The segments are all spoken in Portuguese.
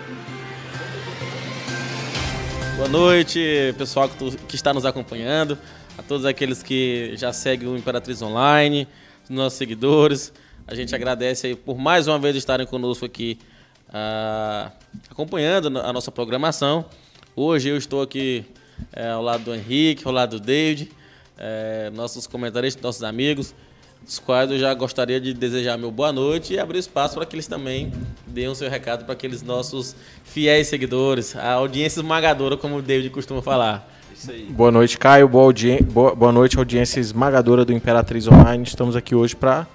Boa noite, pessoal que está nos acompanhando, a todos aqueles que já seguem o Imperatriz Online, os nossos seguidores. A gente agradece por mais uma vez estarem conosco aqui, uh, acompanhando a nossa programação. Hoje eu estou aqui é, ao lado do Henrique, ao lado do David, é, nossos comentaristas, nossos amigos, os quais eu já gostaria de desejar meu boa noite e abrir espaço para que eles também deem o seu recado para aqueles nossos fiéis seguidores, a audiência esmagadora, como o David costuma falar. Boa noite, Caio. Boa, boa, boa noite, audiência esmagadora do Imperatriz Online. Estamos aqui hoje para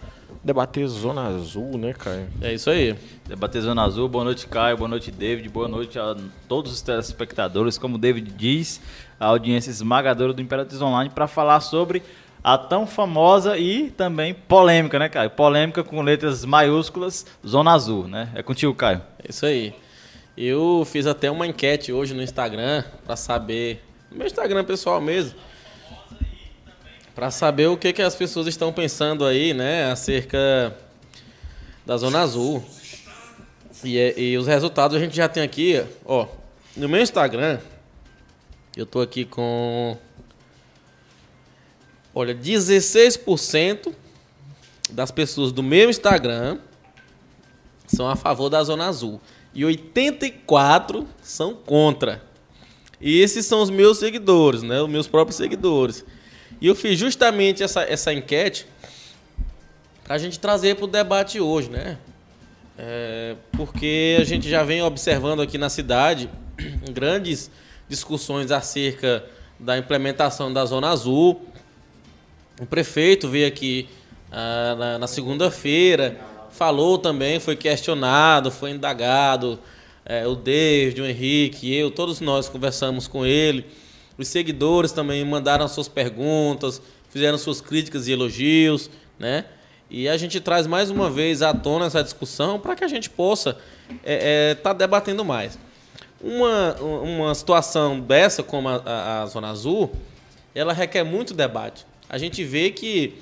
debater Zona Azul, né, Caio? É isso aí. Debater Zona Azul. Boa noite, Caio. Boa noite, David. Boa noite a todos os telespectadores. Como o David diz, a audiência esmagadora do Imperatriz Online para falar sobre a tão famosa e também polêmica, né, Caio? Polêmica com letras maiúsculas, Zona Azul, né? É contigo, Caio. Isso aí. Eu fiz até uma enquete hoje no Instagram para saber, no meu Instagram pessoal mesmo, para saber o que, que as pessoas estão pensando aí, né, acerca da Zona Azul. E, é, e os resultados a gente já tem aqui, ó, no meu Instagram, eu tô aqui com Olha, 16% das pessoas do meu Instagram são a favor da Zona Azul e 84 são contra. E esses são os meus seguidores, né? Os meus próprios seguidores. E eu fiz justamente essa, essa enquete para a gente trazer para o debate hoje, né? É, porque a gente já vem observando aqui na cidade grandes discussões acerca da implementação da Zona Azul. O prefeito veio aqui ah, na, na segunda-feira, falou também, foi questionado, foi indagado. É, o David, o Henrique, eu, todos nós conversamos com ele. Os seguidores também mandaram suas perguntas, fizeram suas críticas e elogios, né? E a gente traz mais uma vez à tona essa discussão para que a gente possa estar é, é, tá debatendo mais. Uma, uma situação dessa, como a, a, a Zona Azul, ela requer muito debate. A gente vê que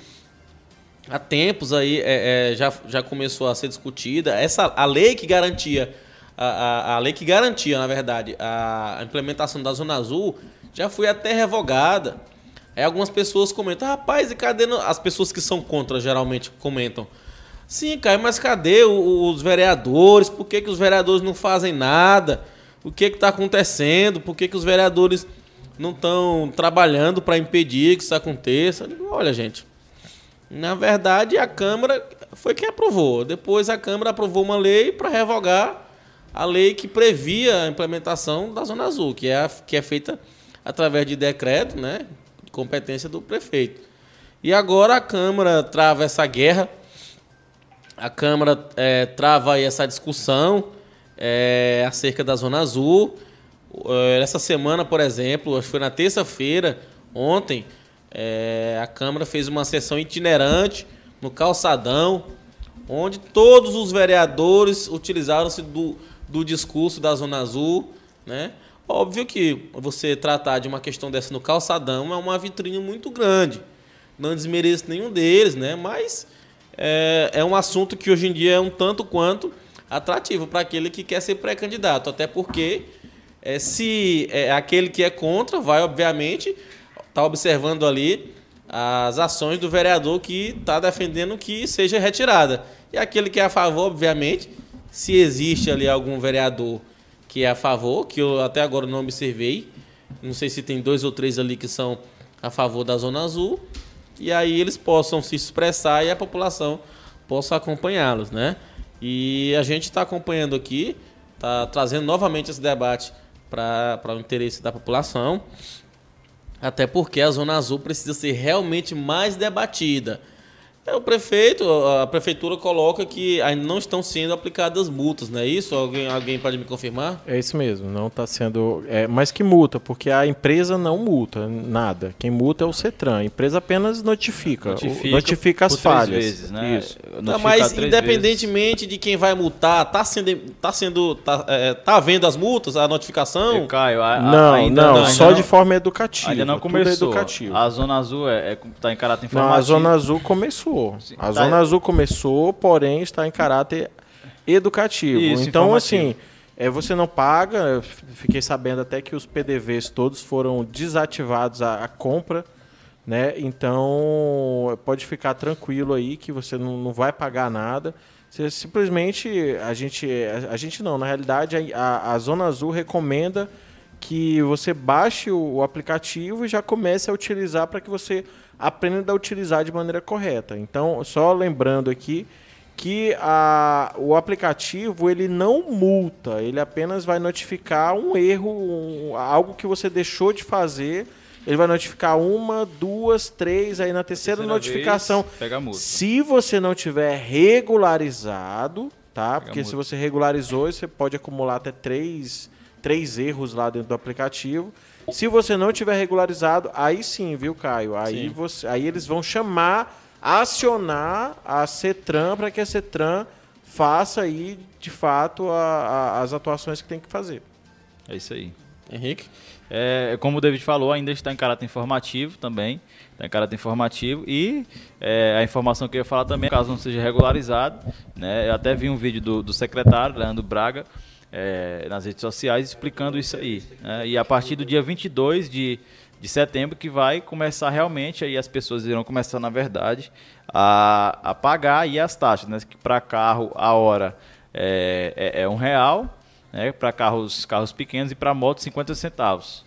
há tempos aí é, é, já, já começou a ser discutida essa a lei que garantia a, a, a lei que garantia na verdade a implementação da zona azul já foi até revogada. Aí algumas pessoas comentam, rapaz, e cadê no... as pessoas que são contra geralmente comentam? Sim, Caio, mas cadê os vereadores? Por que, que os vereadores não fazem nada? O que está acontecendo? Por que, que os vereadores não estão trabalhando para impedir que isso aconteça? Digo, olha, gente, na verdade a Câmara foi quem aprovou. Depois a Câmara aprovou uma lei para revogar a lei que previa a implementação da Zona Azul, que é, que é feita através de decreto, né, de competência do prefeito. E agora a Câmara trava essa guerra, a Câmara é, trava essa discussão é, acerca da Zona Azul. É, essa semana, por exemplo, acho que foi na terça-feira, ontem, é, a Câmara fez uma sessão itinerante no calçadão, onde todos os vereadores utilizaram-se do, do discurso da Zona Azul, né? Óbvio que você tratar de uma questão dessa no calçadão é uma vitrine muito grande. Não desmereço nenhum deles, né? Mas é, é um assunto que hoje em dia é um tanto quanto atrativo para aquele que quer ser pré-candidato. Até porque é, se é, aquele que é contra vai, obviamente, estar tá observando ali as ações do vereador que está defendendo que seja retirada. E aquele que é a favor, obviamente, se existe ali algum vereador que é a favor, que eu até agora não observei. Não sei se tem dois ou três ali que são a favor da Zona Azul. E aí eles possam se expressar e a população possa acompanhá-los, né? E a gente está acompanhando aqui, está trazendo novamente esse debate para o interesse da população. Até porque a Zona Azul precisa ser realmente mais debatida. É, o prefeito, a prefeitura coloca que ainda não estão sendo aplicadas multas, não é isso? Alguém, alguém pode me confirmar? É isso mesmo, não está sendo. É, mas que multa, porque a empresa não multa nada. Quem multa é o CETRAN. A empresa apenas notifica. Notifica, notifica as falhas. Vezes, né? Isso. Tá, mas independentemente vezes. de quem vai multar, está sendo. Tá sendo. Tá, é, tá havendo as multas, a notificação? Eu, Caio, a, não, ainda não, não, só não, de forma educativa. Ainda não é começou. É a Zona Azul é, é, tá em caráter informativo. Não, a Zona Azul começou começou. Sim, a tá Zona Azul começou, porém está em caráter educativo. Isso, então, assim, é, você não paga. Fiquei sabendo até que os PDVs todos foram desativados a, a compra. Né? Então pode ficar tranquilo aí que você não, não vai pagar nada. Você, simplesmente a gente, a, a, gente não, na realidade a, a Zona Azul recomenda que você baixe o, o aplicativo e já comece a utilizar para que você aprenda a utilizar de maneira correta. Então, só lembrando aqui que a, o aplicativo ele não multa, ele apenas vai notificar um erro, um, algo que você deixou de fazer. Ele vai notificar uma, duas, três, aí na terceira, terceira notificação. Vez, pega a multa. Se você não tiver regularizado, tá? Pega Porque se você regularizou, você pode acumular até três, três erros lá dentro do aplicativo. Se você não tiver regularizado, aí sim, viu, Caio? Aí, você, aí eles vão chamar acionar a CETRAN para que a CETRAN faça aí, de fato, a, a, as atuações que tem que fazer. É isso aí. Henrique? É, como o David falou, ainda está em caráter informativo também. Está em caráter informativo. E é, a informação que eu ia falar também, caso não seja regularizado, né, eu até vi um vídeo do, do secretário, Leandro Braga, é, nas redes sociais, explicando isso aí. Né, e a partir do dia 22 de de setembro que vai começar realmente aí as pessoas irão começar na verdade a, a pagar aí as taxas, né? Que para carro a hora é, é, é um real, né? Para carros carros pequenos e para moto 50 centavos.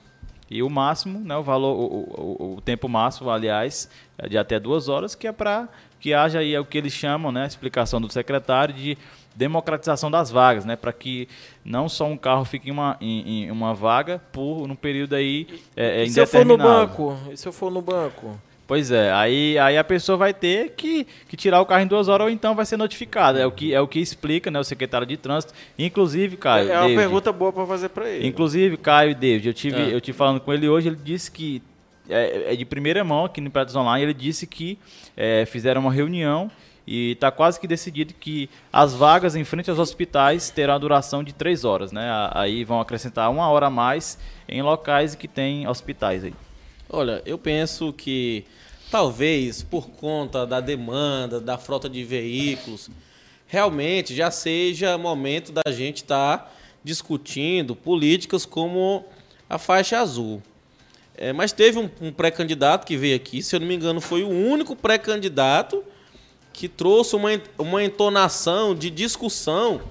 E o máximo, né, o valor, o, o, o, tempo máximo, aliás, é de até duas horas, que é para que haja aí o que eles chamam, né, a explicação do secretário de democratização das vagas, né, para que não só um carro fique em uma, em, em uma vaga por um período aí é, e se eu for no banco? E se eu for no banco? Pois é, aí, aí a pessoa vai ter que, que tirar o carro em duas horas ou então vai ser notificada. É o que, é o que explica né, o secretário de trânsito. Inclusive, Caio. É, é uma David, pergunta boa para fazer para ele. Inclusive, Caio e David, eu tive, é. eu tive falando com ele hoje, ele disse que. É, é de primeira mão aqui no Imperatriz Online, ele disse que é, fizeram uma reunião e está quase que decidido que as vagas em frente aos hospitais terão a duração de três horas. Né? Aí vão acrescentar uma hora a mais em locais que tem hospitais aí. Olha, eu penso que talvez por conta da demanda, da frota de veículos, realmente já seja momento da gente estar tá discutindo políticas como a faixa azul. É, mas teve um, um pré-candidato que veio aqui, se eu não me engano, foi o único pré-candidato que trouxe uma, uma entonação de discussão,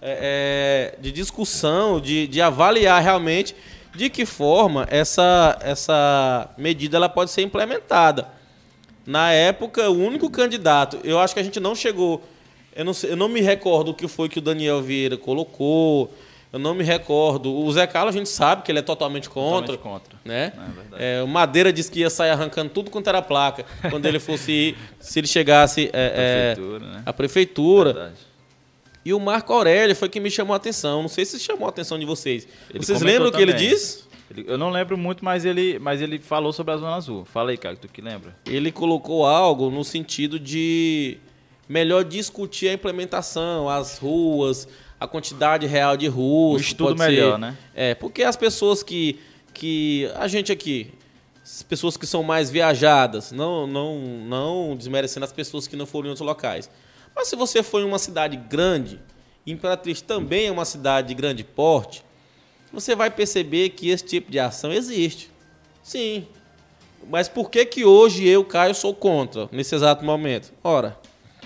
é, é, de discussão, de, de avaliar realmente de que forma essa, essa medida ela pode ser implementada. Na época, o único candidato, eu acho que a gente não chegou, eu não, eu não me recordo o que foi que o Daniel Vieira colocou, eu não me recordo. O Zé Carlos a gente sabe que ele é totalmente contra. Totalmente contra. Né? É, é, o Madeira disse que ia sair arrancando tudo quanto era placa quando ele fosse. se ele chegasse é, a prefeitura. Né? A prefeitura. Verdade. E o Marco Aurélio foi que me chamou a atenção. Não sei se chamou a atenção de vocês. Ele vocês lembram o que ele disse? eu não lembro muito, mas ele, mas ele falou sobre a Zona Azul. Fala aí, cara, tu que lembra? Ele colocou algo no sentido de melhor discutir a implementação, as ruas, a quantidade real de ruas. Um estudo melhor, ser, né? É, porque as pessoas que, que. A gente aqui, as pessoas que são mais viajadas, não, não, não desmerecendo as pessoas que não foram em outros locais. Mas se você for em uma cidade grande, Imperatriz também é uma cidade de grande porte, você vai perceber que esse tipo de ação existe. Sim. Mas por que que hoje eu, Caio, sou contra nesse exato momento? Ora,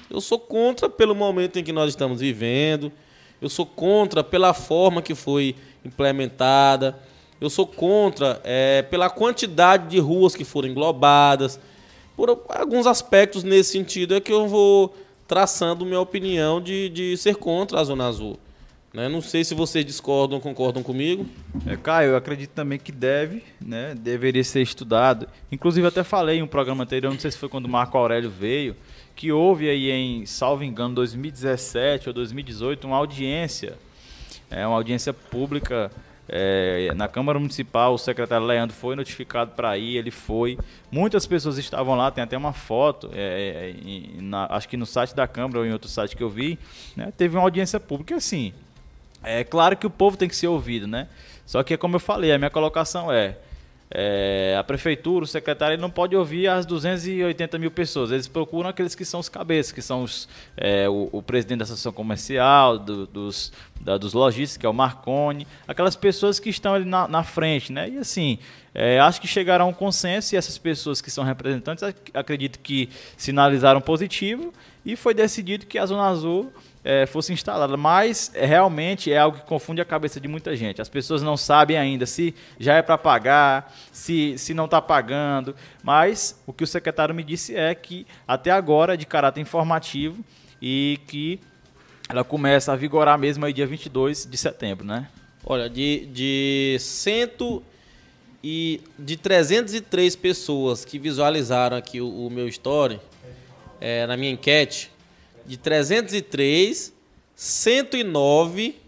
eu sou contra pelo momento em que nós estamos vivendo, eu sou contra pela forma que foi implementada. Eu sou contra é, pela quantidade de ruas que foram englobadas. Por alguns aspectos nesse sentido é que eu vou traçando minha opinião de, de ser contra a Zona Azul. Né? Não sei se vocês discordam ou concordam comigo. É, Caio, eu acredito também que deve, né? deveria ser estudado. Inclusive, até falei em um programa anterior, não sei se foi quando o Marco Aurélio veio, que houve aí em, salvo engano, 2017 ou 2018, uma audiência, é, uma audiência pública é, na Câmara Municipal, o secretário Leandro foi notificado para ir, ele foi. Muitas pessoas estavam lá, tem até uma foto, é, é na, acho que no site da Câmara ou em outro site que eu vi, né, teve uma audiência pública. assim, é claro que o povo tem que ser ouvido, né? Só que, como eu falei, a minha colocação é: é, a prefeitura, o secretário, ele não pode ouvir as 280 mil pessoas. Eles procuram aqueles que são os cabeças, que são os, é, o, o, presidente da associação comercial, do, dos, da, dos lojistas, que é o Marconi, aquelas pessoas que estão ali na, na frente, né? E assim, é, acho que chegaram a um consenso e essas pessoas que são representantes acredito que sinalizaram positivo e foi decidido que a Zona Azul é, fosse instalada. Mas é, realmente é algo que confunde a cabeça de muita gente. As pessoas não sabem ainda se já é para pagar, se, se não está pagando. Mas o que o secretário me disse é que até agora é de caráter informativo e que ela começa a vigorar mesmo aí dia 22 de setembro, né? Olha, de, de cento e de 303 pessoas que visualizaram aqui o, o meu story, é, na minha enquete, de 303, 109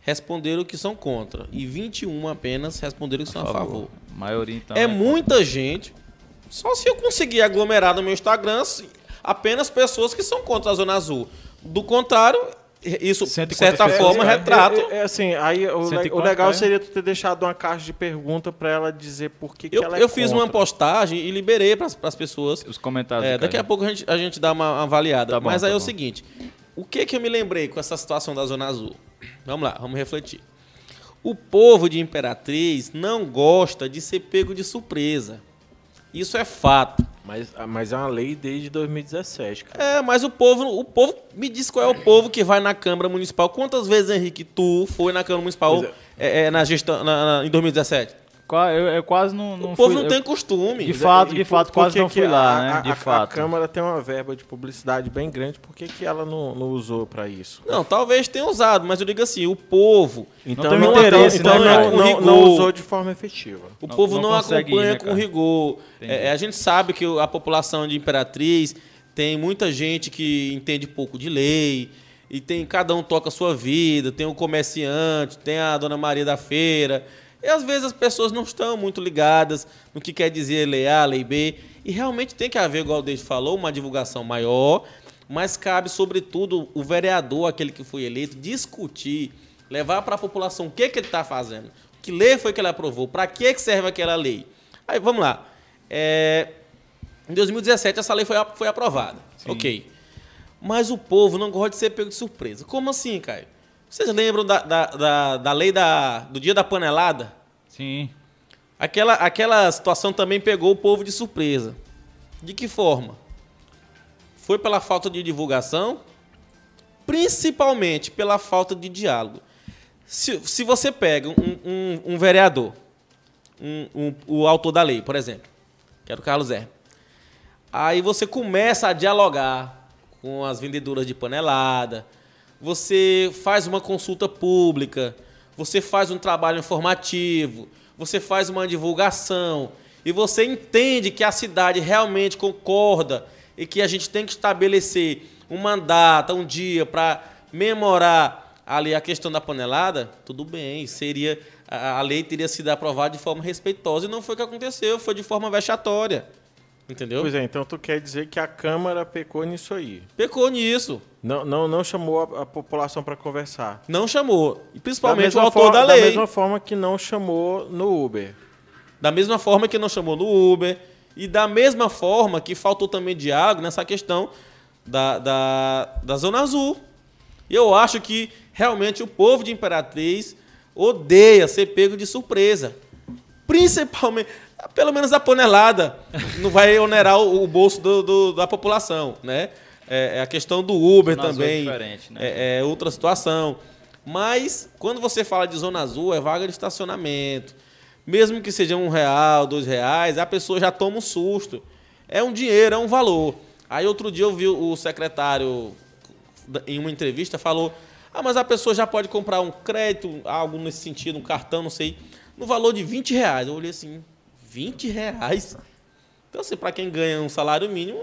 responderam que são contra e 21 apenas responderam que são a favor. A favor. A maioria então. É, é muita contra. gente. Só se eu conseguir aglomerar no meu Instagram apenas pessoas que são contra a Zona Azul. Do contrário, isso, de certa forma, é, retrata. É, é, assim, aí o, o legal seria tu ter deixado uma caixa de pergunta para ela dizer por que, eu, que ela é Eu fiz uma postagem e liberei para as pessoas. Os comentários. É, daqui a pouco a gente, a gente dá uma avaliada. Tá bom, Mas aí tá é o seguinte: o que, que eu me lembrei com essa situação da Zona Azul? Vamos lá, vamos refletir. O povo de Imperatriz não gosta de ser pego de surpresa. Isso é fato. Mas, mas é uma lei desde 2017, cara. É, mas o povo, o povo me diz qual é o povo que vai na Câmara Municipal. Quantas vezes, Henrique, tu foi na Câmara Municipal é. É, é, na gestão, na, na, em 2017? Eu, eu quase não, não O povo fui, não tem costume. De fato, de fato, quase não fui lá, né? De a, fato. A Câmara tem uma verba de publicidade bem grande, por que, que ela não, não usou para isso? Não, talvez tenha usado, mas eu digo assim, o povo... Então não, não interesse, então não, não, não, usou de forma efetiva. O povo não, acompanha ir, né, com rigor. É, a gente sabe que a população de Imperatriz tem muita gente que entende pouco de lei, e tem cada um toca a sua vida, tem o comerciante, tem a dona Maria da feira e às vezes as pessoas não estão muito ligadas no que quer dizer lei A, lei B. E realmente tem que haver, igual o Deide falou, uma divulgação maior, mas cabe, sobretudo, o vereador, aquele que foi eleito, discutir, levar para a população o que, que ele está fazendo. Que lei foi que ele aprovou? Para que, que serve aquela lei? Aí, vamos lá. É, em 2017, essa lei foi, foi aprovada. Sim. Ok. Mas o povo não gosta de ser pego de surpresa. Como assim, Caio? Vocês lembram da, da, da, da lei da, do dia da panelada? Sim. Aquela, aquela situação também pegou o povo de surpresa. De que forma? Foi pela falta de divulgação, principalmente pela falta de diálogo. Se, se você pega um, um, um vereador, um, um, o autor da lei, por exemplo, que era o Carlos Zé, aí você começa a dialogar com as vendedoras de panelada, você faz uma consulta pública, você faz um trabalho informativo, você faz uma divulgação e você entende que a cidade realmente concorda e que a gente tem que estabelecer uma data, um dia para memorar ali a questão da panelada, tudo bem, seria a lei teria sido aprovada de forma respeitosa e não foi o que aconteceu, foi de forma vexatória. Entendeu? Pois é, então tu quer dizer que a Câmara pecou nisso aí. Pecou nisso. Não, não, não chamou a, a população para conversar. Não chamou. E principalmente o autor da lei. Da mesma forma que não chamou no Uber. Da mesma forma que não chamou no Uber. E da mesma forma que faltou também diálogo nessa questão da, da, da Zona Azul. E eu acho que realmente o povo de Imperatriz odeia ser pego de surpresa. Principalmente pelo menos a panelada não vai onerar o, o bolso do, do, da população, né? É, é a questão do Uber zona também é, né? é, é, outra situação. Mas quando você fala de zona azul, é vaga de estacionamento. Mesmo que seja um real, dois reais, a pessoa já toma um susto. É um dinheiro, é um valor. Aí outro dia eu vi o secretário em uma entrevista falou: ah, mas a pessoa já pode comprar um crédito, algo nesse sentido, um cartão, não sei, no valor de 20 reais. Eu olhei assim, 20 reais. Então, assim, para quem ganha um salário mínimo,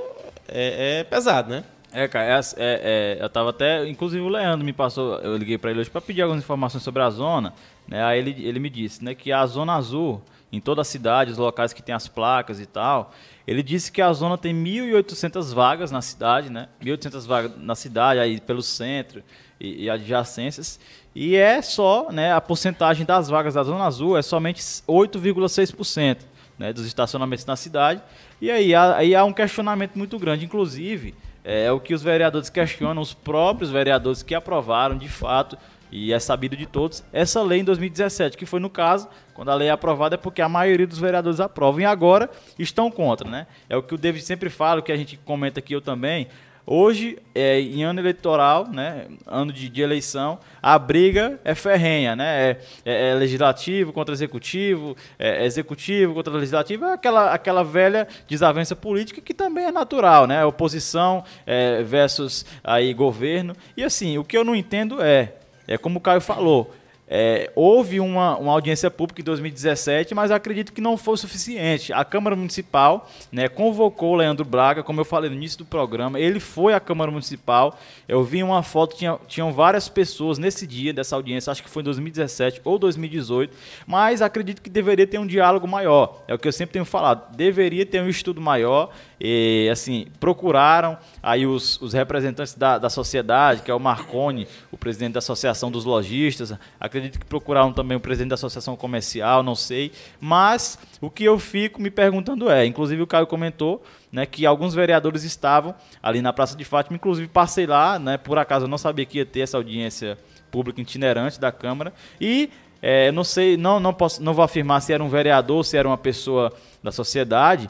é, é pesado, né? É, cara, é, é, é, eu tava até. Inclusive o Leandro me passou, eu liguei para ele hoje para pedir algumas informações sobre a zona. Né? Aí ele, ele me disse né, que a zona azul, em toda a cidade, os locais que tem as placas e tal, ele disse que a zona tem 1.800 vagas na cidade, né? 1.800 vagas na cidade, aí pelo centro e, e adjacências. E é só, né, a porcentagem das vagas da Zona Azul é somente 8,6% né, dos estacionamentos na cidade. E aí aí há um questionamento muito grande, inclusive, é, é o que os vereadores questionam, os próprios vereadores que aprovaram de fato e é sabido de todos, essa lei em 2017, que foi no caso, quando a lei é aprovada é porque a maioria dos vereadores aprovam e agora estão contra, né? É o que o David sempre fala, o que a gente comenta aqui eu também. Hoje, é, em ano eleitoral, né, ano de, de, eleição, a briga é ferrenha, né? É, é, é legislativo contra executivo, é, é executivo contra legislativo, é aquela, aquela velha desavença política que também é natural, né? Oposição é, versus aí governo. E assim, o que eu não entendo é é como o Caio falou, é, houve uma, uma audiência pública em 2017, mas acredito que não foi suficiente. A Câmara Municipal né, convocou o Leandro Braga, como eu falei no início do programa, ele foi à Câmara Municipal. Eu vi uma foto, tinha, tinham várias pessoas nesse dia dessa audiência, acho que foi em 2017 ou 2018, mas acredito que deveria ter um diálogo maior. É o que eu sempre tenho falado, deveria ter um estudo maior. E, assim, procuraram aí os, os representantes da, da sociedade, que é o Marconi, o presidente da Associação dos Lojistas, acredito que procuraram também o presidente da Associação Comercial, não sei. Mas o que eu fico me perguntando é, inclusive o Caio comentou, né, que alguns vereadores estavam ali na Praça de Fátima, inclusive passei lá, né, por acaso eu não sabia que ia ter essa audiência pública itinerante da Câmara, e é, não sei, não, não, posso, não vou afirmar se era um vereador, se era uma pessoa da sociedade,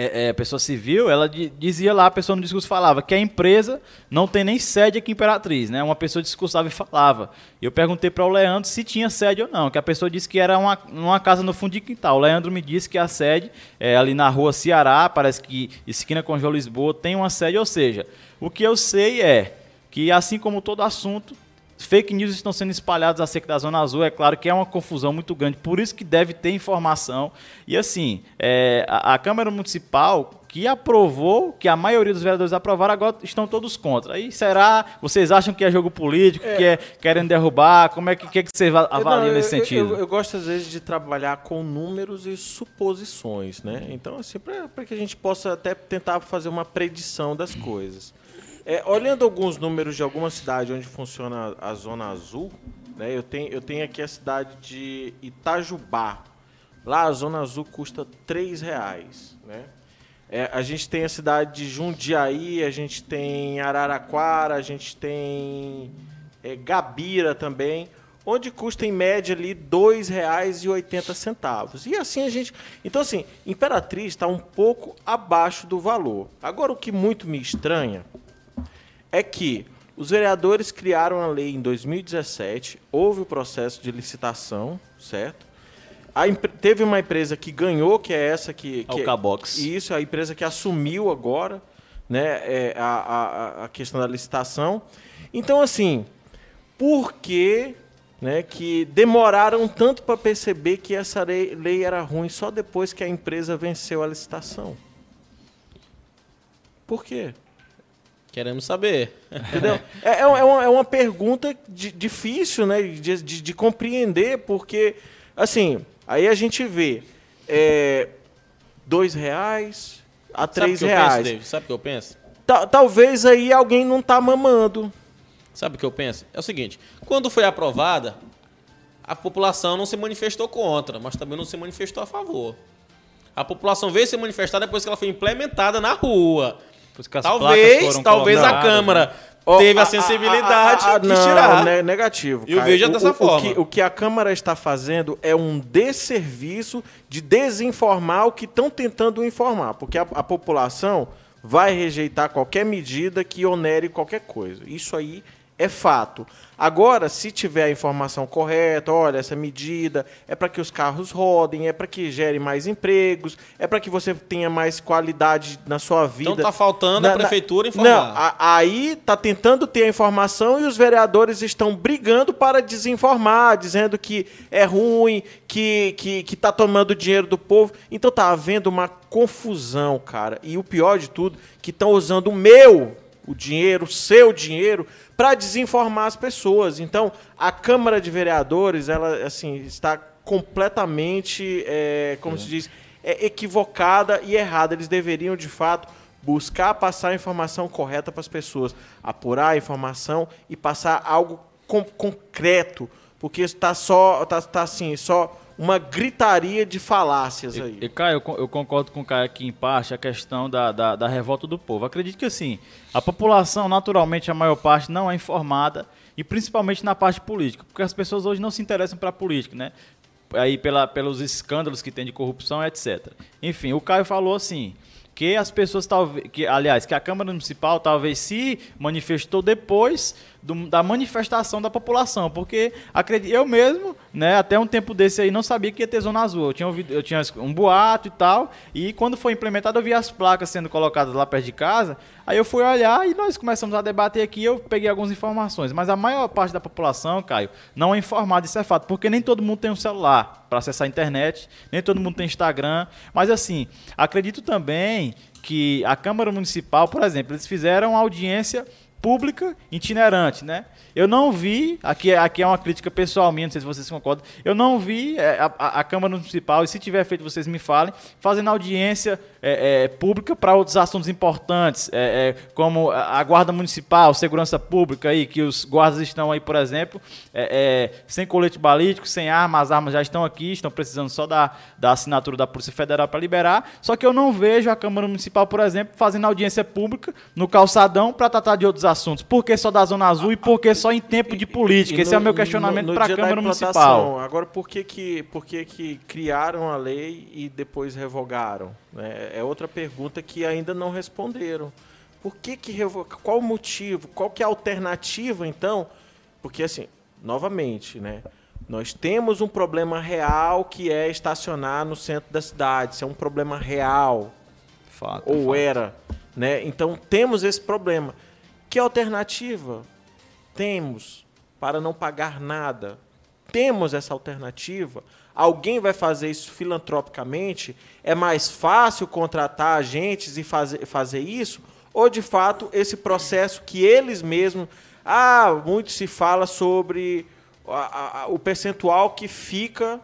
é, é, pessoa civil, ela dizia lá, a pessoa no discurso falava que a empresa não tem nem sede aqui em Imperatriz, né? Uma pessoa discursava e falava. Eu perguntei para o Leandro se tinha sede ou não, que a pessoa disse que era uma, uma casa no fundo de quintal. O Leandro me disse que a sede é ali na rua Ceará, parece que esquina com João Lisboa, tem uma sede, ou seja, o que eu sei é que assim como todo assunto, fake news estão sendo espalhadas acerca da Zona Azul, é claro que é uma confusão muito grande, por isso que deve ter informação. E assim, é, a, a, Câmara Municipal que aprovou, que a maioria dos vereadores aprovaram, agora estão todos contra. Aí será? Vocês acham que é jogo político, é. que é querendo derrubar? Como é que, que, é que você avalia nesse eu, sentido? Eu, eu, eu, gosto às vezes de trabalhar com números e suposições, né? Então, assim, para que a gente possa até tentar fazer uma predição das coisas. É, olhando alguns números de alguma cidade onde funciona a Zona Azul, né, eu, tenho, eu tenho aqui a cidade de Itajubá. Lá a Zona Azul custa R$ reais, né? É, a gente tem a cidade de Jundiaí, a gente tem Araraquara, a gente tem é, Gabira também, onde custa em média ali R$ 2,80. E assim a gente. Então, assim, Imperatriz está um pouco abaixo do valor. Agora, o que muito me estranha é que os vereadores criaram a lei em 2017, houve o processo de licitação, certo? Teve uma empresa que ganhou, que é essa que. É que o Cabox. Isso, a empresa que assumiu agora né, é, a, a, a questão da licitação. Então, assim, por que né, que demoraram tanto para perceber que essa lei, lei era ruim só depois que a empresa venceu a licitação? Por quê? Queremos saber. Entendeu? É, é, é, uma, é uma pergunta de, difícil né, de, de, de, compreender, porque, assim, aí a gente vê é, dois reais a três Sabe reais. Penso, David? Sabe o que eu penso? talvez aí alguém não tá mamando. Sabe o que eu penso? É o seguinte, quando foi aprovada, a população não se manifestou contra, mas também não se manifestou a favor. A população veio se manifestar depois que ela foi implementada na rua talvez, talvez a Câmara né? teve a, a sensibilidade a, a, de tirar. Não, negativo. Eu vejo dessa o, forma. O que, o que a Câmara está fazendo é um desserviço de desinformar o que estão tentando informar, porque a, a população vai rejeitar qualquer medida que onere qualquer coisa. Isso aí é fato. Agora, se tiver a informação correta, olha, essa medida é para que os carros rodem, é para que gere mais empregos, é para que você tenha mais qualidade na sua vida. Então está faltando na, a prefeitura informar. Não, a, aí está tentando ter a informação e os vereadores estão brigando para desinformar, dizendo que é ruim, que que que está tomando dinheiro do povo. Então está havendo uma confusão, cara. E o pior de tudo, que estão usando o meu, o dinheiro, o seu dinheiro para desinformar as pessoas. Então, a Câmara de Vereadores, ela assim está completamente, é, como é. se diz, é, equivocada e errada. Eles deveriam, de fato, buscar passar a informação correta para as pessoas, apurar a informação e passar algo com- concreto, porque está só, tá, tá assim, só uma gritaria de falácias aí. E, e, Caio, eu, eu concordo com o Caio aqui em parte, a questão da, da, da revolta do povo. Acredito que assim, a população, naturalmente, a maior parte não é informada, e principalmente na parte política, porque as pessoas hoje não se interessam para a política, né? Aí pela, pelos escândalos que tem de corrupção, etc. Enfim, o Caio falou assim. Que as pessoas talvez. Que, aliás, que a Câmara Municipal talvez se manifestou depois do- da manifestação da população. Porque acredito, eu mesmo, né, até um tempo desse aí, não sabia que ia ter zona azul. Eu tinha, ouvido, eu tinha um boato e tal. E quando foi implementado, eu vi as placas sendo colocadas lá perto de casa. Aí eu fui olhar e nós começamos a debater aqui. Eu peguei algumas informações. Mas a maior parte da população, Caio, não é informada, isso é fato. Porque nem todo mundo tem um celular para acessar a internet, nem todo mundo tem Instagram. Mas assim, acredito também que a Câmara Municipal, por exemplo, eles fizeram audiência pública itinerante, né? Eu não vi, aqui, é- aqui é uma crítica pessoal minha, não sei se vocês concordam, eu não vi é, a, a- a Câmara Municipal, e se tiver feito vocês me falem, fazendo audiência é, é, pública para outros assuntos importantes, é, é, como a Guarda Municipal, Segurança Pública, aí, que os guardas estão aí, por exemplo, sem colete balístico, sem arma, as armas já estão aqui, estão precisando só da, da assinatura da Polícia Federal para liberar, só que eu não vejo a Câmara Municipal, por exemplo, fazendo audiência pública no calçadão para tratar de outros assuntos. Por que só da Zona Azul e por que só em tempo de política? Esse é o no- meu questionamento no- no para a Câmara. Municipal. Agora, por que que, por que que criaram a lei e depois revogaram? né? É outra pergunta que ainda não responderam. Por que que revoga? Qual o motivo? Qual que é a alternativa, então? Porque, assim, novamente, né? Nós temos um problema real que é estacionar no centro da cidade. Isso é um problema real Fato, ou fato. era, né? Então temos esse problema. Que alternativa temos para não pagar nada? Temos essa alternativa? Alguém vai fazer isso filantropicamente? É mais fácil contratar agentes e fazer, fazer isso? Ou de fato esse processo que eles mesmos. Ah, muito se fala sobre a- a- o percentual que fica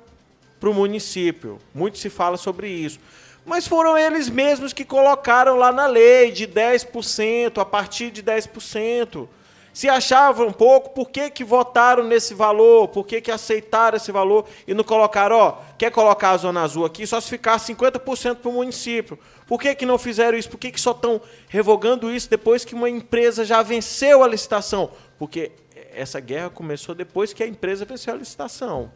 para o município. Muito se fala sobre isso. Mas foram eles mesmos que colocaram lá na lei de 10%, a partir de 10%. Se achavam pouco, por que, que votaram nesse valor? Por que, que aceitaram esse valor e não colocaram, ó, quer colocar a Zona Azul aqui, só se ficar 50% para o município? Por que, que não fizeram isso? Por que, que só estão revogando isso depois que uma empresa já venceu a licitação? Porque essa guerra começou depois que a empresa venceu a licitação.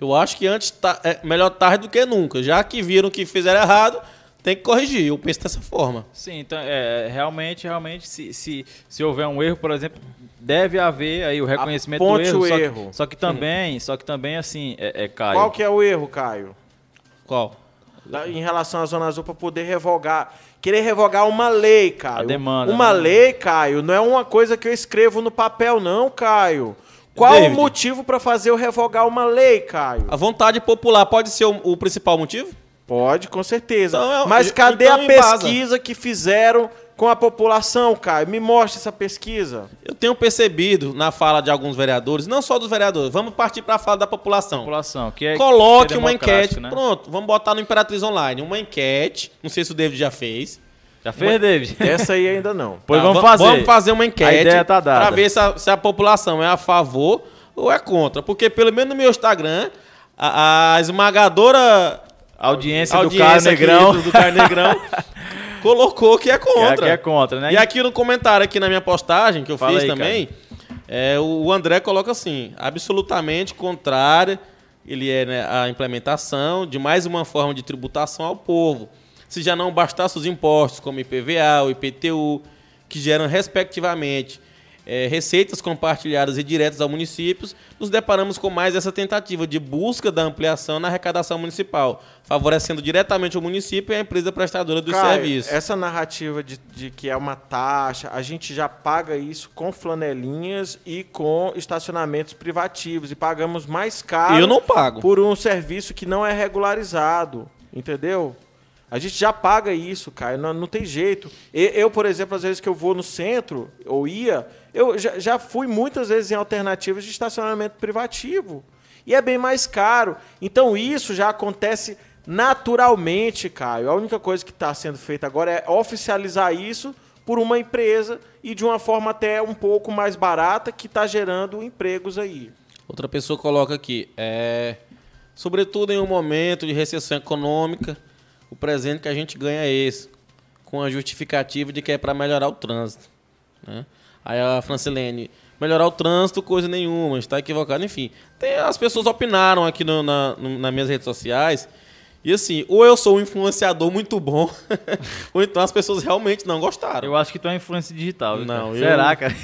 Eu acho que antes tá, é melhor tarde do que nunca. Já que viram que fizeram errado, tem que corrigir. Eu penso dessa forma. Sim, então, é, realmente, realmente, se, se, se houver um erro, por exemplo, deve haver aí o reconhecimento do Aponte erro. o só, erro. Que, só que também, só que também, assim, é, é Caio. Qual que é o erro, Caio? Qual? Da- em relação à Zona Azul para poder revogar. Querer revogar uma lei, Caio. A demanda, Uma né? lei, Caio, não é uma coisa que eu escrevo no papel, não, Caio. Qual David. o motivo para fazer eu revogar uma lei, Caio? A vontade popular pode ser o, o principal motivo? Pode, com certeza. Então Mas cadê então a pesquisa que fizeram com a população, Caio? Me mostre essa pesquisa. Eu tenho percebido na fala de alguns vereadores, não só dos vereadores, vamos partir para a fala da população. população, que é Coloque que é uma enquete. né? Pronto, vamos botar no Imperatriz Online. Uma enquete. Não sei se o David já fez. Já fez, David? Essa aí ainda não. Pois Tá, vamos va- fazer. Vamos fazer uma enquete A ideia tá dada. para ver se a, se a população é a favor ou é contra. Porque pelo menos no meu Instagram, a, a esmagadora Audiência, audiência do Caio aqui Negrão. do, do Caio Negrão colocou que é Que é, contra. que é contra, né? E aqui no comentário, aqui na minha postagem, que eu Fala fiz aí, também, é, o André coloca assim, absolutamente contrária, ele é né, a implementação de mais uma forma de tributação ao povo. Se já não bastasse os impostos, como IPVA, o IPTU, que geram, respectivamente, é, receitas compartilhadas e diretas aos municípios, nos deparamos com mais essa tentativa de busca da ampliação na arrecadação municipal, favorecendo diretamente o município e a empresa prestadora do Caio, serviço. Essa narrativa de, de que é uma taxa, a gente já paga isso com flanelinhas e com estacionamentos privativos e pagamos mais caro Eu não pago. por um serviço que não é regularizado, entendeu? A gente já paga isso, Caio, não, não tem jeito. Eu, por exemplo, às vezes que eu vou no centro, ou ia, eu já, já fui muitas vezes em alternativas de estacionamento privativo. E é bem mais caro. Então isso já acontece naturalmente, Caio. A única coisa que está sendo feita agora é oficializar isso por uma empresa e de uma forma até um pouco mais barata que está gerando empregos aí. Outra pessoa coloca aqui, é, sobretudo em um momento de recessão econômica, o presente que a gente ganha é esse, com a justificativa de que é para melhorar o trânsito. Né? Aí a Francilene, melhorar o trânsito, coisa nenhuma, está equivocado, enfim. Tem, as pessoas opinaram aqui no, na, no, nas minhas redes sociais e assim, ou eu sou um influenciador muito bom, ou então as pessoas realmente não gostaram. Eu acho que tu é uma influência digital. Não, eu- Será, cara?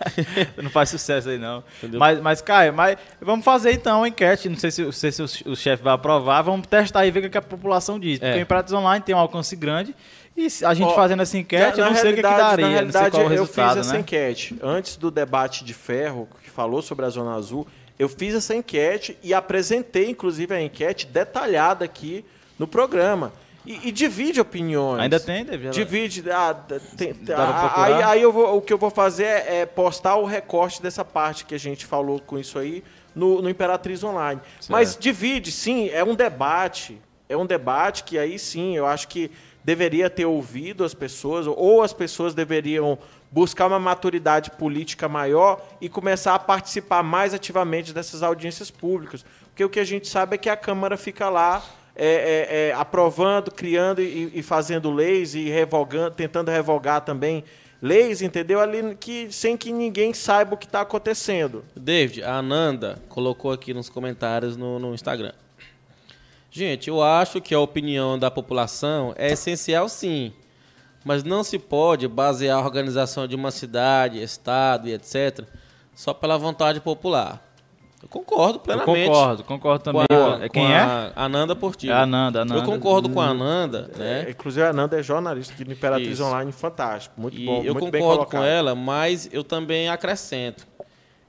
não faz sucesso aí, não. Mas, mas, Caio, mas vamos fazer então uma enquete. Não sei se, não sei se o, o chefe vai aprovar. Vamos testar e ver o que a população diz. Porque É. o Imperatriz Online tem um alcance grande. E a gente Ó, fazendo essa enquete, Na- eu não sei o que, que realidade- daria. Na não sei realidade, qual é o eu fiz essa né? enquete. Antes do debate de ferro, que falou sobre a Zona Azul, eu fiz essa enquete e apresentei, inclusive, a enquete detalhada aqui no programa. E, e divide opiniões. Ainda tem, David? Divide. Ah, tem- ah, aí aí eu vou- o que eu vou fazer é, é postar o recorte dessa parte que a gente falou com isso aí no, no Imperatriz Online. Mas divide, sim, é um debate. É um debate que aí sim, eu acho que deveria ter ouvido as pessoas, ou as pessoas deveriam buscar uma maturidade política maior e começar a participar mais ativamente dessas audiências públicas. Porque o que a gente sabe é que a Câmara fica lá é, é, é, aprovando, criando e, e fazendo leis e revogando, tentando revogar também leis, entendeu? Ali que sem que ninguém saiba o que está acontecendo. David, a Ananda colocou aqui nos comentários no, no Instagram. Gente, eu acho que a opinião da população é essencial sim, mas não se pode basear a organização de uma cidade, estado e etc. só pela vontade popular. Eu concordo Eu plenamente. concordo, concordo com também. a- É com Quem é? a Ananda Portillo. É a Ananda, Ananda. Eu concordo com a Ananda, né? É, inclusive, a Nanda é jornalista aqui no Imperatriz Isso. Online, fantástico. Muito E bom, eu muito bem concordo com ela, mas eu também acrescento.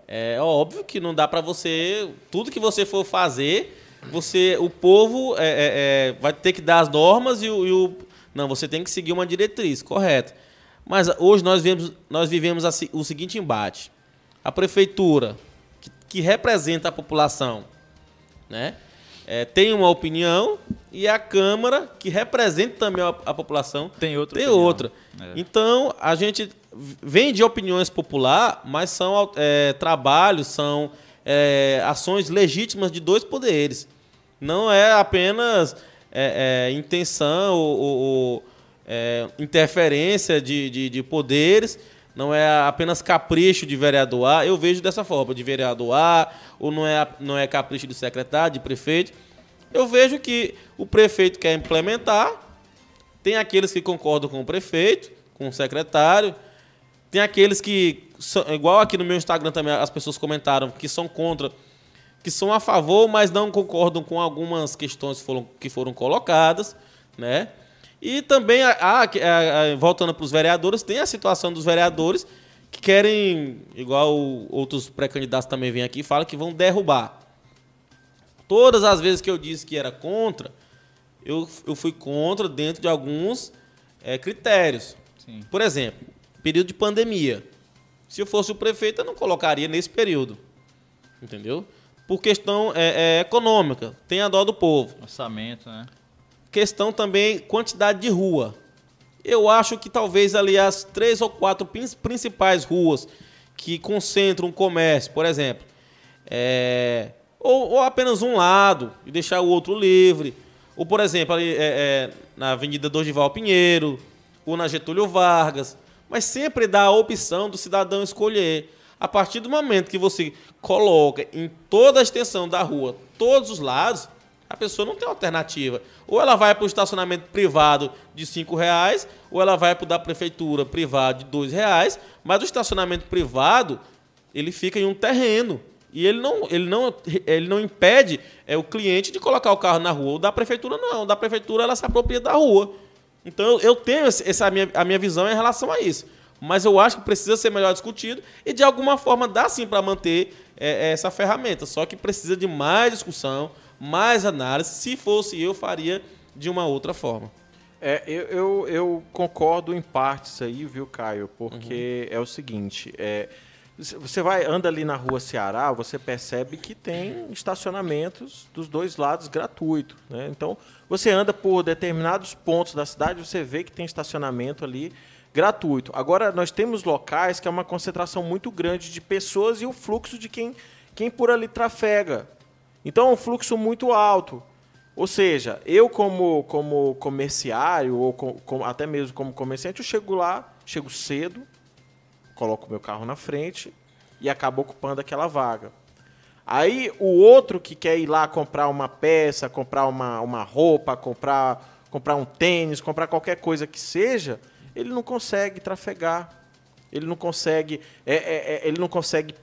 É óbvio que não dá para você. Tudo que você for fazer, você, o povo é, é, é, vai ter que dar as normas e o, e o- Não, você tem que seguir uma diretriz, correto. Mas hoje nós vivemos, nós vivemos a o seguinte embate. A prefeitura, que, que representa a população, né? é, tem uma opinião e a Câmara, que representa também a, a população, Tem outra tem opinião. outra. É. Então, a gente vem de opiniões popular, mas são é, trabalhos, são é, ações legítimas de dois poderes. Não é apenas é, é, intenção ou, ou- é, interferência de, de, de poderes, não é apenas capricho de vereador A. Eu vejo dessa forma, de vereador A, ou não é, não é capricho de secretário, de prefeito. Eu vejo que o prefeito quer implementar, tem aqueles que concordam com o prefeito, com o secretário. Tem aqueles que, igual aqui no meu Instagram também, as pessoas comentaram que são contra, que são a favor, mas não concordam com algumas questões que foram, que foram colocadas, né? E também, a, a- a- voltando para os vereadores, tem a situação dos vereadores que querem, igual outros pré-candidatos também vêm aqui e falam que vão derrubar. Todas as vezes que eu disse que era contra, eu, eu fui contra dentro de alguns eh, critérios. Sim. Por exemplo, período de pandemia. Se eu fosse o prefeito, eu não colocaria nesse período. Entendeu? Por questão eh, eh, econômica. Tem a dó do povo. Orçamento, né? Questão também quantidade de rua. Eu acho que talvez ali as três ou quatro prin- principais ruas que concentram o comércio, por exemplo, é, ou, ou apenas um lado e deixar o outro livre, ou por exemplo ali é, é, na Avenida Dorival Pinheiro, ou na Getúlio Vargas, mas sempre dá a opção do cidadão escolher. A partir do momento que você coloca em toda a extensão da rua, todos os lados, a pessoa não tem alternativa. Ou ela vai para o estacionamento privado de R$ reais, ou ela vai para o da prefeitura privado de R$ reais, mas o estacionamento privado, ele fica em um terreno. E ele não, ele não, ele não impede é, o cliente de colocar o carro na rua. O da prefeitura não. O da prefeitura ela se apropria da rua. Então eu, tenho essa minha, a minha visão em relação a isso. Mas eu acho que precisa ser melhor discutido e de alguma forma dá sim para manter é, é, essa ferramenta. Só que precisa de mais discussão, mais análise. Se fosse eu, faria de uma outra forma. É, eu, eu, eu concordo em partes aí, viu, Caio? Porque é o seguinte, é, você vai anda ali na rua Ceará, você percebe que tem estacionamentos dos dois lados gratuitos. Né? Então, você anda por determinados pontos da cidade, você vê que tem estacionamento ali gratuito. Agora, nós temos locais que é uma concentração muito grande de pessoas e o fluxo de quem, quem por ali trafega. Então, é um fluxo muito alto. Ou seja, eu como, como comerciário, ou com, com, até mesmo como comerciante, eu chego lá, chego cedo, coloco meu carro na frente e acabo ocupando aquela vaga. Aí o outro que quer ir lá comprar uma peça, comprar uma, uma roupa, comprar, comprar um tênis, comprar qualquer coisa que seja, ele não consegue trafegar. Ele não consegue, é, é, é ele não consegue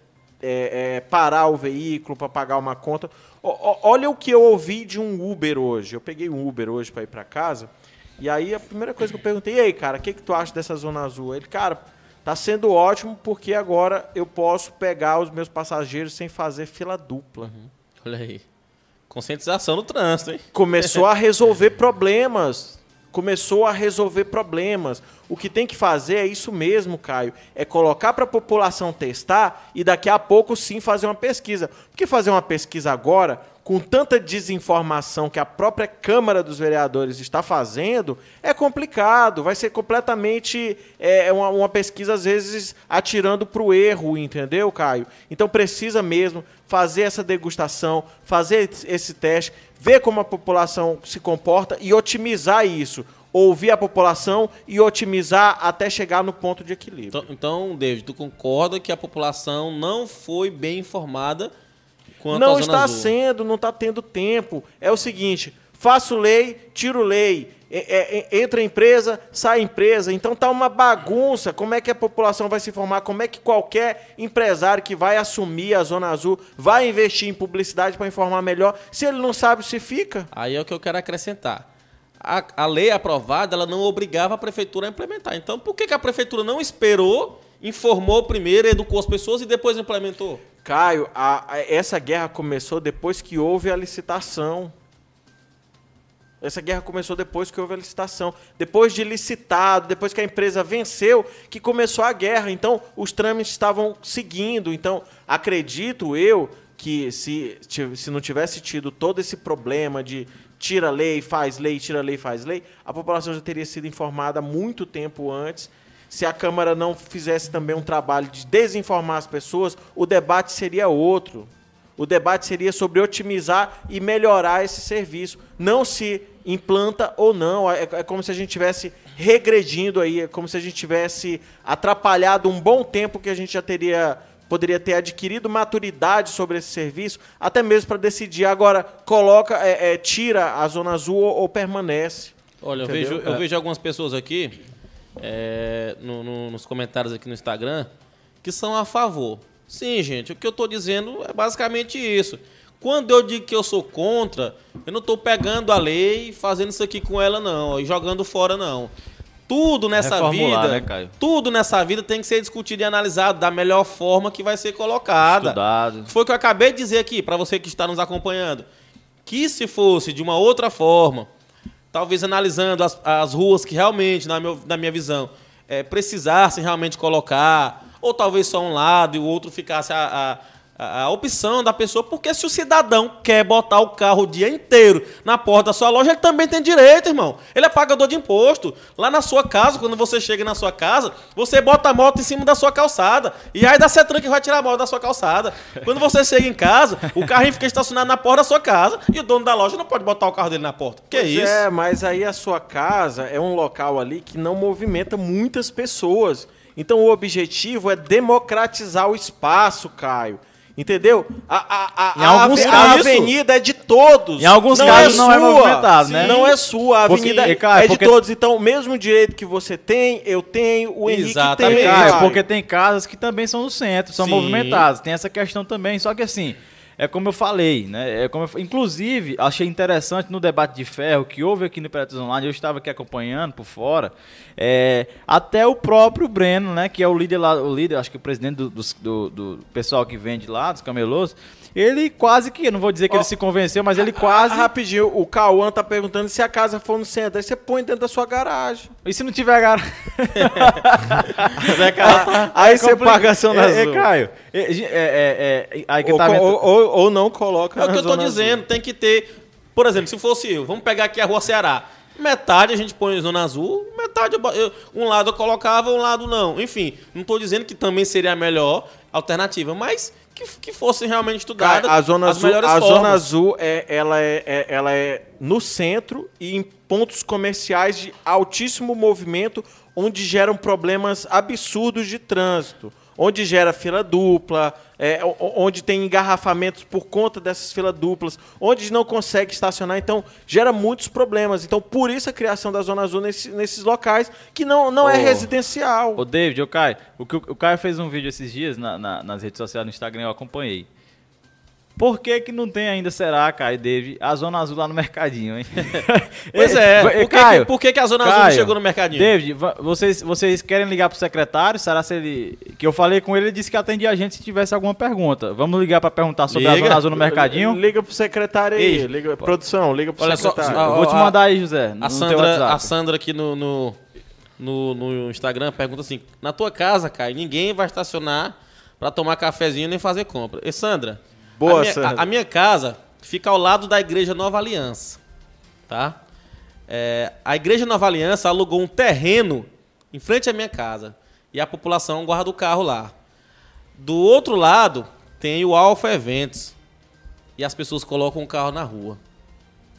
é, é, parar o veículo para pagar uma conta. O, o, olha o que eu ouvi de um Uber hoje. Eu peguei um Uber hoje para ir para casa. E aí a primeira coisa que eu perguntei, e aí, cara, o que, que tu acha dessa zona azul? Ele, cara, tá sendo ótimo porque agora eu posso pegar os meus passageiros sem fazer fila dupla. Uhum. Olha aí. Conscientização no trânsito, hein? Começou a resolver problemas começou a resolver problemas. O que tem que fazer é isso mesmo, Caio, é colocar para a população testar e daqui a pouco sim fazer uma pesquisa. Porque fazer uma pesquisa agora, com tanta desinformação que a própria Câmara dos Vereadores está fazendo, é complicado. Vai ser completamente é, uma, uma pesquisa, às vezes, atirando para o erro, entendeu, Caio? Então precisa mesmo fazer essa degustação, fazer esse teste, ver como a população se comporta e otimizar isso. Ouvir a população e otimizar até chegar no ponto de equilíbrio. Então, então David, tu concorda que a população não foi bem informada quanto Não está azul? sendo, não está tendo tempo. É o seguinte, faço lei, tiro lei é, é, entra empresa, sai empresa. Então tá uma bagunça. Como é que a população vai se formar? Como é que qualquer empresário que vai assumir a Zona Azul vai investir em publicidade para informar melhor, se ele não sabe se fica? Aí é o que eu quero acrescentar. A, a lei aprovada, ela não obrigava a prefeitura a implementar. Então, por que, que a prefeitura não esperou, informou primeiro, educou as pessoas e depois implementou? Caio, a, a, essa guerra começou depois que houve a licitação. Essa guerra começou depois que houve a licitação. Depois de licitado, depois que a empresa venceu, que começou a guerra. Então, os trâmites estavam seguindo. Então, acredito eu que se, se não tivesse tido todo esse problema de tira lei, faz lei, tira lei, faz lei, a população já teria sido informada muito tempo antes. Se a Câmara não fizesse também um trabalho de desinformar as pessoas, o debate seria outro. O debate seria sobre otimizar e melhorar esse serviço, não se implanta ou não. É, é como se a gente tivesse regredindo aí, é como se a gente tivesse atrapalhado um bom tempo que a gente já teria poderia ter adquirido maturidade sobre esse serviço, até mesmo para decidir agora coloca, é, é, tira a zona azul ou, ou permanece. Olha, eu vejo, eu vejo algumas pessoas aqui é, no, no, nos comentários aqui no Instagram que são a favor. Sim, gente, o que eu estou dizendo é basicamente isso. Quando eu digo que eu sou contra, eu não estou pegando a lei e fazendo isso aqui com ela, não, e jogando fora, não. Tudo nessa Reformular, vida, né, tudo nessa vida tem que ser discutido e analisado da melhor forma que vai ser colocada. Estudado. Foi o que eu acabei de dizer aqui para você que está nos acompanhando. Que se fosse de uma outra forma, talvez analisando as, as ruas que realmente, na, meu, na minha visão, é, precisassem realmente colocar ou talvez só um lado e o outro ficasse a, a, a, opção da pessoa, porque se o cidadão quer botar o carro o dia inteiro na porta da sua loja, ele também tem direito, irmão. Ele é pagador de imposto. Lá na sua casa, quando você chega na sua casa, você bota a moto em cima da sua calçada. E aí da Cetran que vai tirar a moto da sua calçada. Quando você chega em casa, o carrinho fica estacionado na porta da sua casa e o dono da loja não pode botar o carro dele na porta. Que pois isso? É, mas aí a sua casa é um local ali que não movimenta muitas pessoas. Então o objetivo é democratizar o espaço, Caio. Entendeu? A, a, a, em alguns a, casos, a avenida é de todos. Em alguns não casos é não é sua. é movimentado, né? Não é sua. A avenida porque, Caio, é de porque... todos. Então, o mesmo direito que você tem, eu tenho, o Henrique Exatamente. tem. Porque tem casas que também são no centro, são Sim. movimentadas. Tem essa questão também. Só que assim, é como eu falei, né? É como eu, inclusive, achei interessante no debate de ferro que houve aqui no Imperatriz Online, eu estava aqui acompanhando por fora, é, até o próprio Breno, né? Que é o líder lá, o líder, acho que o presidente do, do, do pessoal que vende lá, dos camelôs, ele quase que, não vou dizer que oh, ele se convenceu, mas ele quase. Rapidinho, o Cauã tá perguntando se a casa for no centro. Aí você põe dentro da sua garagem. E se não tiver garagem? é, aí é você paga a ação na é, é, Caio, é, é, é, aí que ou, tá ou, ou, ou, não coloca. É o que eu tô dizendo, azul. tem que ter. Por exemplo, se fosse eu, vamos pegar aqui a rua Ceará. Metade a gente põe zona azul, metade eu eu- um lado eu colocava, um lado não. Enfim, não estou dizendo que também seria a melhor alternativa, mas que, que fosse realmente estudada Cara, a zona azul, a formas. zona azul é, ela, é, é- ela é no centro e em pontos comerciais de altíssimo movimento, onde geram problemas absurdos de trânsito, onde gera fila dupla, é, onde tem engarrafamentos por conta dessas filas duplas, onde não consegue estacionar, então gera muitos problemas. Então, por isso a criação da zona azul nesse- nesses locais que não, não é Ô, residencial. Ô, David, ô Caio, o, que o, o Caio fez um vídeo esses dias na- na- nas redes sociais, no Instagram, eu acompanhei. Por que que não tem ainda, será, Caio David, a Zona Azul lá no mercadinho, hein? Pois é, por que, Caio, que- por que, que a zona azul não Caio, chegou no mercadinho? David, vocês, vocês querem ligar pro secretário? Será se ele... Que eu falei com ele, ele disse que atendia a gente se tivesse alguma pergunta. Vamos ligar pra perguntar sobre a Liga. Zona Azul no mercadinho? Liga pro secretário aí, Ei, liga, produção, liga pro olha só, secretário. ó, Eu vou te a- mandar aí, José, A Sandra, a Sandra aqui no, no, no, no Instagram pergunta assim: na tua casa, Caio, ninguém vai estacionar pra tomar cafezinho nem fazer compra. E Sandra, Boa, a minha. A, a minha casa fica ao lado da igreja Nova Aliança, tá? É, a igreja Nova Aliança alugou um terreno em frente à minha casa e a população guarda o carro lá. Do outro lado tem o Alfa Eventos e as pessoas colocam o carro na rua.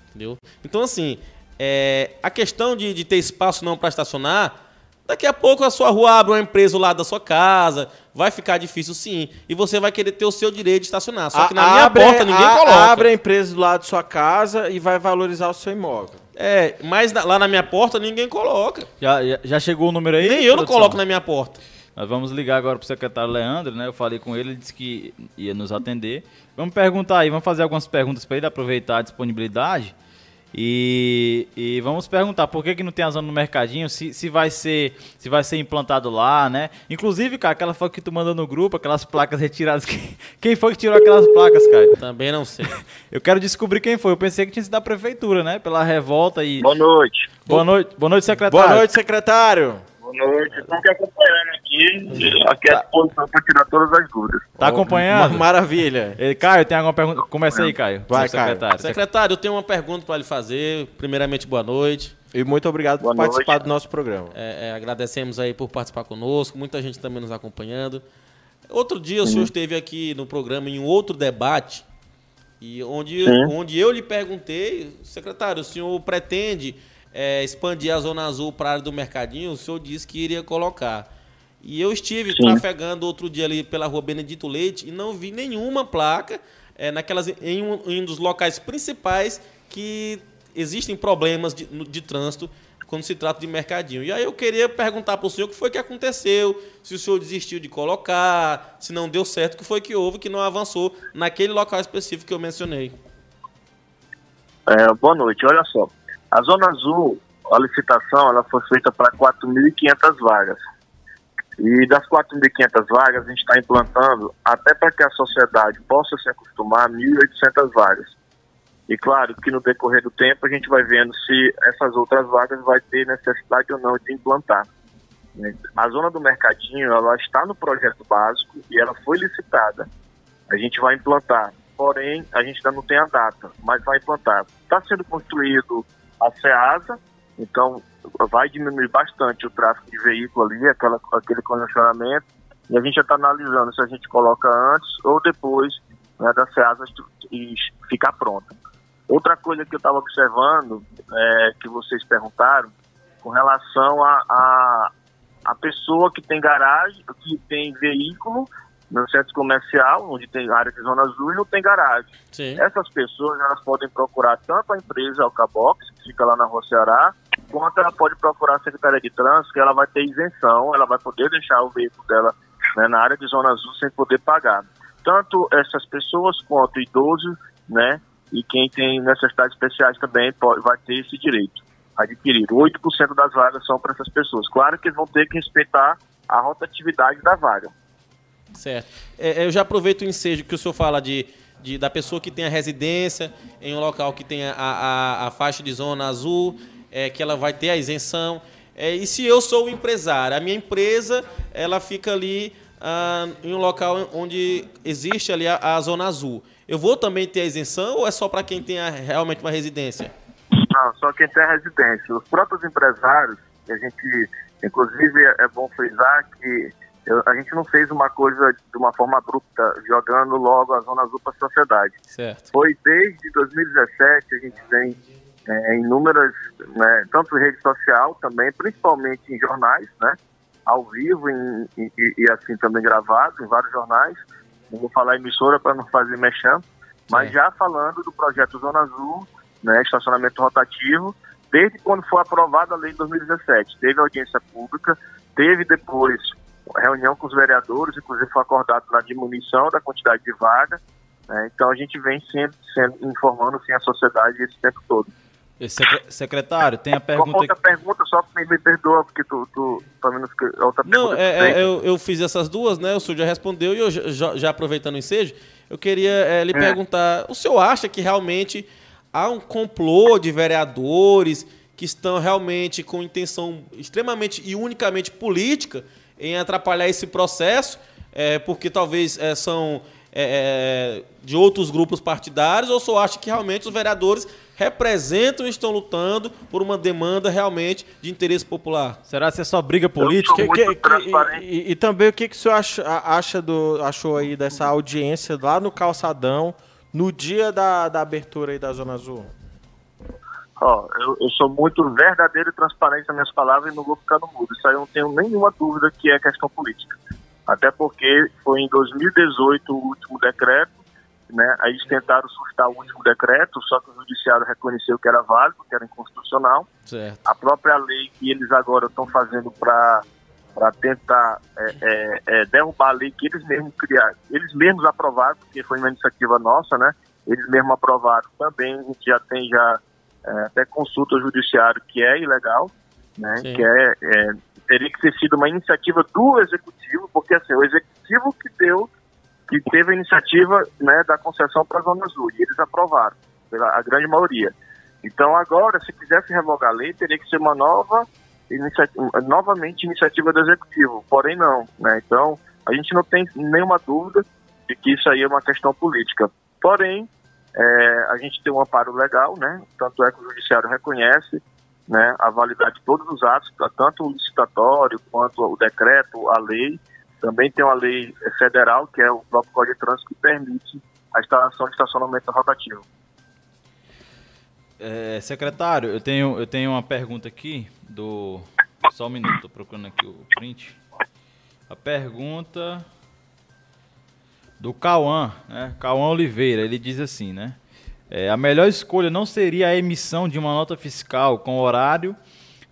Entendeu? Então, assim, é, a questão de, de ter espaço não para estacionar, daqui a pouco a sua rua abre uma empresa lado da sua casa, vai ficar difícil sim. E você vai querer ter o seu direito de estacionar. Só que na A- minha abre- porta ninguém a- coloca. Abre a empresa do lado da sua casa e vai valorizar o seu imóvel. É, mas na- lá na minha porta ninguém coloca. Já, já, já chegou o número aí? Nem eu não coloco na minha porta. Nós vamos ligar agora pro secretário Leandro, né? Eu falei com ele, ele disse que ia nos atender. Vamos perguntar aí, vamos fazer algumas perguntas para ele aproveitar a disponibilidade. E, e vamos perguntar por que, que não tem a zona no mercadinho, se, se vai ser se vai ser implantado lá, né? Inclusive, cara, aquela foto que tu mandou no grupo, aquelas placas retiradas. Quem, quem foi que tirou aquelas placas, cara? Também não sei. Eu quero descobrir quem foi. Eu pensei que tinha sido da prefeitura, né? Pela revolta e. Boa noite. Boa noite, boa noite, secretário. Boa noite, secretário. Boa noite. Estamos aqui acompanhando aqui. Aqui é à disposição para tirar todas as dúvidas. Tá acompanhando? Ma- Maravilha. Eh, Caio, tem alguma pergunta? Começa aí, Caio. Vai, seu Caio. secretário. Secretário, eu tenho uma pergunta para lhe fazer. Primeiramente, boa noite. E muito obrigado por Boa noite. participar do nosso programa. É, é, agradecemos aí por participar conosco, muita gente também nos acompanhando. Outro dia o senhor esteve aqui no programa em um outro debate, e onde, Sim. onde eu lhe perguntei, secretário, o senhor pretende é, expandir a Zona Azul para a área do mercadinho? O senhor disse que iria colocar. E eu estive Sim. trafegando outro dia ali pela rua Benedito Leite e não vi nenhuma placa é, naquelas, em, um, em um dos locais principais que existem problemas de, de trânsito quando se trata de mercadinho. E aí eu queria perguntar para o senhor o que foi que aconteceu, se o senhor desistiu de colocar, se não deu certo, o que foi que houve que não avançou naquele local específico que eu mencionei. É, boa noite. Olha só. A Zona Azul, a licitação, ela foi feita para 4.500 vagas. E das 4.500 vagas, a gente está implantando, até para que a sociedade possa se acostumar, 1.800 vagas. E claro que no decorrer do tempo a gente vai vendo se essas outras vagas vai ter necessidade ou não de implantar. A zona do mercadinho, ela está no projeto básico e ela foi licitada. A gente vai implantar, porém a gente ainda não tem a data, mas vai implantar. Está sendo construído a SEASA, então vai diminuir bastante o tráfego de veículo ali, aquela, aquele congestionamento, e a gente já está analisando se a gente coloca antes ou depois né, da SEASA e ficar pronta. Outra coisa que eu estava observando, é, que vocês perguntaram, com relação a, a, a pessoa que tem garagem, que tem veículo no centro comercial, onde tem área de zona azul e não tem garagem. Sim. Essas pessoas elas podem procurar tanto a empresa Alcabox, que fica lá na Rua Ceará, quanto ela pode procurar a Secretaria de Trânsito, que ela vai ter isenção, ela vai poder deixar o veículo dela né, na área de zona azul sem poder pagar. Tanto essas pessoas quanto idosos, né, e quem tem necessidades especiais também pode, vai ter esse direito adquirido. 8% das vagas são para essas pessoas. Claro que eles vão ter que respeitar a rotatividade da vaga. Certo. É, eu já aproveito o ensejo que o senhor fala de, de- da pessoa que tem a residência em um local que tem a, a, a faixa de zona azul, é, que ela vai ter a isenção. É, e se eu sou o empresário, a minha empresa ela fica ali ah, em um local onde existe ali a, a zona azul. Eu vou também ter a isenção ou é só para quem tem a- realmente uma residência? Não, só quem tem residência. Os próprios empresários, a gente, inclusive, é bom frisar que eu, a gente não fez uma coisa de uma forma abrupta, jogando logo a Zona Azul para a sociedade. Certo. Foi desde 2017 a gente tem é, inúmeras, né, tanto em rede social também, principalmente em jornais, né, ao vivo em, em, e, assim também gravado em vários jornais. Não vou falar emissora para não fazer mexendo, mas já falando do projeto Zona Azul, né, estacionamento rotativo, desde quando foi aprovada a lei em 2017. Teve audiência pública, teve depois reunião com os vereadores, inclusive foi acordado na diminuição da quantidade de vaga. Né, então a gente vem sempre sendo, informando sim, a sociedade esse tempo todo. Secretário, tem a pergunta. Outra pergunta, só me, me perdoa, porque tu, tu pelo menos que outra Não, é, é, eu, eu fiz essas duas, né? O senhor já respondeu e eu já, já aproveitando o ensejo, eu queria é, lhe é. perguntar: o senhor acha que realmente há um complô de vereadores que estão realmente com intenção extremamente e unicamente política em atrapalhar esse processo, é, porque talvez é, são é, de outros grupos partidários, ou só acha que realmente os vereadores representam e estão lutando por uma demanda realmente de interesse popular. Será que é só briga política? Que, que, que, e, e, também o que, que o senhor acha, acha do, achou aí dessa audiência lá no Calçadão, no dia da, da abertura aí da Zona Azul? Ó, eu, eu, sou muito verdadeiro e transparente nas minhas palavras e não vou ficar no mudo. Isso aí eu não tenho nenhuma dúvida que é questão política. Até porque foi em 2018 o último decreto né? Aí eles tentaram sustar o último decreto, só que o judiciário reconheceu que era válido, que era inconstitucional. Certo. A própria lei que eles agora estão fazendo para para tentar é, é, é, derrubar a lei que eles mesmos criaram, eles mesmos aprovaram, porque foi uma iniciativa nossa, né? Eles mesmos aprovaram também, a gente já tem já até consulta ao judiciário que é ilegal, né? Sim. Que é, é, teria que ter sido uma iniciativa do executivo, porque assim, o executivo que deu que teve a iniciativa né, da concessão para a Zona Azul, e eles aprovaram, pela, a grande maioria. Então, agora, se quisesse revogar a lei, teria que ser uma nova, iniciativa, novamente, iniciativa do Executivo, porém não. Né? Então, a gente não tem nenhuma dúvida de que isso aí é uma questão política. Porém, é, a gente tem um amparo legal, né? tanto é que o Judiciário reconhece né, a validade de todos os atos, tanto o licitatório quanto o decreto, a lei, também tem uma lei federal, que é o próprio Código de Trânsito, que permite a instalação de estacionamento rotativo. É, secretário, eu tenho, eu tenho uma pergunta aqui do. Só um minuto, estou procurando aqui o print. A pergunta do Cauã, né? Cauã Oliveira, ele diz assim, né? É, a melhor escolha não seria a emissão de uma nota fiscal com horário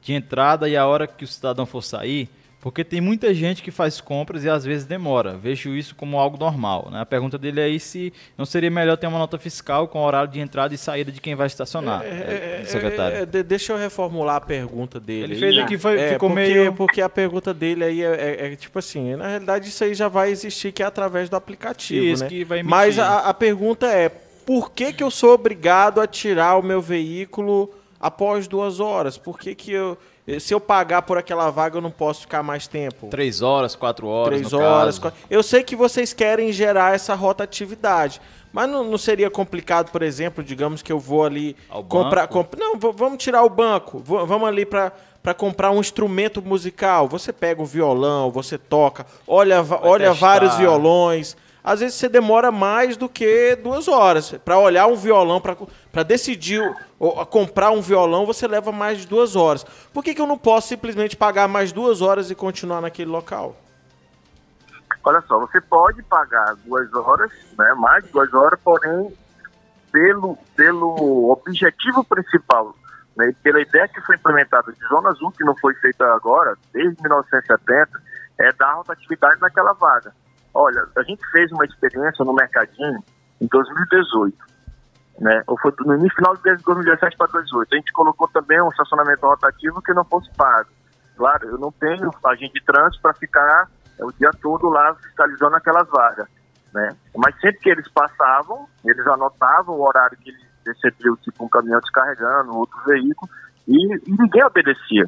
de entrada e a hora que o cidadão for sair, porque tem muita gente que faz compras e às vezes demora. Vejo isso como algo normal. Né? A pergunta dele é se não seria melhor ter uma nota fiscal com horário de entrada e saída de quem vai estacionar, é, é, é, secretário. É, deixa eu reformular a pergunta dele. Ele fez aqui, foi, é, ficou porque, meio... Porque a pergunta dele aí é, é, tipo assim, na realidade isso aí já vai existir que é através do aplicativo, isso, né? que vai emitir. Mas a, a pergunta é, por que, que eu sou obrigado a tirar o meu veículo após duas horas? Por que, que eu se eu pagar por aquela vaga, eu não posso ficar mais tempo. Três horas, quatro horas. Três horas. Quatro... Eu sei que vocês querem gerar essa rotatividade. Mas não, não, seria complicado, por exemplo, digamos que eu vou ali Ao comprar. Comp... Não, vamos tirar o banco. Vamos ali para para comprar um instrumento musical. Você pega o violão, você toca, olha, olha vários violões às vezes você demora mais do que duas horas. Para olhar um violão, para decidir ou, comprar um violão, você leva mais de duas horas. Por que, que eu não posso simplesmente pagar mais duas horas e continuar naquele local? Olha só, você pode pagar duas horas, né, mais de duas horas, porém, pelo, pelo objetivo principal, né, pela ideia que foi implementada de Zona Azul, que não foi feita agora, desde 1970, é dar rotatividade naquela vaga. Olha, a gente fez uma experiência no Mercadinho em 2018, né? Ou foi no início final de 2017 para 2018. A gente colocou também um estacionamento rotativo que não fosse pago. Claro, eu não tenho agente de trânsito para ficar é, o dia todo lá fiscalizando aquelas vagas, né? Mas sempre que eles passavam, eles anotavam o horário que eles recebiam, tipo um caminhão descarregando, outro veículo, e, e ninguém obedecia.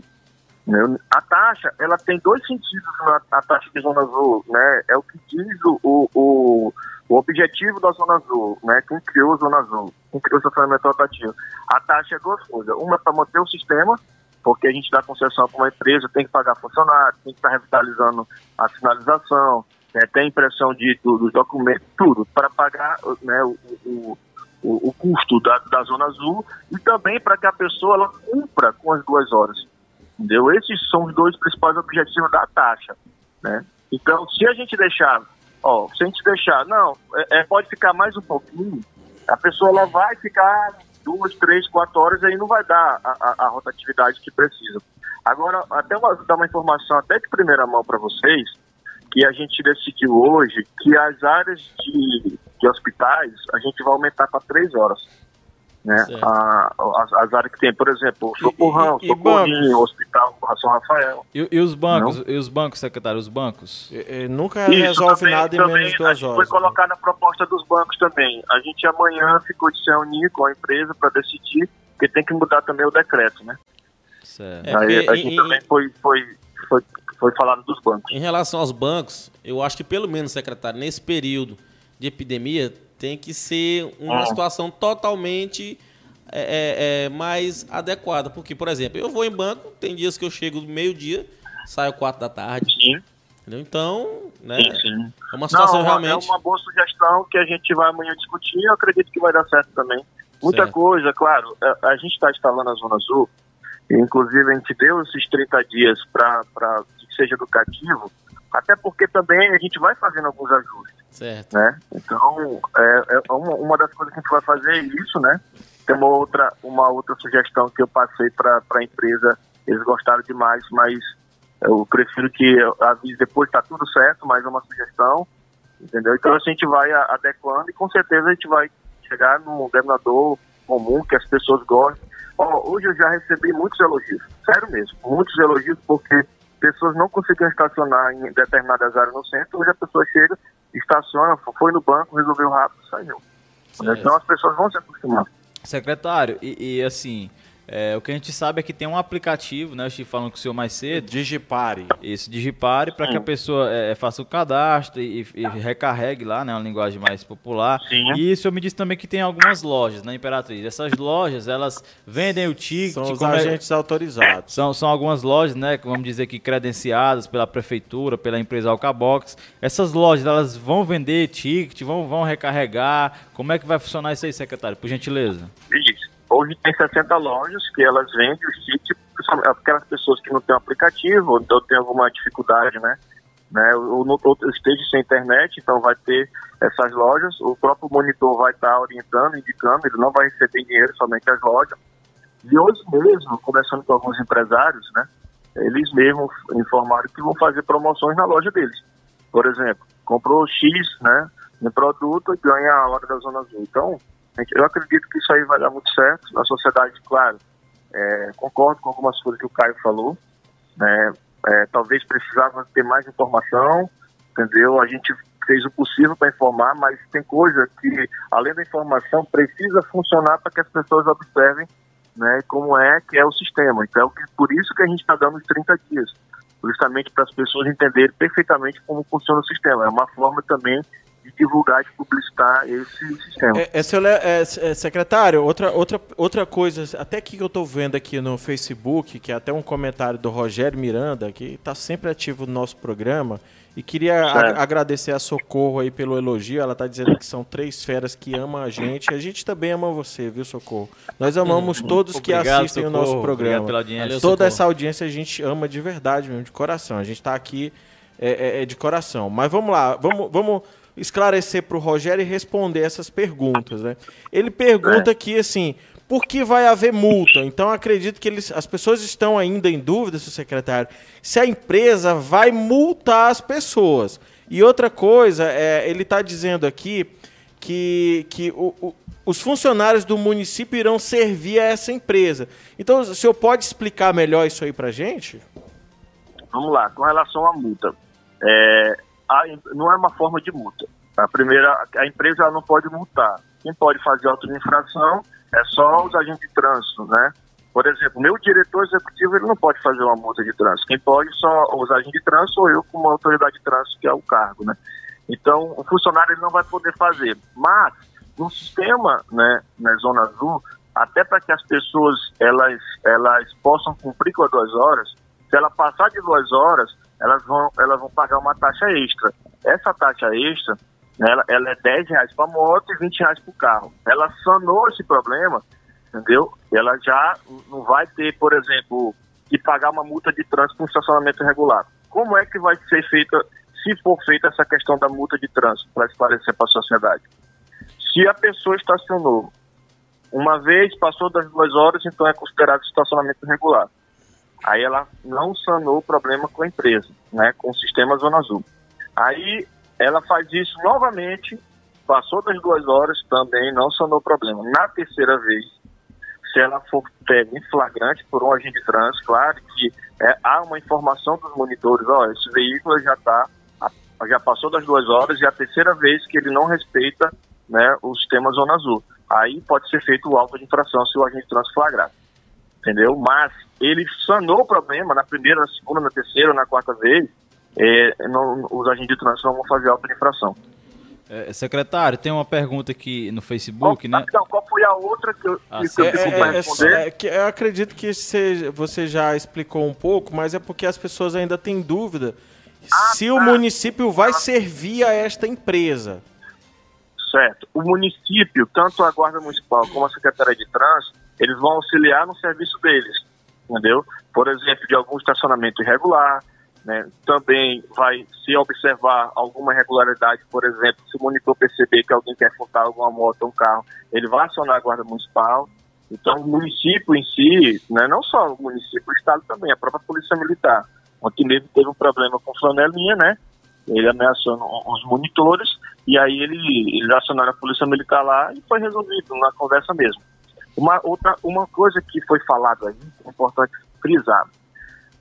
A taxa, ela tem dois sentidos na, taxa de zona azul, né? É o que diz o, o, O objetivo da Zona Azul, né, quem criou a Zona Azul, quem criou o estacionamento rotativo, a taxa é duas coisas. Uma é para manter o sistema, porque a gente dá concessão para uma empresa, tem que pagar funcionário, tem que estar revitalizando a sinalização, né, tem impressão de, do, dos documentos, tudo, para pagar né, o, o, o, o, custo da, da Zona Azul e também para que a pessoa ela cumpra com as duas horas. Entendeu? Esses são os dois principais objetivos da taxa. Né? Então, se a gente deixar, ó, se a gente deixar, não, é, é, pode ficar mais um pouquinho, a pessoa ela vai ficar duas, três, quatro horas aí não vai dar a, a, a rotatividade que precisa. Agora, até uma, dar uma informação até de primeira mão para vocês, que a gente decidiu hoje que as áreas de, de hospitais a gente vai aumentar para três horas. Né? A, as, as, áreas que tem, por exemplo, Socorrão, e, e, Socorrinho, e Hospital São Rafael. E, e, os bancos, Não? e os bancos, secretário, os bancos? nunca Isso, resolve também, nada em também, menos de duas horas. Foi né? colocar na proposta dos bancos também. A gente amanhã ficou de se reunir com a empresa para decidir, porque tem que mudar também o decreto, né? Certo. É, Aí, a gente também foi, foi, foi foi falado dos bancos. Em relação aos bancos, eu acho que pelo menos, secretário, nesse período de epidemia, tem que ser uma ah. situação totalmente é, é, é, mais adequada. Porque, por exemplo, eu vou em banco, tem dias que eu chego meio-dia, saio quatro da tarde. Sim. Entendeu? Então, né? Sim, sim. É uma situação Não, realmente. É uma boa sugestão que a gente vai amanhã discutir. Eu acredito que vai dar certo também. Muita certo. coisa, claro. A, a gente está instalando a Zona Azul. Inclusive, a gente deu esses 30 dias para seja educativo, até porque também a gente vai fazendo alguns ajustes. Certo. Né? Então, é, é uma, uma, das coisas que a gente vai fazer é isso, né? Tem uma outra, uma outra sugestão que eu passei para a empresa, eles gostaram demais, mas eu prefiro que avise depois, está tudo certo, mas é uma sugestão, entendeu? Então a gente vai adequando e com certeza a gente vai chegar no governador comum, que as pessoas gostem. Oh, hoje eu já recebi muitos elogios, sério mesmo, muitos elogios, porque pessoas não conseguiam estacionar em determinadas áreas no centro, hoje a pessoa chega, estaciona, foi no banco, resolveu rápido, saiu. Então as pessoas vão se acostumar. Secretário, e, e assim, é, o que a gente sabe é que tem um aplicativo, né? Eu estive falando com o senhor mais cedo. Digipare. Isso, Digipare, para que a pessoa é, faça o cadastro e, e, recarregue lá, né? Uma linguagem mais popular. Sim. E o senhor me disse também que tem algumas lojas na Imperatriz. Essas lojas, elas vendem o ticket. São os é agentes é... autorizados. São, são algumas lojas, né? Vamos dizer que credenciadas pela prefeitura, pela empresa Alcabox. Essas lojas, elas vão vender ticket, vão, vão recarregar. Como é que vai funcionar isso aí, secretário? Por gentileza. Isso. Hoje tem 60 lojas que elas vendem os tickets, aquelas pessoas que não têm aplicativo, ou têm alguma dificuldade, né? né? Ou, ou esteja sem internet, então vai ter essas lojas, o próprio monitor vai estar orientando, indicando, ele não vai receber dinheiro, somente as lojas. E hoje mesmo, conversando com alguns empresários, né? Eles mesmos informaram que vão fazer promoções na loja deles. Por exemplo, comprou X, né? Um produto e ganha a hora da Zona Azul. Então, eu acredito que isso aí vai dar muito certo. Na sociedade, claro, é, concordo com algumas coisas que o Caio falou. Né? É, talvez precisava ter mais informação, entendeu? A gente fez o possível para informar, mas tem coisa que, além da informação, precisa funcionar para que as pessoas observem né, como é que é o sistema. Então, por isso que a gente está dando os 30 dias, justamente para as pessoas entenderem perfeitamente como funciona o sistema. É uma forma também de divulgar, de publicitar esse sistema. É, é, é, secretário, outra, outra, outra coisa, até que eu estou vendo aqui no Facebook, que é até um comentário do Rogério Miranda, que está sempre ativo no nosso programa, e queria a, agradecer a Socorro aí pelo elogio. Ela está dizendo que são três feras que amam a gente. A gente também ama você, viu, Socorro? Nós amamos hum, todos obrigado, que assistem Socorro, o nosso programa. Pela audiência. Toda essa audiência a gente ama de verdade mesmo, de coração. A gente está aqui é, é, é, de coração. Mas vamos lá, vamos, vamos esclarecer para o Rogério e responder essas perguntas. Né? Ele pergunta aqui assim, por que vai haver multa? Então acredito que eles, as pessoas estão ainda em dúvida, seu secretário, se a empresa vai multar as pessoas. E outra coisa, é, ele está dizendo aqui que, que o, o, os funcionários do município irão servir a essa empresa. Então, o senhor pode explicar melhor isso aí para a gente? Vamos lá, com relação à multa. É, a, não é uma forma de multa. A primeira, a empresa não pode multar. Quem pode fazer auto-infração é só os agentes de trânsito, né? Por exemplo, meu diretor executivo ele não pode fazer uma multa de trânsito. Quem pode só os agentes de trânsito ou eu como autoridade de trânsito, que é o cargo, né? Então, o funcionário ele não vai poder fazer. Mas, no sistema, né, na Zona Azul, até para que as pessoas elas, elas possam cumprir com as duas horas, se ela passar de duas horas, elas vão, elas vão pagar uma taxa extra. Essa taxa extra, ela, ela é 10 reais para moto e 20 reais para o carro. Ela sanou esse problema, entendeu? Ela já não vai ter, por exemplo, que pagar uma multa de trânsito no estacionamento regular. Como é que vai ser feita, se for feita essa questão da multa de trânsito, para esclarecer para a sociedade? Se a pessoa estacionou uma vez, passou das duas horas, então é considerado estacionamento regular. Aí ela não sanou o problema com a empresa, né, com o sistema Zona Azul. Aí ela faz isso novamente, passou das duas horas, também não sanou problema. Na terceira vez, se ela for pega em flagrante por um agente trânsito, claro que é, há uma informação dos monitores, ó, esse veículo já está, já passou das duas horas e é a terceira vez que ele não respeita né, o sistema Zona Azul. Aí pode ser feito o auto de infração se o agente trânsito flagrar. Entendeu? Mas ele sanou o problema na primeira, na segunda, na terceira, na quarta vez, é, não, os agentes de trânsito não vão fazer de infração. É, secretário, tem uma pergunta aqui no Facebook, qual, né? Não, qual foi a outra que eu, Ah, que eu É, fico é, é, responder? é que eu acredito que você, você já explicou um pouco, mas é porque as pessoas ainda têm dúvida se o município vai servir a esta empresa. Certo. O município, tanto a Guarda Municipal como a Secretaria de Trânsito, eles vão auxiliar no serviço deles, entendeu? Por exemplo, de algum estacionamento irregular, né? Também vai se observar alguma irregularidade, por exemplo, se o monitor perceber que alguém quer furtar alguma moto um carro, ele vai acionar a Guarda Municipal. Então, o município em si, né? não só o município, o Estado também, a própria Polícia Militar. Ontem mesmo teve um problema com flanelinha, né? Ele ameaçou os monitores e aí ele, eles acionaram a polícia militar lá e foi resolvido na conversa mesmo. Uma, outra, uma coisa que foi falado aí, é importante frisar.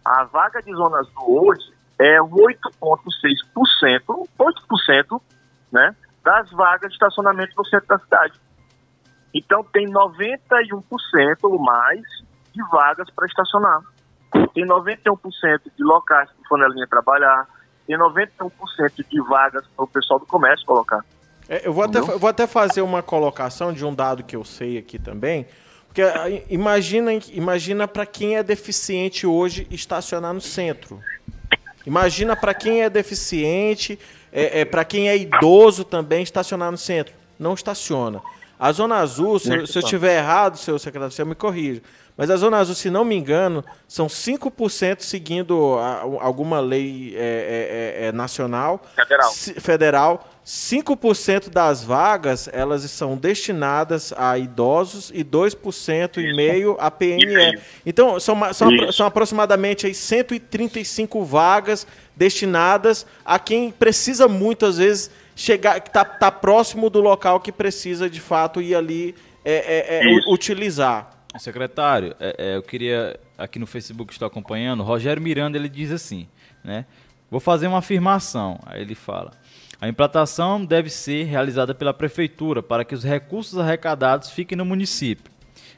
A vaga de Zona Azul hoje é 8,6%, 8% né, das vagas de estacionamento no centro da cidade. Então tem 91% ou mais de vagas para estacionar. Tem 91% de locais para o flanelinha trabalhar, tem 91% de vagas para o pessoal do comércio colocar. É, eu, vou até, eu vou até fazer uma colocação de um dado que eu sei aqui também. Porque ah, imagina, imagina para quem é deficiente hoje estacionar no centro. Imagina para quem é deficiente, é, para quem é idoso também estacionar no centro. Não estaciona. A Zona Azul, se, eu- se eu estiver errado, seu secretário, você me corrija. Mas a Zona Azul, se não me engano, são 5% seguindo a- alguma lei é, é, é, é, nacional. Federal. Si- federal. 5% das vagas, elas são destinadas a idosos e 2% e meio a PNE. Então, são, são, são aproximadamente aí 135 vagas destinadas a quem precisa muitas vezes chegar, que tá, tá próximo do local que precisa de fato ir ali é, é, é, utilizar. Secretário, é, é, eu queria, aqui no Facebook estou acompanhando, Rogério Miranda, ele diz assim, né? Vou fazer uma afirmação, aí ele fala, a implantação deve ser realizada pela prefeitura para que os recursos arrecadados fiquem no município.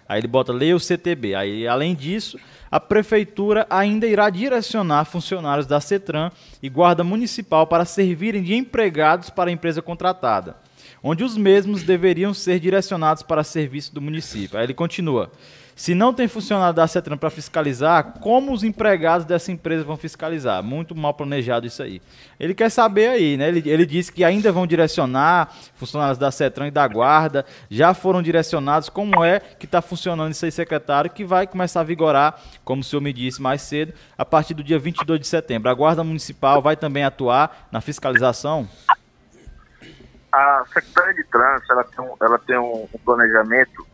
Aí ele bota leia o CTB. Aí, além disso, a prefeitura ainda irá direcionar funcionários da CETRAN e guarda municipal para servirem de empregados para a empresa contratada, onde os mesmos deveriam ser direcionados para serviço do município. Aí ele continua. Se não tem funcionário da CETRAN para fiscalizar, como os empregados dessa empresa vão fiscalizar? Muito mal planejado isso aí. Ele quer saber aí, né? Ele, ele disse que ainda vão direcionar funcionários da CETRAN e da Guarda, já foram direcionados. Como é que está funcionando isso aí, secretário? Que vai começar a vigorar, como o senhor me disse mais cedo, a partir do dia 22 de setembro. A Guarda Municipal vai também atuar na fiscalização? A Secretaria de Trânsito ela tem, um, ela tem um, planejamento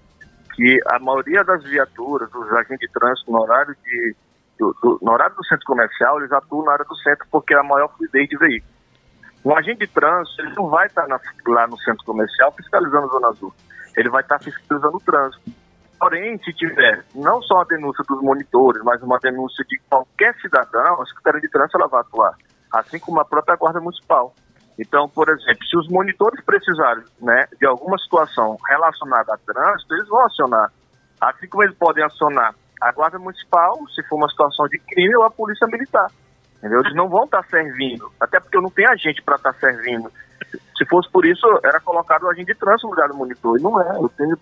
que a maioria das viaturas, dos agentes de trânsito no horário, de, do, do- no horário do centro comercial, eles atuam na área do centro porque é a maior fluidez de veículos. Um agente de trânsito ele não vai estar na- lá no centro comercial fiscalizando a Zona Azul. Ele vai estar fiscalizando o trânsito. Porém, se tiver não só a denúncia dos monitores, mas uma denúncia de qualquer cidadão, a Secretaria de Trânsito ela vai atuar, assim como a própria Guarda Municipal. Então, por exemplo, se os monitores precisarem né, de alguma situação relacionada a trânsito, eles vão acionar. Assim como eles podem acionar a Guarda Municipal, se for uma situação de crime, ou a Polícia Militar. Entendeu? Eles não vão estar servindo, até porque não tenho agente para estar servindo Se fosse por isso, era colocado o agente de trânsito no lugar do monitor. E não é. Eu tenho,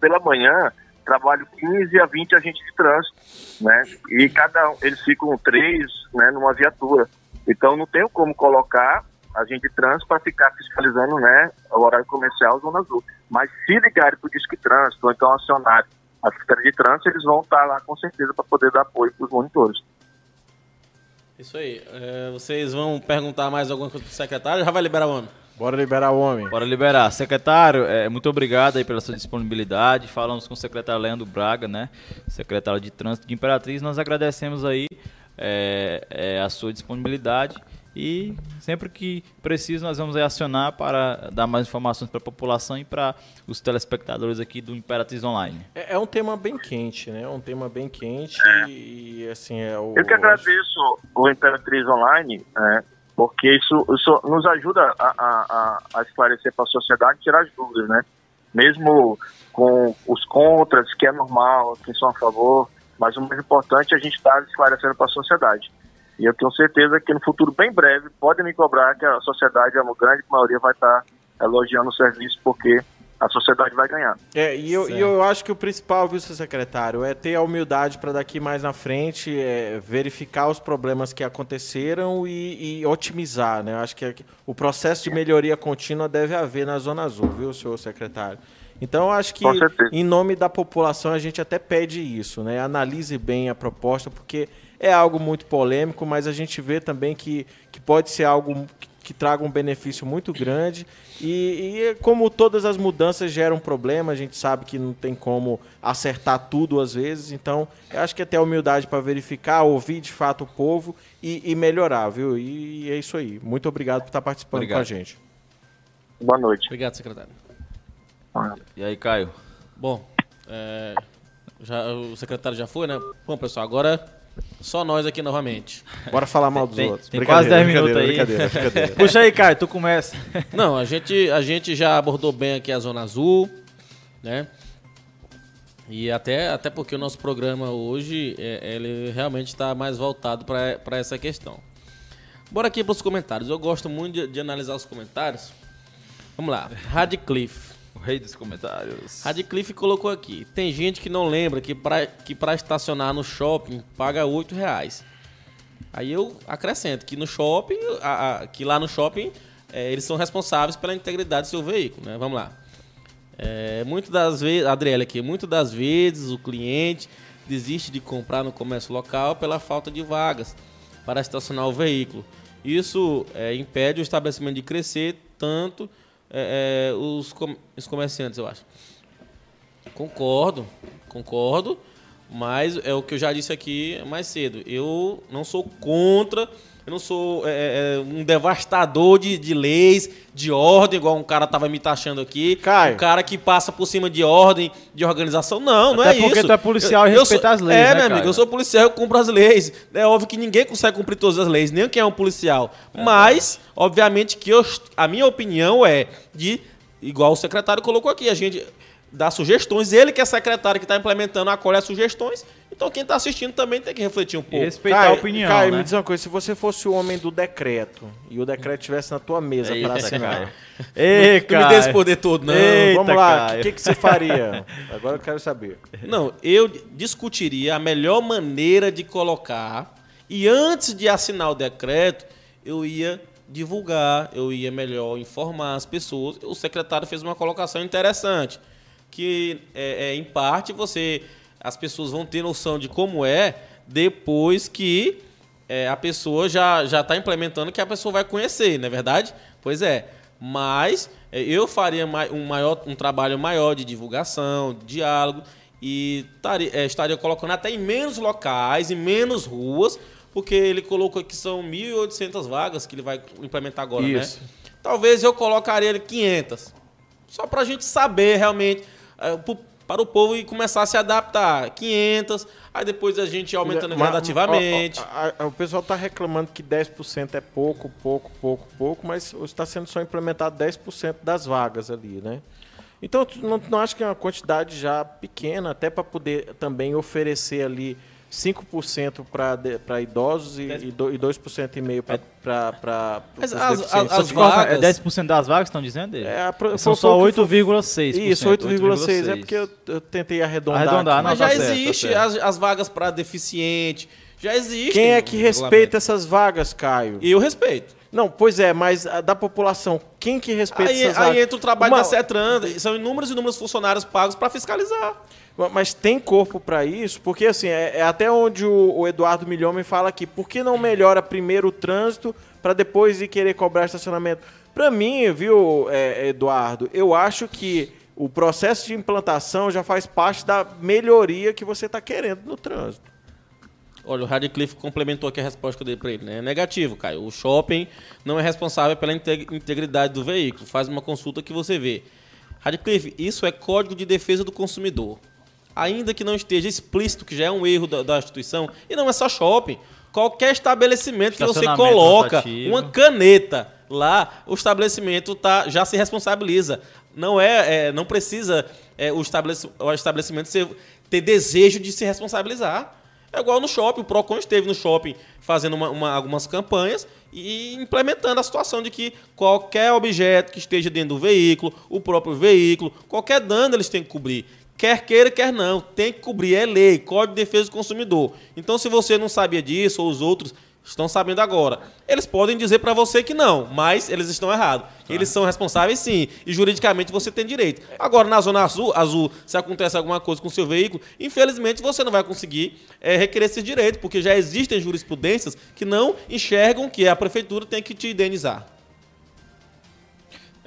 pela manhã, trabalho 15 a 20 agentes de trânsito, né? E cada um, eles ficam três, né, numa viatura. Então não tenho como colocar agente de trânsito para ficar fiscalizando, né, o horário comercial Zona Azul. Mas se ligarem para o Disque Trânsito, ou então acionar a Secretaria de Trânsito, eles vão estar lá com certeza para poder dar apoio para os monitores. Isso aí. É, vocês vão perguntar mais alguma coisa para o secretário? Já vai liberar o homem? Bora liberar o homem. Bora liberar. Secretário, é, muito obrigado aí pela sua disponibilidade. Falamos com o secretário Leandro Braga, né? Secretário de Trânsito de Imperatriz. Nós agradecemos aí é, é, a sua disponibilidade e sempre que preciso nós vamos acionar para dar mais informações para a população e para os telespectadores aqui do Imperatriz Online. É, é, um tema bem quente, né? É um tema bem quente é. e assim é o. Eu que agradeço o Imperatriz Online, né? porque isso, isso nos ajuda a, a, a esclarecer para a sociedade, tirar as dúvidas, né? Mesmo com os contras, que é normal, quem são a favor, mas o mais importante é a gente estar esclarecendo para a sociedade. E eu tenho certeza que no futuro bem breve podem me cobrar que a sociedade, a grande maioria, vai estar elogiando o serviço porque a sociedade vai ganhar. É, e eu, e eu acho que o principal, viu, seu secretário, é ter a humildade para daqui mais na frente é, verificar os problemas que aconteceram e, e otimizar, né? Eu acho que o processo de melhoria contínua deve haver na Zona Azul, viu, senhor secretário? Então, eu acho que, em nome da população, a gente até pede isso, né? Analise bem a proposta, porque é algo muito polêmico, mas a gente vê também que, que pode ser algo que, que traga um benefício muito grande. E, e, como todas as mudanças geram problema, a gente sabe que não tem como acertar tudo às vezes. Então, eu acho que é ter a humildade para verificar, ouvir de fato o povo e, e melhorar, viu? E, e, é isso aí. Muito obrigado por estar participando obrigado. com a gente. Boa noite. Obrigado, secretário. E aí, Caio? Bom, é, já, o secretário já foi, né? Bom, pessoal, agora só nós aqui novamente. Bora falar mal dos tem, outros. Tem quase 10 minutos aí. Brincadeira, brincadeira. Puxa aí, Caio, tu começa. Não, a gente, a gente já abordou bem aqui a Zona Azul, né? E até, até porque o nosso programa hoje, é, ele realmente está mais voltado para essa questão. Bora aqui para os comentários. Eu gosto muito de, de analisar os comentários. Vamos lá. Radcliffe. O rei dos comentários. Radcliffe colocou aqui. Tem gente que não lembra que para que pra estacionar no shopping paga 8 reais. Aí eu acrescento que no shopping, a, a, que lá no shopping, é, eles são responsáveis pela integridade do seu veículo, né? Vamos lá. É, das vezes, Adriele aqui, muito das vezes o cliente desiste de comprar no comércio local pela falta de vagas para estacionar o veículo. Isso é, impede o estabelecimento de crescer tanto é, é, os, com, os comerciantes, eu acho. Concordo, concordo, mas é o que eu já disse aqui mais cedo. Eu não sou contra eu não sou é, é, é, um devastador de, de leis, de ordem, igual um cara tava me taxando aqui. Caio. Um cara que passa por cima de ordem, de organização. Não, não Até é isso. porque tu é policial eu, e respeita sou, as leis, É, né, meu amigo, eu sou policial, eu cumpro as leis. É óbvio que ninguém consegue cumprir todas as leis, nem quem é um policial. É, Mas, obviamente, que eu, a minha opinião é de, igual o secretário colocou aqui, a gente dá sugestões. Ele que é secretário que está implementando, acolhe as sugestões. Então quem está assistindo também tem que refletir um pouco. E respeitar a opinião, Caio, né? me diz uma coisa, se você fosse o homem do decreto e o decreto estivesse na tua mesa Eita, para assinar, Ei, me dê esse poder todo, não. Eita, vamos lá, o Caio. que, que você faria? Agora eu quero saber. Não, eu discutiria a melhor maneira de colocar e antes de assinar o decreto, eu ia divulgar, eu ia melhor informar as pessoas. O secretário fez uma colocação interessante, que é, é, em parte você, as pessoas vão ter noção de como é depois que é, a pessoa já já está implementando, que a pessoa vai conhecer, não é verdade? Pois é. Mas é, eu faria um, maior, um trabalho maior de divulgação, de diálogo, e tari- é, estaria colocando até em menos locais, em menos ruas, porque ele colocou que são 1.800 vagas que ele vai implementar agora, Isso. né? Talvez eu colocaria ele 500. Só para a gente saber realmente, para o povo e começar a se adaptar. 500, aí depois a gente aumentando Ma- gradativamente. ó, ó, a- o pessoal está reclamando que 10% é pouco, pouco, pouco, pouco, mas está sendo só implementado 10% das vagas ali, né? Então, tu não, não acho que é uma quantidade já pequena, até para poder também oferecer ali 5% para idosos e, e do- e 2,5% para Mas os as- as- Só te cortar, vagas- É 10% das vagas estão dizendo? É, a pro- São só foi o que foi- 8,6%. Isso, 8,6. É porque eu, eu tentei arredondar. Arredondar, aqui. Mas tá já certo, tá existe certo. as, as vagas para deficiente. Já existe. Quem é que respeita essas vagas, Caio? Eu respeito. Não, pois é, mas a da população, quem que respeita Aí, essas aí vagas? entra o trabalho Uma- da CETRAN. São inúmeros e inúmeros funcionários pagos para fiscalizar. Mas tem corpo para isso? Porque assim, é, é até onde o, o Eduardo Milhomem fala aqui. Por que não melhora primeiro o trânsito para depois ir querer cobrar estacionamento? Para mim, viu, é, Eduardo, eu acho que o processo de implantação já faz parte da melhoria que você está querendo no trânsito. Olha, o Radcliffe complementou aqui a resposta que eu dei para ele. Né? É negativo, Caio. O shopping não é responsável pela integ- integridade do veículo. Faz uma consulta que você vê. Radcliffe, isso é Código de Defesa do Consumidor. Ainda que não esteja explícito, que já é um erro da, da instituição, e não é só shopping. Qualquer estabelecimento que você coloca rotativo. uma caneta lá, o estabelecimento tá, já se responsabiliza. Não é, é, não precisa é, o, estabelec- o estabelecimento ser- ter desejo de se responsabilizar. É igual no shopping, o Procon esteve no shopping fazendo uma- uma- algumas campanhas e implementando a situação de que qualquer objeto que esteja dentro do veículo, o próprio veículo, qualquer dano eles têm que cobrir. Quer queira, quer não, tem que cobrir, é lei, Código de Defesa do Consumidor. Então, se você não sabia disso, ou os outros estão sabendo agora, eles podem dizer para você que não, mas eles estão errados. Eles são responsáveis sim, e juridicamente você tem direito. Agora, na Zona Azul, azul se acontece alguma coisa com o seu veículo, infelizmente você não vai conseguir eh, requerer esse direito, porque já existem jurisprudências que não enxergam que a prefeitura tem que te indenizar.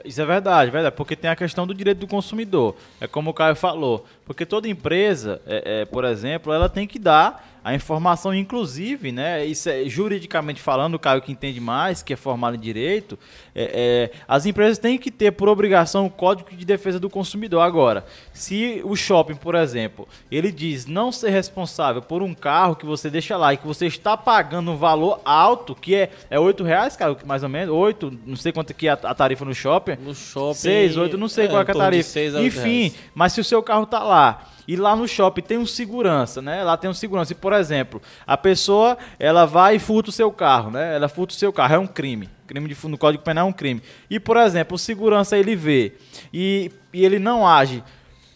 Isso é verdade, verdade, porque tem a questão do direito do consumidor. É como o Caio falou, porque toda empresa, é, é, por exemplo, ela tem que dar a informação, inclusive, né? Isso é juridicamente falando, o Caio que entende mais, que é formado em direito, é, é, as empresas têm que ter por obrigação o Código de Defesa do Consumidor. Agora, se o shopping, por exemplo, ele diz não ser responsável por um carro que você deixa lá e que você está pagando um valor alto, que é, é 8 reais, cara, mais ou menos, 8, não sei quanto que é a, a tarifa no shopping. No shopping. 6, 8, não sei é, qual é em a tarifa. Enfim, mas se o seu carro tá lá e lá no shopping tem um segurança, né? Lá tem um segurança. E, por exemplo, a pessoa, ela vai e furta o seu carro, né? Ela furta o seu carro, é um crime. Crime de no Código Penal é um crime. E, por exemplo, o segurança ele vê e, e ele não age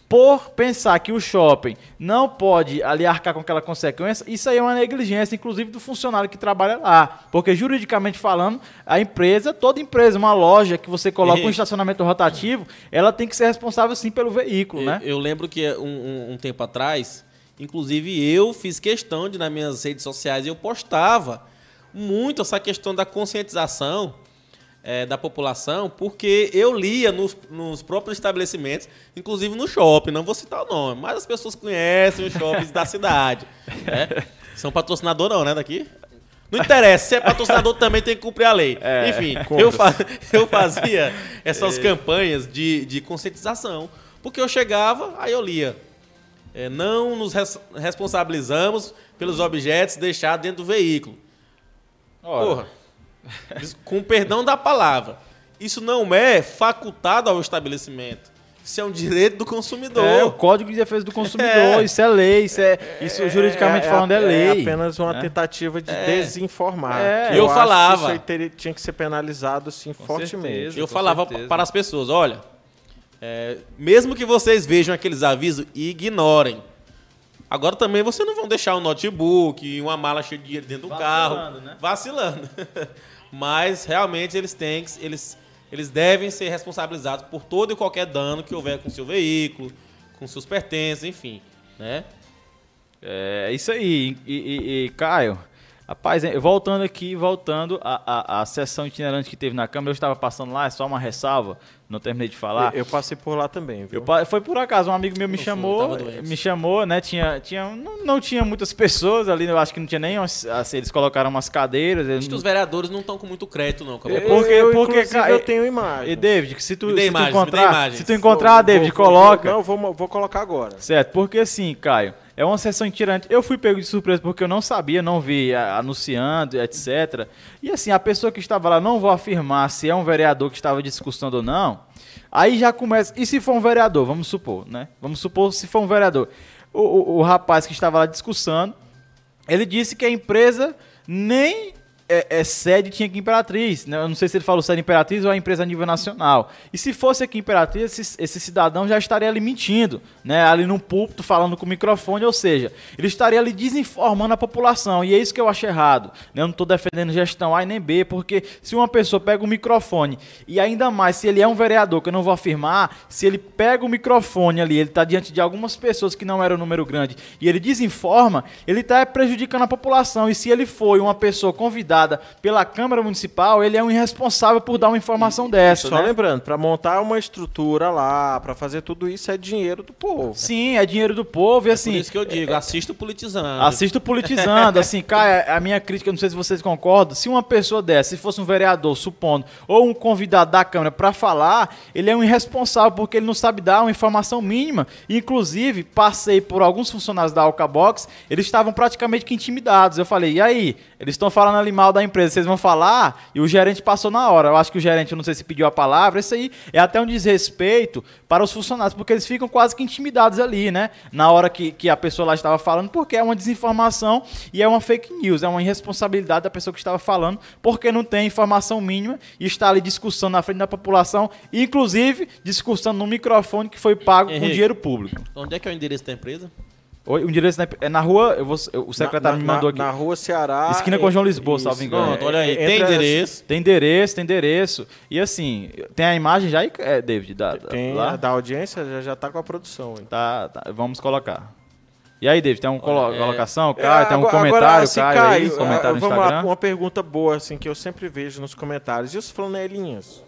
por pensar que o shopping não pode ali arcar com aquela consequência, isso aí é uma negligência, inclusive do funcionário que trabalha lá. Porque juridicamente falando, a empresa, toda empresa, uma loja que você coloca um estacionamento rotativo, ela tem que ser responsável sim pelo veículo, né? Eu, eu lembro que um, um- um tempo atrás, inclusive eu fiz questão de, nas minhas redes sociais, eu postava muito essa questão da conscientização eh, da população, porque eu lia nos, nos próprios estabelecimentos, inclusive no shopping, não vou citar o nome, mas as pessoas conhecem os shoppings da cidade. né? São patrocinador não, né, daqui? Não interessa, se é patrocinador também tem que cumprir a lei. Enfim, eu, fa- eu fazia essas campanhas de, de conscientização. Porque eu chegava, aí eu lia. é, não nos res- responsabilizamos pelos objetos deixados dentro do veículo. Porra, des- com perdão da palavra, isso não é facultado ao estabelecimento. Isso é um direito do consumidor. É o Código de Defesa do Consumidor, É. isso é lei, isso é, isso juridicamente falando é, lei. É apenas uma né? tentativa de É. desinformar. É. Que Eu acho falava. que Isso aí teria- tinha que ser penalizado assim, fortemente. certeza. Eu falava certeza. para as pessoas, olha, é, mesmo que vocês vejam aqueles avisos, ignorem. Agora também vocês não vão deixar um notebook e uma mala cheia de dinheiro dentro do carro, Vacilando, né? vacilando. Mas realmente eles têm, que- eles, eles devem ser responsabilizados por todo e qualquer dano que houver com seu veículo, com seus pertences, enfim, né? É isso aí. E, e- e, Caio, rapaz, voltando aqui, voltando à, à, à sessão itinerante que teve na Câmara, eu estava passando lá, é só uma ressalva, não terminei de falar. Eu, eu passei por lá também, viu? Eu foi por acaso, um amigo meu me fui, chamou, doente. me chamou, né? Tinha, tinha, não, não tinha muitas pessoas ali, eu acho que não tinha nem, assim, eles colocaram umas cadeiras. eles Acho que os vereadores não estão com muito crédito, não. Caboclo. É, porque- eu, porque, cara, eu tenho imagem. E David, se tu, se tu encontrar, se tu encontrar, David, Vou- vou- coloca. Não, vou, vou colocar agora. Certo, porque assim, Caio, é uma sessão itinerante. Eu fui pego de surpresa porque eu não sabia, não vi a- anunciando, etc. E assim, a pessoa que estava lá, não vou afirmar se é um vereador que estava discussando ou não. Aí já começa. E se for um vereador, vamos supor, né? Vamos supor se for um vereador. O, o- o rapaz que estava lá discussando, ele disse que a empresa nem é, é, sede tinha aqui Imperatriz. Né? Eu não sei se ele falou sede Imperatriz ou a empresa a nível nacional. E se fosse aqui Imperatriz, esse, esse, cidadão já estaria ali mentindo, né? ali no púlpito, falando com o microfone, ou seja, ele estaria ali desinformando a população. E é isso que eu acho errado. Né? Eu não estou defendendo gestão A nem B, porque se uma pessoa pega o microfone, e ainda mais se ele é um vereador, que eu não vou afirmar, se ele pega o microfone ali, ele está diante de algumas pessoas que não eram um número grande, e ele desinforma, ele está prejudicando a população. E se ele foi uma pessoa convidada, dada pela Câmara Municipal, ele é um irresponsável por dar uma informação e, dessa. Só né? lembrando, para montar uma estrutura lá, para fazer tudo isso é dinheiro do povo. Sim, é dinheiro do povo e assim. É por isso que eu digo, é, assisto politizando. Assisto politizando, assim, cara, a minha crítica, não sei se vocês concordam, se uma pessoa dessa, se fosse um vereador, supondo, ou um convidado da Câmara para falar, ele é um irresponsável porque ele não sabe dar uma informação mínima. Inclusive, passei por alguns funcionários da Alcabox, eles estavam praticamente que intimidados. Eu falei, e aí? Eles estão falando ali mal da empresa, vocês vão falar? E o gerente passou na hora. Eu acho que o gerente, não sei se pediu a palavra, isso aí é até um desrespeito para os funcionários, porque eles ficam quase que intimidados ali, né? Na hora que, que a pessoa lá estava falando, porque é uma desinformação e é uma fake news, é uma irresponsabilidade da pessoa que estava falando, porque não tem informação mínima e está ali discussando na frente da população, inclusive discussando no microfone que foi pago Henrique, com dinheiro público. Onde é que é o endereço da empresa? O endereço é na rua, eu vou, o secretário na, me mandou aqui. Na rua Ceará. Esquina com João Lisboa, salvo engano. Pronto, olha aí, tem endereço. Tem endereço, tem endereço. E assim, tem a imagem já, é, David? Da, tem lá? da audiência, já, já tá com a produção. Hein? Tá, tá, vamos colocar. E aí, David, tem uma colo é, colocação? Caio, é, tem um comentário, agora, assim, Caio, Caio aí, comentário vamos no Instagram. Lá, uma pergunta boa, assim, que eu sempre vejo nos comentários. E os flanelinhas?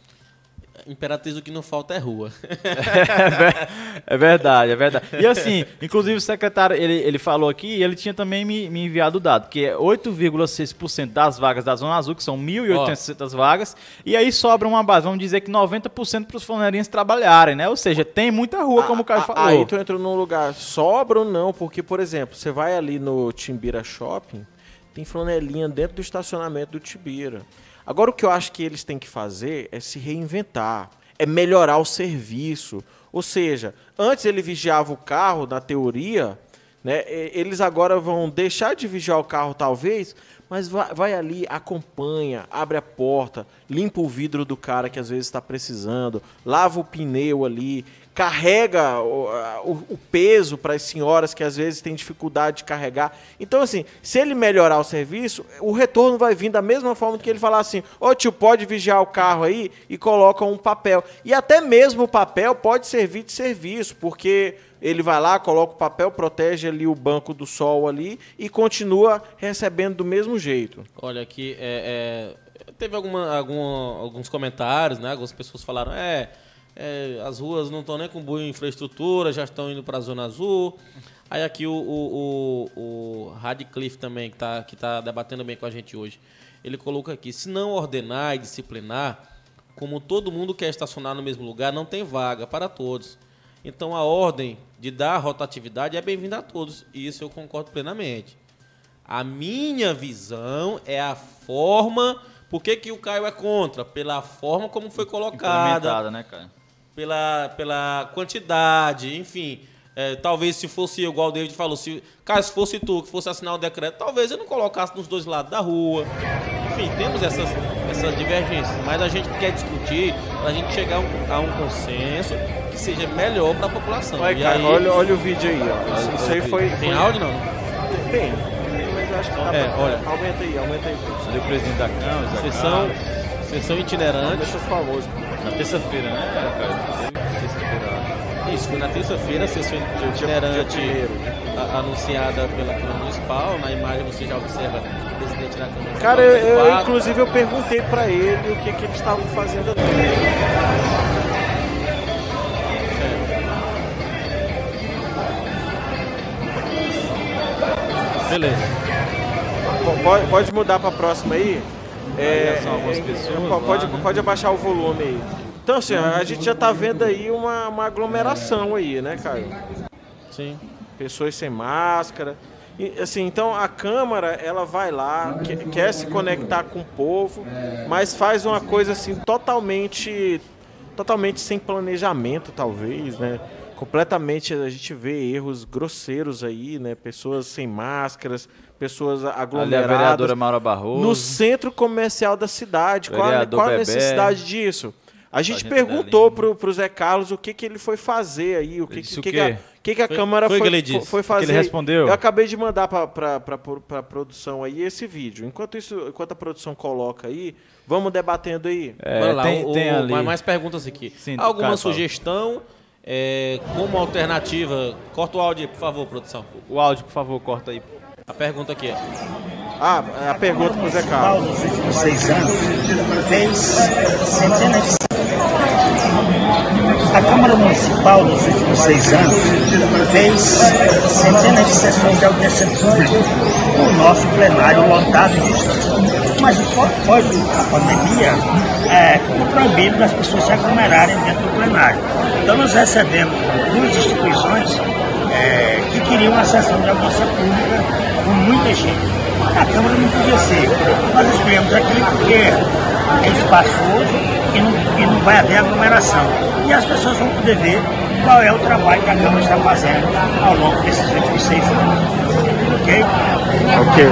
Imperatriz o que não falta é rua. é verdade, é verdade. E assim, inclusive o secretário, ele, ele falou aqui, ele tinha também me, me enviado o dado, que é 8,6% das vagas da Zona Azul, que são 1.800 vagas, e aí sobra uma base, vamos dizer que 90% para os flanelinhas trabalharem, né? Ou seja, tem muita rua, como o Caio falou. Aí tu entrou num lugar, sobra ou não, porque, por exemplo, você vai ali no Timbira Shopping, tem flanelinha dentro do estacionamento do Tibira. Agora, o que eu acho que eles têm que fazer é se reinventar, é melhorar o serviço. Ou seja, antes ele vigiava o carro, na teoria, né, eles agora vão deixar de vigiar o carro, talvez, mas vai, vai, ali, acompanha, abre a porta, limpa o vidro do cara que às vezes está precisando, lava o pneu ali, carrega o, o, peso para as senhoras que às vezes têm dificuldade de carregar. Então, assim, se ele melhorar o serviço, o retorno vai vir da mesma forma que ele falar assim: ô tio, pode vigiar o carro aí e coloca um papel. E até mesmo o papel pode servir de serviço, porque ele vai lá, coloca o papel, protege ali o banco do sol ali e continua recebendo do mesmo jeito. Olha, aqui é, é, teve alguma, algum, alguns comentários, né? Algumas pessoas falaram, é é, as ruas não estão nem com boa infraestrutura, já estão indo para a Zona Azul. Aí aqui o, o, o, o Radcliffe também, que está que tá debatendo bem com a gente hoje, ele coloca aqui, se não ordenar e disciplinar, como todo mundo quer estacionar no mesmo lugar, não tem vaga para todos. Então a ordem de dar rotatividade é bem-vinda a todos. E isso eu concordo plenamente. A minha visão é a forma. Por que, que o Caio é contra? Pela forma como foi colocada. né, Caio? Pela, pela quantidade, enfim. É, talvez se fosse igual o David falou, se, caso fosse tu que fosse assinar o decreto, talvez eu não colocasse nos dois lados da rua. Enfim, temos essas, essas divergências, mas a gente quer discutir para a gente chegar a um, a um, consenso que seja melhor para a população. Olha, cara, aí, olha, olha, o vídeo aí, ó. Isso, isso aí foi. Tem foi... áudio não? Tem. Mas acho que é, pra... olha. Aumenta aí, aumenta aí. Você o presidente da Câmara, sessão, sessão itinerante. Deixa famoso. Na terça-feira, né, cara? Terça-feira, Isso, foi na terça-feira, a sessão itinerante anunciada pela Câmara Municipal. Na imagem você já observa o presidente da Câmara Municipal. Cara, eu, eu, inclusive eu perguntei para ele o que, que eles estavam fazendo ali. Beleza. Pode, pode mudar para a próxima aí? É, são algumas pessoas. Pode, lá, né? pode abaixar o volume aí. Então, assim, a gente já tá vendo aí uma, uma aglomeração aí, né, Caio? Sim. Pessoas sem máscara. E, assim, então a Câmara, ela vai lá, quer, quer se conectar com o povo, mas faz uma coisa assim totalmente totalmente sem planejamento, talvez, né? Completamente a gente vê erros grosseiros aí, né? Pessoas sem máscaras, pessoas Ali a aglomeradas. vereadora Maura Barroso. no centro comercial da cidade. Qual, a- Vereador qual a necessidade disso? A gente Sargento perguntou pro, pro Zé Carlos o que, que ele foi fazer aí, o que, que, o que, quê? a, que, que a Foi- Câmara foi foi, que ele disse? foi Que fazer. ele respondeu? Eu acabei de mandar pra, pra produção aí esse vídeo. Enquanto isso, enquanto a produção coloca aí, vamos debatendo aí. É, Bora lá, tem, o- tem o- ali. mais- perguntas aqui. Sim, Alguma fala. sugestão é, como alternativa? Corta o áudio aí, por favor, produção. O áudio, por favor, corta aí. A pergunta aqui é: Ah, a pergunta pro Zé Carlos. nos últimos seis anos fez centenas de a Câmara Municipal nos últimos seis anos fez centenas de sessões de audiência pública com o nosso plenário lotado de. Mas após a pandemia, é, ficou proibido das pessoas se aglomerarem dentro do plenário. Então nós recebemos duas instituições é, que queriam uma sessão de audiência pública com muita gente. A Câmara não podia ser. Nós escolhemos aquele porque é espaçoso e não, e não vai haver aglomeração. E as pessoas vão poder ver qual é o trabalho que a Câmara está fazendo ao longo desses últimos seis anos. Ok? Ok.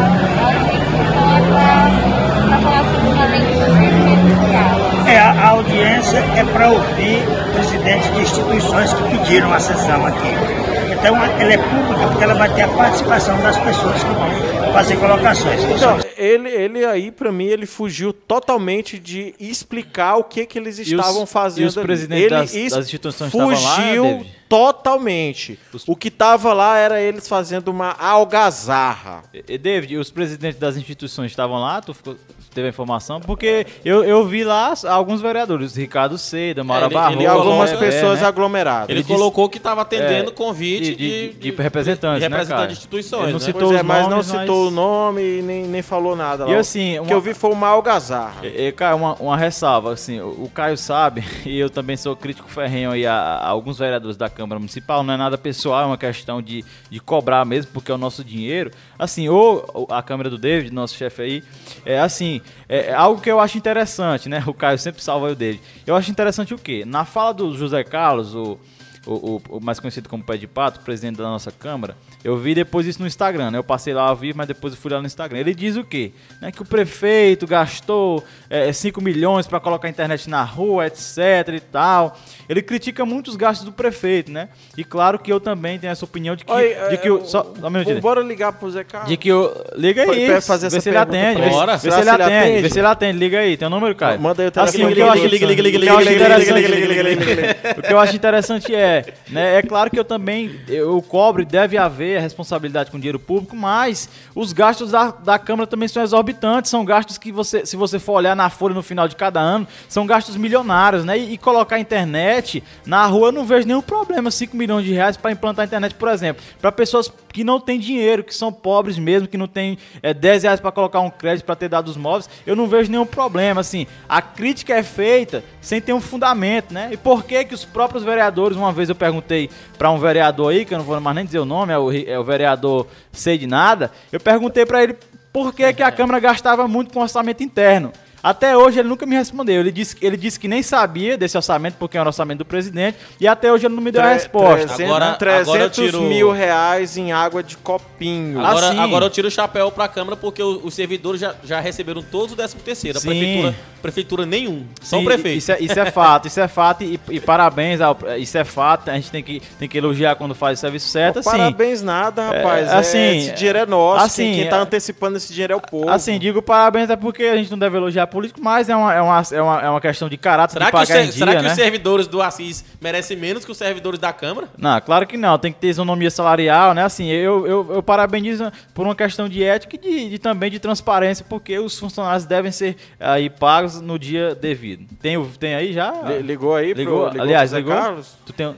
É, a, a audiência é para ouvir presidentes de instituições que pediram a sessão aqui. Então ela é pública porque ela vai ter a participação das pessoas que vão fazer colocações. Então, ele, ele aí, pra mim, ele fugiu totalmente de explicar o que que eles os- estavam fazendo. e os presidentes ele das- das instituições estavam lá, fugiu David? Totalmente. O que tava lá era eles fazendo uma algazarra. E, e, David, os presidentes das instituições estavam lá? Tu ficou- teve a informação? Porque eu, eu vi lá alguns vereadores, Ricardo Seda, Maura É, ele- Barroso. E algumas pessoas é, né? aglomeradas. Ele, disse- colocou que estava atendendo É, convite de- de, de representantes, de né, representantes cara? de instituições. Ele não né? citou Pois é, os mas não nomes, citou mas- o nome e nem, nem falou nada lá. E assim, O que uma- eu vi foi uma algazarra. E, e, Caio, uma, uma ressalva, assim, o, o Caio sabe, e eu também sou crítico ferrenho aí a, a alguns vereadores da Câmara Municipal, não é nada pessoal, é uma questão de, de cobrar mesmo, porque é o nosso dinheiro. Assim, ou a Câmara do David, nosso chefe aí, é assim, é, é algo que eu acho interessante, né? O Caio sempre salva o David. Eu acho interessante o quê? Na fala do José Carlos, o, o- o mais conhecido como Pé de Pato, presidente da nossa Câmara, eu vi depois isso no Instagram, né? Eu passei lá ao vivo, mas depois eu fui lá no Instagram. Ele diz o quê? Né? Que o prefeito gastou 5 milhões para colocar a internet na rua, etc e tal. Ele critica muito os gastos do prefeito, né? E claro que eu também tenho essa opinião de que, Olha, de que é, o, só, só um minutinho. Bora ligar pro Zé Carlos. De que eu. Liga aí. pra fazer vê essa se ele atende. pra Vê, vê se ele se ele atende. atende? Vê se ele atende. Liga aí. Tem o número, Caio. Manda aí o telefone Assim, o que dele. eu acho, Liga, liga, eu acho liga, liga, liga, interessante- liga, liga, liga, liga, o que eu acho interessante é, né, é claro que eu também eu cobro e deve haver a responsabilidade com dinheiro público, mas os gastos da, da Câmara também são exorbitantes, são gastos que você, se você for olhar na folha no final de cada ano, são gastos milionários, né? E, e colocar a internet na rua, eu não vejo nenhum problema, 5 milhões de reais para implantar a internet, por exemplo, para pessoas que não têm dinheiro, que são pobres mesmo, que não têm é, 10 reais para colocar um crédito para ter dados móveis, eu não vejo nenhum problema, assim, a crítica é feita sem ter um fundamento, né? E por que que os próprios vereadores, uma vez eu perguntei para um vereador aí, que eu não vou mais nem dizer o nome, é o, é o vereador sei de nada, eu perguntei para ele por que que a Câmara gastava muito com orçamento interno. Até hoje ele nunca me respondeu. Ele disse, ele disse que nem sabia desse orçamento, porque é um orçamento do presidente, e até hoje ele não me deu a Tre- resposta. 300, Agora- 300 agora eu tiro- mil reais em água de copinho. Agora, Assim. agora eu tiro o chapéu pra Câmara porque o- os servidores já, já receberam todos o 13 terceiro. A Sim. prefeitura, prefeitura nenhum. Só o prefeito. Isso é, isso é fato, isso é fato, e, e parabéns, ao, isso é fato, a gente tem que, tem que elogiar quando faz o serviço certo, assim. Parabéns nada, rapaz. É, É, assim, esse dinheiro é nosso. assim, quem, quem tá é- antecipando esse dinheiro é o povo. Assim, digo parabéns é porque a gente não deve elogiar político, mas é uma, é uma, é uma, é uma questão de caráter Será, de que, os, pagar ser- em será dia, que né? os servidores do Assis merecem menos que os servidores da Câmara? Não, claro que não. Tem que ter isonomia salarial, né? Assim, eu, eu, eu parabenizo por uma questão de ética e de, de também de transparência, porque os funcionários devem ser aí pagos no dia devido. Tem, tem aí já? Li- Ligou aí Ligou? pro, ligou Aliás, pro ligou? Carlos? Tu tem...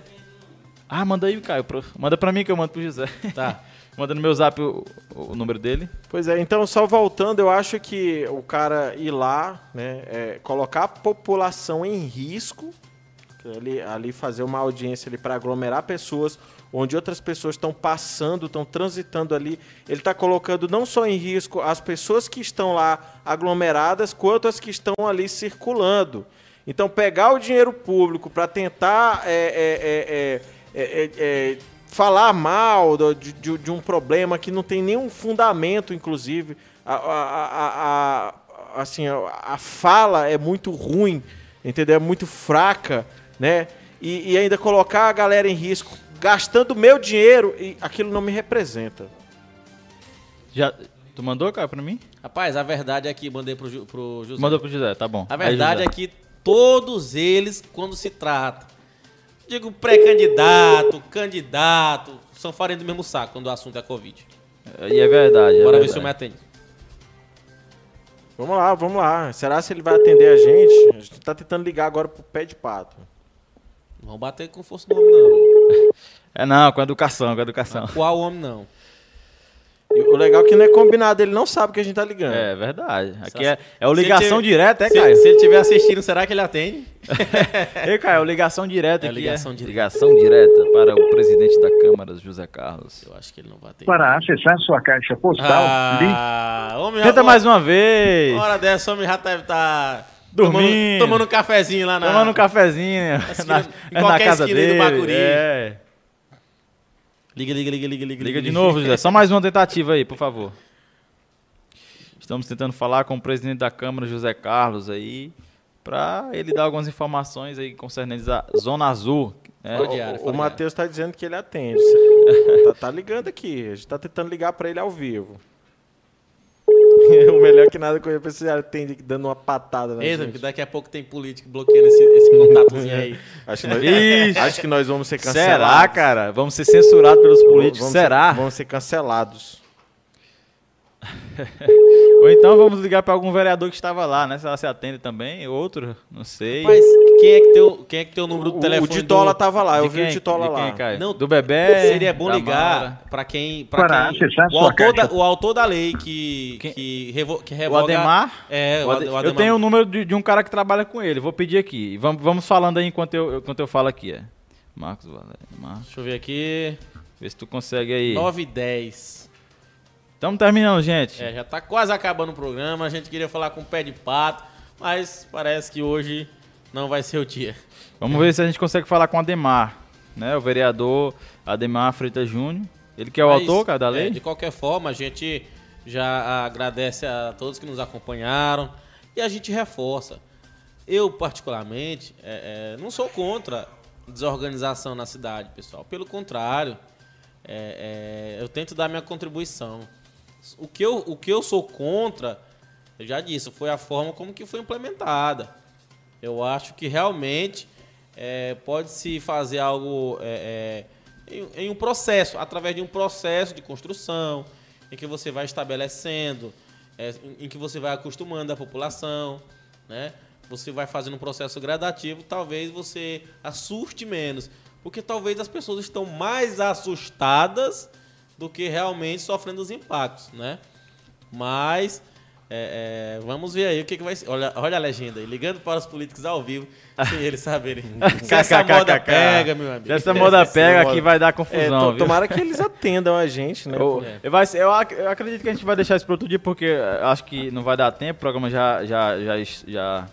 Ah, manda aí, Caio. Manda pra mim que eu mando pro José. Tá. manda no meu zap o, o número dele. Pois é, então só voltando, eu acho que o cara ir lá, né, é, colocar a população em risco, ali, ali fazer uma audiência ali para aglomerar pessoas, onde outras pessoas estão passando, estão transitando ali, ele está colocando não só em risco as pessoas que estão lá aglomeradas, quanto as que estão ali circulando. Então pegar o dinheiro público para tentar é, é, é, é, é, é, falar mal de, de- de um problema que não tem nenhum fundamento, inclusive. A, a- a- assim, a fala é muito ruim, entendeu? É muito fraca, né? E, e ainda colocar a galera em risco, gastando meu dinheiro, e aquilo não me representa. Já, tu mandou, Caio, pra mim? Rapaz, a verdade é que mandei pro, pro José. Mandou pro José, tá bom. A verdade é que todos eles, quando se trata, digo pré-candidato, candidato, são farinha do mesmo saco quando o assunto é Covid. E é verdade. é Bora ver se eu me atende. Vamos lá, vamos lá. Será se ele vai atender a gente? A gente tá tentando ligar agora pro pé de pato. Não vão bater com força no homem, não. É não, com educação, com educação. Qual homem, não? E o legal é que não é combinado, ele não sabe que a gente tá ligando. É verdade. Aqui é, é o ligação ele- direta, é, Se, Caio? se ele estiver assistindo, será que ele atende? Ei, Caio, ligação direta É aqui. ligação direta. Ligação direta para o presidente da Câmara, José Carlos. Eu acho que ele não vai atender. Para acessar sua caixa postal, Ah, homem, Tenta mais uma vez. Hora dessa, o homem já deve estar Dormindo. tomando, tomando um cafezinho lá na. Tomando um cafezinho esquina- na, em na qualquer casa esquina aí do dele. Bacuri. É. Liga, liga, liga, liga, liga. Liga de novo, José. Só mais uma tentativa aí, por favor. Estamos tentando falar com o presidente da Câmara, José Carlos, aí, para ele dar algumas informações aí concernentes à Zona Azul. né? O fala diário. Matheus tá dizendo que ele atende. tá, tá ligando aqui. A gente tá tentando ligar pra ele ao vivo. o melhor que nada eu ia precisar atende dando uma patada na Eita, gente. que daqui a pouco tem político bloqueando esse, esse contatozinho aí. Acho que, nós, acho que nós vamos ser cancelados. Será, cara? Vamos ser censurados pelos políticos? Vamos Será? Ser, vamos ser cancelados. Ou então vamos ligar para algum vereador que estava lá, né? Se ela se atende também, outro, não sei. Rapaz, quem é que tem o, quem é que tem o número do O, telefone o Ditola do... tava lá, De eu vi o quem? Ditola De quem, lá. Caio? Não, do bebê. Seria bom ligar pra quem, pra Para quem o autor, da, o autor da lei que Quem? que, revo, que O revoga Ademar? É, o, O Ade- Ade- o Eu Ademar. tenho o número de, de um cara que trabalha com ele. Vou pedir aqui. Vamos, vamos falando aí enquanto eu, enquanto eu falo aqui. É. Marcos Valério. Marcos. Deixa eu ver aqui. Vê se tu consegue aí. 9 e 10. Estamos terminando, gente. É, já tá quase acabando o programa. A gente queria falar com o pé de pato, mas parece que hoje não vai ser o dia. Vamos ver se a gente consegue falar com o Ademar. Né? O vereador Ademar Freitas Júnior. Ele que é o Mas, autor, cara, da é, lei. de qualquer forma, a gente já agradece a todos que nos acompanharam e a gente reforça. Eu, particularmente, é, é, não sou contra desorganização na cidade, pessoal. Pelo contrário, é, é, eu tento dar minha contribuição. O que, eu, o que eu sou contra, eu já disse, foi a forma como que foi implementada. Eu acho que realmente é, pode-se fazer algo é, é, em, em um processo, através de um processo de construção, em que você vai estabelecendo, é, em, que você vai acostumando a população, né? Você vai fazendo um processo gradativo, talvez você assuste menos, porque talvez as pessoas estão mais assustadas do que realmente sofrendo os impactos, né? Mas é, é, vamos ver aí o que, que vai ser. Olha, olha a legenda aí, ligando para os políticos ao vivo, sem eles saberem. Se essa moda pega, meu amigo. Se essa moda pega aqui vai dar É, confusão, viu? tomara que eles atendam a gente, né? Eu, É. eu eu, ac- eu acredito que a gente vai deixar isso para outro dia, porque eh, acho que não vai dar tempo, o programa já, já, já, já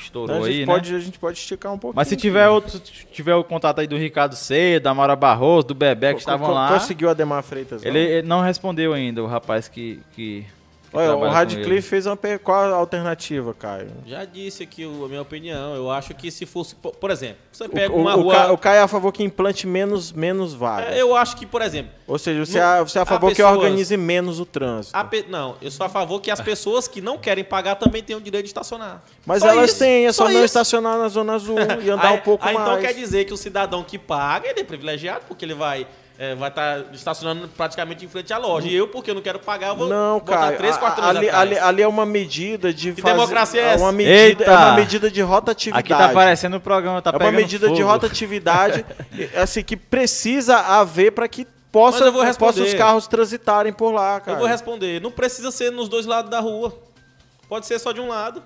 estourou Então a, gente aí, pode, né? a gente pode esticar um pouquinho. Mas se tiver outro, se tiver o contato aí do Ricardo Cedo, da Mara Barroso, do Bebé que estavam lá, Conseguiu Ademar Freitas? não? ele, ele não respondeu ainda, o rapaz que, que Olha, o Radcliffe fez uma. Qual a alternativa, Caio? Já disse aqui o- a minha opinião. Eu acho que se fosse, po- por exemplo, você pega o- uma o rua. Ca- o Caio é a favor que implante menos, menos vagas. É, eu acho que, por exemplo, Ou seja, você, Não- é, você é a favor que pessoas- organize menos o trânsito. a pe- não, eu sou a favor que as pessoas que não querem pagar também tenham o direito de estacionar. Mas Só elas isso, têm, é só, não isso. estacionar na Zona Azul e andar Aí- um pouco aí mais. Então quer dizer que o cidadão que paga, ele é privilegiado, porque ele vai é, vai estar estacionando praticamente em frente à loja. E eu, porque eu não quero pagar, eu vou Não, botar cara. três, quatro anos ali, ali, ali é uma medida de Que fazer- democracia é é essa? uma medida, Eita! é uma medida de rotatividade. Aqui tá aparecendo o programa, tá é uma medida de fogo. rotatividade assim que precisa haver para que possa, Mas eu vou responder. possa os carros transitarem por lá, Eu cara. vou responder. Não precisa ser nos dois lados da rua. Pode ser só de um lado.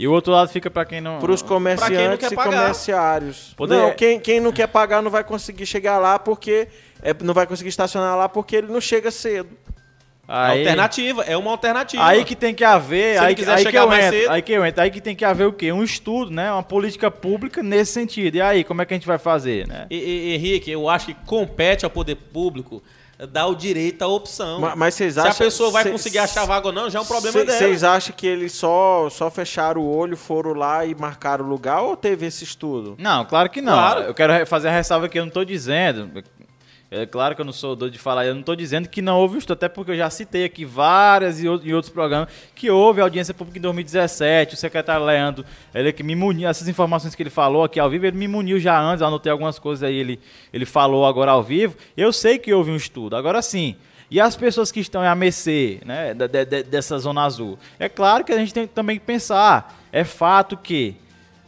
E o outro lado fica pra quem não... Para os comerciantes quer e pagar. comerciários. Poder- Não, quem, quem não quer pagar não vai conseguir chegar lá porque é, não vai conseguir estacionar lá porque ele não chega cedo. Aí, Alternativa, é uma alternativa. aí que tem que haver, Se ele aí, quiser aí que chegar eu mais entro, cedo. aí que eu entro, aí que tem que haver o quê? Um estudo, né? Uma política pública nesse sentido. E aí, como é que a gente vai fazer, né? E- e- Henrique, eu acho que compete ao poder público dar o direito à opção. Ma- Mas vocês Se acham a pessoa vai cê- conseguir achar vaga ou não, já é um problema cê- dela. Vocês acham que eles só, só fecharam o olho, foram lá e marcaram o lugar ou teve esse estudo? Não, claro que não. Claro. Eu quero fazer a ressalva que eu não estou dizendo. É claro que eu não sou doido de falar, eu não estou dizendo que não houve estudo, até porque eu já citei aqui várias e outros programas que houve audiência pública em 2017. O secretário Leandro, ele que me muniu, essas informações que ele falou aqui ao vivo, ele me muniu já antes, anotei algumas coisas aí, ele, ele falou agora ao vivo. Eu sei que houve um estudo. Agora sim. E as pessoas que estão em AMC, né, de- de- dessa zona azul? É claro que a gente tem também que pensar. É fato que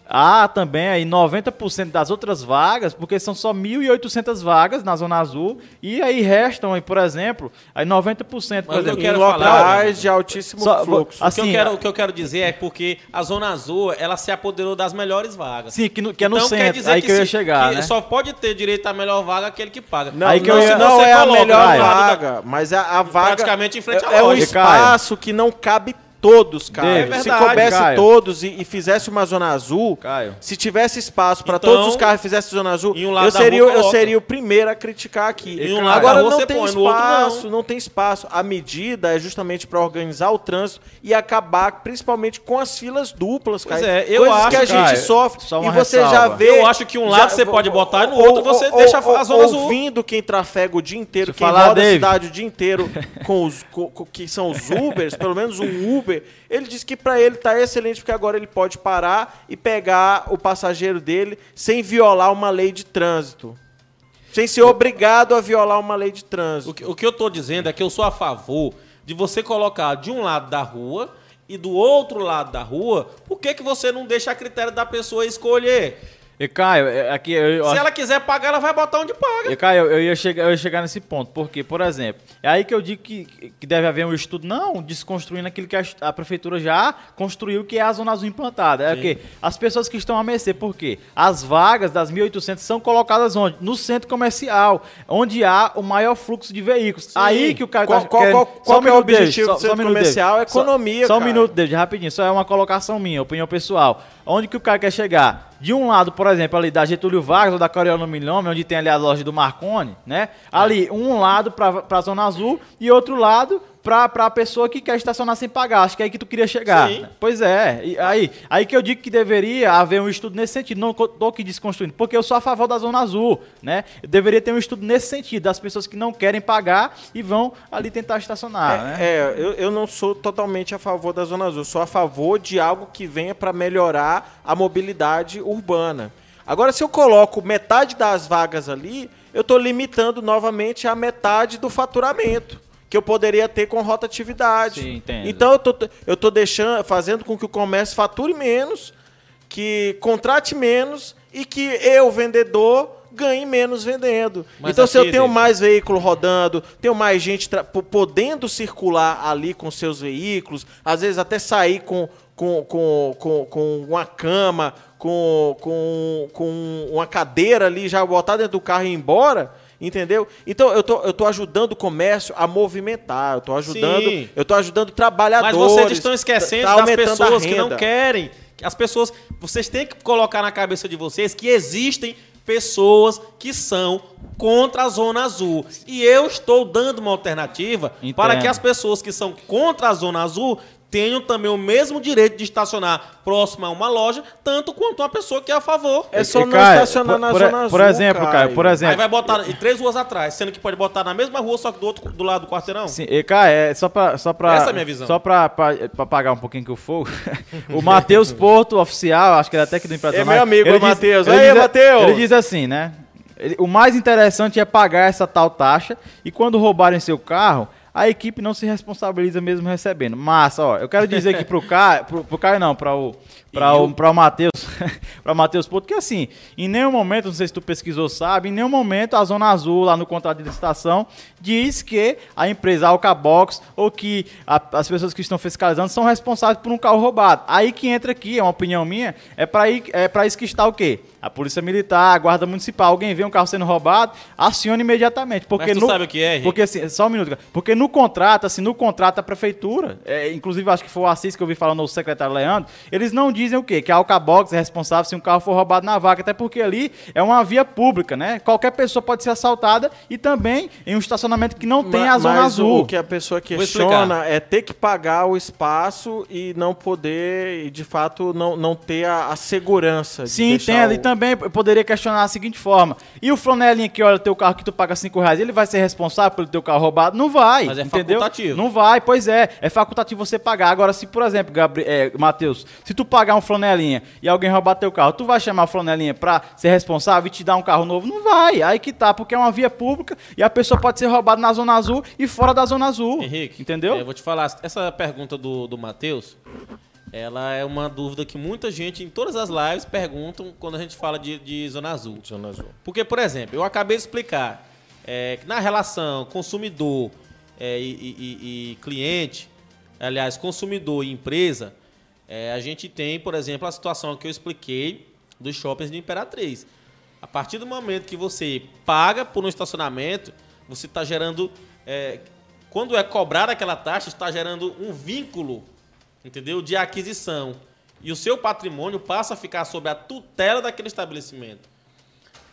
há também aí 90% das outras vagas, porque são só 1.800 vagas na Zona Azul, e aí restam, aí, por exemplo, aí 90%, por Mas eu exemplo, Em quero locais falar- de altíssimo Só- fluxo. O que, assim, eu quero, o que eu quero dizer é porque a Zona Azul, ela se apoderou das melhores vagas. sim, que, no- que é no Então, quer centro, dizer aí que, eu ia se- chegar, que né? Só pode ter direito à melhor vaga aquele que paga. Não, Aí que não, eu ia- não você é a melhor lado da- vaga, mas a, a vaga Praticamente em frente à é, é um loja. espaço que não cabe todos, cara. É se verdade, coubesse Caio. todos e, e fizesse uma zona azul, Caio. se tivesse espaço para Então, todos os carros e fizesse zona azul, um eu seria, eu seria o primeiro a criticar aqui. Um lado Agora não você tem põe, espaço, não. não tem espaço. A medida é justamente para organizar o trânsito e acabar principalmente com as filas duplas, Pois cara. é, eu Coisas acho, que a gente Caio, sofre e você já ressalva. vê Eu acho que um lado você pode botar e no outro você deixa a zona azul. Ouvindo quem trafega o dia inteiro, Deixa quem falar, roda a Dave. cidade o dia inteiro com os com- com- que são os Ubers, pelo menos um Uber, ele disse que para ele tá excelente porque agora ele pode parar e pegar o passageiro dele sem violar uma lei de trânsito. Sem ser obrigado a violar uma lei de trânsito. O que, o que eu tô dizendo é que eu sou a favor de você colocar de um lado da rua e do outro lado da rua, por que, que você não deixa a critério da pessoa escolher? E Caio, é- aqui eu, Se ela quiser pagar, ela vai botar onde paga. E, Caio, eu ia, chegar, eu ia chegar nesse ponto, porque, por exemplo, é aí que eu digo que, que deve haver um estudo, não desconstruindo aquilo que a, a prefeitura já construiu, que é a Zona Azul implantada. É o quê? As pessoas que estão a mercê, por quê? As vagas das 1.800 são colocadas onde? No centro comercial, onde há o maior fluxo de veículos. Aí que o Caio Qual- tá qual- querendo- qual- qual que é o objetivo só- do centro comercial? É economia, Só, só um minuto, David, rapidinho. Só é uma colocação minha, opinião pessoal. Onde que o cara quer chegar? De um lado, por exemplo, ali da Getúlio Vargas ou da Coriolano Milhome, onde tem ali a loja do Marconi, né? Ali, um lado pra, pra Zona Azul e outro lado pra, pra pessoa que quer estacionar sem pagar. Acho que é aí que tu queria chegar. Sim. Pois é. E aí, aí que eu digo que deveria haver um estudo nesse sentido. Não tô aqui desconstruindo, porque eu sou a favor da Zona Azul, né? Deveria ter um estudo nesse sentido, das pessoas que não querem pagar e vão ali tentar estacionar, né? É, eu, eu não sou totalmente a favor da Zona Azul, sou a favor de algo que venha para melhorar a mobilidade urbana. Agora, se eu coloco metade das vagas ali, eu estou limitando novamente a metade do faturamento que eu poderia ter com rotatividade. Sim, entendo. Então eu tô, eu tô deixando, fazendo com que o comércio fature menos, que contrate menos e que eu, vendedor, ganhe menos vendendo. Mas então, se eu tenho mais veículo rodando, tenho mais gente podendo circular ali com seus veículos, às vezes até sair com, com, com, com, com uma cama, com, com, com uma cadeira ali, já botar dentro do carro e ir embora. Entendeu? Então eu tô, eu tô ajudando o comércio a movimentar, eu tô ajudando, Sim. eu tô ajudando trabalhadores. Mas vocês estão esquecendo tá das aumentando a pessoas que não querem. As pessoas. Vocês têm que colocar na cabeça de vocês que existem pessoas que são contra a Zona Azul. E eu estou dando uma alternativa Entendo. para que as pessoas que são contra a Zona Azul tenham também o mesmo direito de estacionar próximo a uma loja, tanto quanto uma pessoa que é a favor. É só E, não Caio, estacionar por- na por, zona Por azul, exemplo, Caio, por Aí exemplo. vai botar em três ruas atrás, sendo que pode botar na mesma rua, só que do outro do lado do quarteirão. Sim, e, cara, é só pra, só pra. Essa é a minha visão. Só pra, pra, pra apagar um pouquinho que o fogo. o Matheus Porto, oficial, acho que ele é até aqui do Empresário. É meu amigo, ele o Matheus. Aí, Matheus! Ele diz assim, né? O mais interessante é pagar essa tal taxa e quando roubarem seu carro, a equipe não se responsabiliza mesmo recebendo. Massa, ó. Eu quero dizer aqui pro Caio, pro, pro Caio não, pra o, pra o, pra o Matheus. para Matheus Porto, que assim, em nenhum momento, não sei se tu pesquisou, sabe, em nenhum momento a Zona Azul, lá no contrato de licitação, diz que a empresa Alcabox ou que a- as pessoas que estão fiscalizando são responsáveis por um carro roubado. Aí que entra aqui, é uma opinião minha, é para é pra isso que está o quê? A Polícia Militar, a Guarda Municipal, alguém vê um carro sendo roubado, acione imediatamente. Porque Mas tu no, sabe o que é, Henrique? Porque assim, só um minuto, cara. Porque no contrato, assim, no contrato da prefeitura, é, inclusive acho que foi o Assis que eu vi falando no secretário Leandro, eles não dizem o quê? Que a Alcabox é responsável se um carro for roubado na vaca, até porque ali é uma via pública, né? Qualquer pessoa pode ser assaltada e também em um estacionamento que não tem Ma- a zona mas azul. O que a pessoa questiona é ter que pagar o espaço e não poder, e de fato, não, não ter a, a segurança. de Sim, entendo. o- E também eu poderia questionar da seguinte forma: e o flanelinha que olha o teu carro que tu paga 5 reais, ele vai ser responsável pelo teu carro roubado? Não vai. Mas é entendeu? facultativo. Não vai, pois é. É facultativo você pagar. Agora, se, por exemplo, Gabri é, Matheus, se tu pagar um flanelinha e alguém roubar teu carro, tu vai chamar o flanelinha pra ser responsável e te dar um carro novo? Não vai. Aí que tá, porque é uma via pública e a pessoa pode ser roubada na zona azul e fora da zona azul. Henrique, Entendeu? é, eu vou te falar, essa pergunta do, do Matheus, ela é uma dúvida que muita gente em todas as lives perguntam quando a gente fala de, de Zona Azul. Zona Azul. Porque, por exemplo, eu acabei de explicar é, que na relação consumidor é, e, e- e- e cliente, aliás, consumidor e empresa, é, a gente tem, por exemplo, a situação que eu expliquei dos shoppings de Imperatriz. A partir do momento que você paga por um estacionamento, você está gerando. é, quando é cobrada aquela taxa, está gerando um vínculo, entendeu? De aquisição. E o seu patrimônio passa a ficar sob a tutela daquele estabelecimento.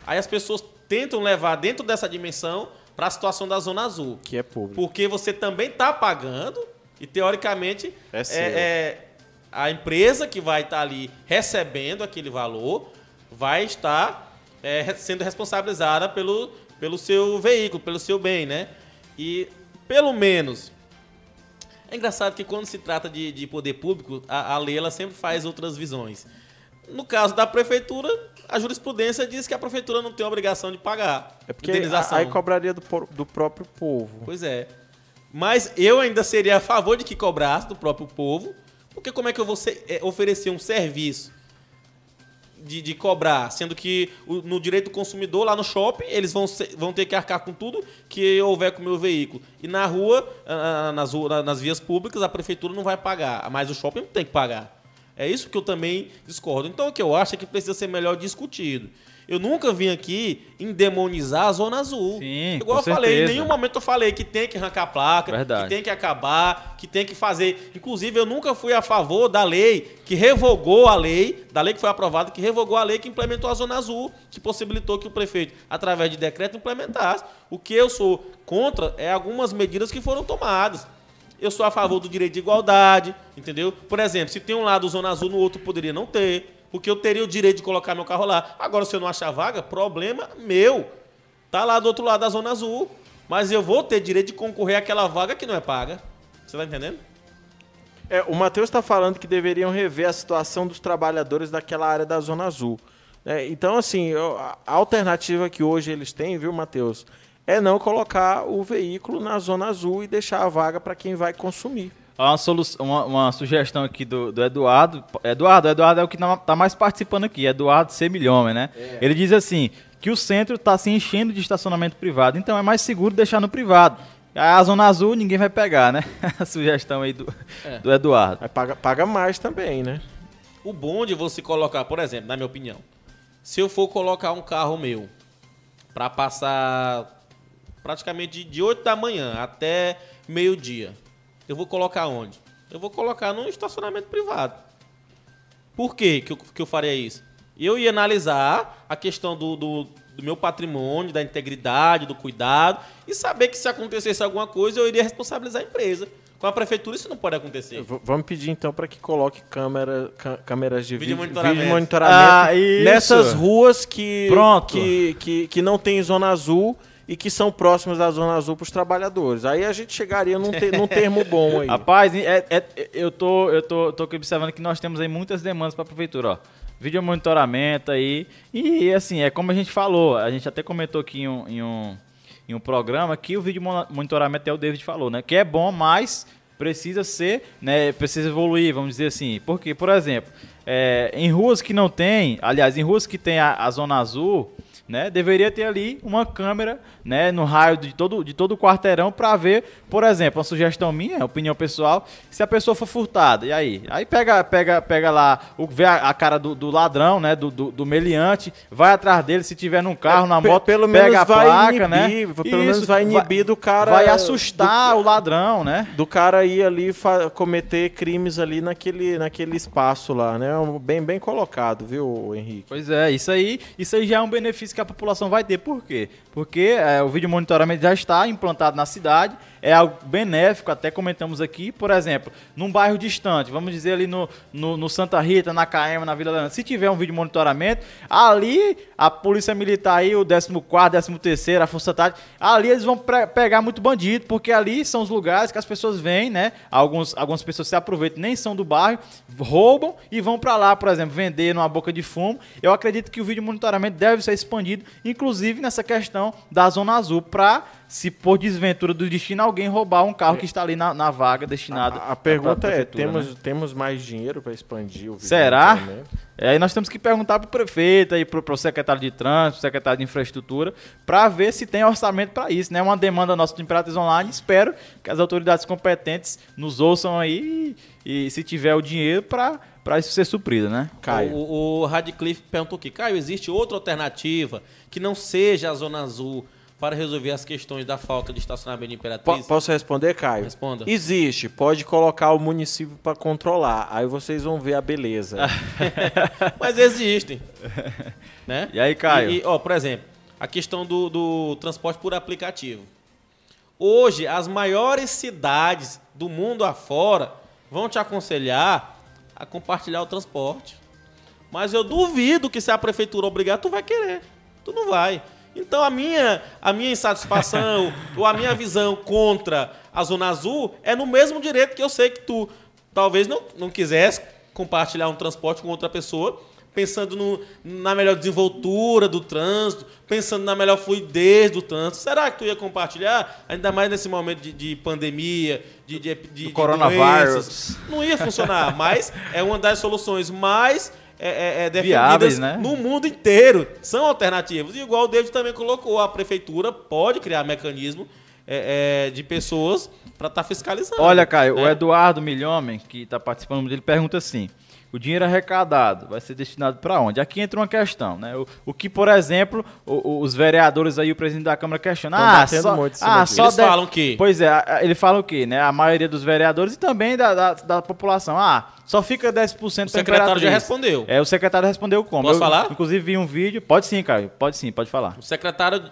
Aí as pessoas tentam levar dentro dessa dimensão para a situação da Zona Azul. Que é público. Porque você também está pagando e, teoricamente, É seu. é- a empresa que vai estar ali recebendo aquele valor vai estar é, sendo responsabilizada pelo, pelo seu veículo, pelo seu bem, né? E, pelo menos... É engraçado que quando se trata de, de poder público, a, a lei ela sempre faz outras visões. No caso da prefeitura, a jurisprudência diz que a prefeitura não tem obrigação de pagar É porque indenização. aí cobraria do, do próprio povo. Pois é. Mas eu ainda seria a favor de que cobrasse do próprio povo, porque como é que eu vou ser- é, oferecer um serviço de, de cobrar, sendo que o- no direito do consumidor, lá no shopping, eles vão, ser- vão ter que arcar com tudo que houver com o meu veículo. E na rua, ah, nas, ru- na- nas vias públicas, a prefeitura não vai pagar, mas o shopping tem que pagar. É isso que eu também discordo. Então o que eu acho é que precisa ser melhor discutido. Eu nunca vim aqui endemonizar a Zona Azul. Sim, Igual com eu falei, em certeza. nenhum momento eu falei que tem que arrancar a placa, Verdade. que tem que acabar, que tem que fazer. Inclusive, eu nunca fui a favor da lei que revogou a lei, da lei que foi aprovada, que revogou a lei que implementou a Zona Azul, que possibilitou que o prefeito, através de decreto, implementasse. O que eu sou contra é algumas medidas que foram tomadas. Eu sou a favor do direito de igualdade, entendeu? Por exemplo, se tem um lado Zona Azul, no outro poderia não ter. Porque eu teria o direito de colocar meu carro lá. Agora, se eu não achar vaga, problema meu. Tá lá do outro lado da Zona Azul. Mas eu vou ter direito de concorrer àquela vaga que não é paga. Você tá entendendo? É, o Matheus está falando que deveriam rever a situação dos trabalhadores daquela área da Zona Azul. né? então, assim, a alternativa que hoje eles têm, viu, Matheus, é não colocar o veículo na Zona Azul e deixar a vaga para quem vai consumir. Há uma, solu- uma, uma sugestão aqui do, do Eduardo. Eduardo, Eduardo é o que está mais participando aqui. Eduardo C. Milhomem, né? Ele diz assim: que o centro está se enchendo de estacionamento privado, então é mais seguro deixar no privado. A zona azul ninguém vai pegar, né? A sugestão aí do, do Eduardo. Aí paga, paga mais também, né? O bom de você colocar, por exemplo, na minha opinião, se eu for colocar um carro meu para passar praticamente de, de 8 da manhã até meio-dia, eu vou colocar onde? Eu vou colocar num estacionamento privado. Por quê que eu, que eu faria isso? Eu ia analisar a questão do, do, do meu patrimônio, da integridade, do cuidado, e saber que se acontecesse alguma coisa, eu iria responsabilizar a empresa. Com a prefeitura isso não pode acontecer. V- vamos pedir então para que coloque câmera, câmeras de Vídeo vídeo, monitoramento. vídeo monitoramento Ah, nessas ruas que, Pronto. que, que, que não tem zona azul e que são próximas da zona azul para os trabalhadores. Aí a gente chegaria num, te- num termo bom aí. Rapaz, é- é- eu, tô, eu tô, tô observando que nós temos aí muitas demandas para a prefeitura, ó. Vídeo monitoramento aí. E assim, é como a gente falou, a gente até comentou aqui em um, em um, em um programa que o vídeo mo- monitoramento é o David falou, né? Que é bom, mas precisa ser, né? Precisa evoluir, vamos dizer assim. Porque, por exemplo, é, em ruas que não tem, aliás, em ruas que tem a, a zona azul, né, deveria ter ali uma câmera, né, no raio de todo, de todo o quarteirão para ver, por exemplo, uma sugestão minha, opinião pessoal, se a pessoa for furtada, e aí? Aí pega, pega, pega lá, o, vê a, a cara do, do ladrão, né, do, do, do meliante, vai atrás dele, se tiver num carro, na Pe- moto, pelo pega menos a placa, né? inibir, pelo menos vai inibir do cara- Vai assustar o ladrão, né? do cara ir ali cometer crimes ali naquele, naquele espaço lá, né? Um- Bem, bem colocado, viu, Henrique? Pois é, isso aí, isso aí já é um benefício que a população vai ter. Por quê? Porque é, o vídeo monitoramento já está implantado na cidade, é algo benéfico, até comentamos aqui, por exemplo, num bairro distante, vamos dizer ali no, no, no Santa Rita, na KM, na Vila Leandro, se tiver um vídeo monitoramento, ali a polícia militar aí, o 14º, 13º, a Força Tática, ali eles vão pegar muito bandido, porque ali são os lugares que as pessoas vêm, né? Alguns, algumas pessoas se aproveitam, nem são do bairro, roubam e vão pra lá, por exemplo, vender numa boca de fumo. Eu acredito que o vídeo monitoramento deve ser expandido, inclusive nessa questão da zona azul, pra se por desventura do destino alguém roubar um carro que está ali na, na vaga destinada. A, a pergunta é, temos, né? temos mais dinheiro para expandir o vídeo Será? É, Aí nós temos que perguntar pro prefeito e pro, pro secretário de trânsito, pro secretário de infraestrutura, para ver se tem orçamento para isso, né? Uma demanda nossa do Imperatriz Online. Espero que as autoridades competentes nos ouçam aí e, e se tiver o dinheiro para para isso ser suprido, né? Caio. O, o Radcliffe perguntou aqui, Caio, existe outra alternativa que não seja a Zona Azul para resolver as questões da falta de estacionamento de Imperatriz? posso responder, Caio? Responda. Existe, pode colocar o município para controlar. Aí vocês vão ver a beleza. Mas existem. né? E aí, Caio? E, e, ó, por exemplo, a questão do, do transporte por aplicativo. Hoje, as maiores cidades do mundo afora vão te aconselhar a compartilhar o transporte. Mas eu duvido que se a prefeitura obrigar, tu vai querer. Tu não vai. Então a minha, a minha insatisfação ou a minha visão contra a Zona Azul é no mesmo direito que eu sei que tu talvez não, não quisesse compartilhar um transporte com outra pessoa, pensando no- na melhor desenvoltura do trânsito, pensando na melhor fluidez do trânsito. Será que tu ia compartilhar? Ainda mais nesse momento de, de pandemia, de, de, de, de coronavírus. doenças. Não ia funcionar, mas é uma das soluções mais é, é, é, defendidas Viáveis, né? no mundo inteiro. São alternativas. E igual o David também colocou, a prefeitura pode criar mecanismo é, é, de pessoas para estar fiscalizando. Olha, Caio, o né? Eduardo Milhomem, que está participando dele, pergunta assim: o dinheiro arrecadado vai ser destinado para onde? Aqui entra uma questão, né? O, o que, por exemplo, o- o- os vereadores aí, o presidente da Câmara questiona. Tão Ah, só, cima ah, só Eles de- falam que- Pois é, ele fala o quê, né? A maioria dos vereadores e também da, da, da população. Ah, só fica 10% O secretário já respondeu. É, o secretário respondeu como? Posso Eu, falar? Inclusive vi um vídeo. Pode sim, Caio. Pode sim, pode falar. O secretário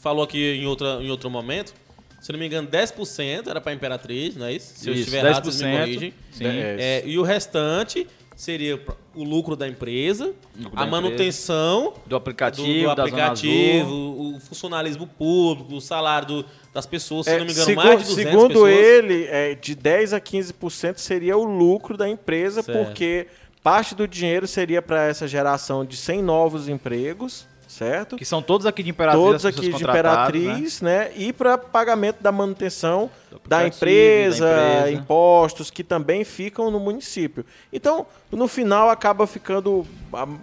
falou aqui em, outra, em outro momento, se não me engano, 10% era para Imperatriz, não é isso? Se eu Isso, estiver errado, vocês me 10%, corrigem. sim. É, e o restante seria o lucro da empresa, Lucro a da manutenção Do do, aplicativo, do Zona aplicativo, o, funcionalismo público, o salário do- das pessoas, se É, não me engano, segu- mais de 200 segundo pessoas. ele, é, de 10 a 15% seria o lucro da empresa, Certo. porque parte do dinheiro seria para essa geração de 100 novos empregos, certo? Que são todos aqui de Imperatriz. Todos aqui de né? Imperatriz, né? E para pagamento da manutenção Do da empresa, da empresa. impostos que também ficam no município. Então, no final, acaba ficando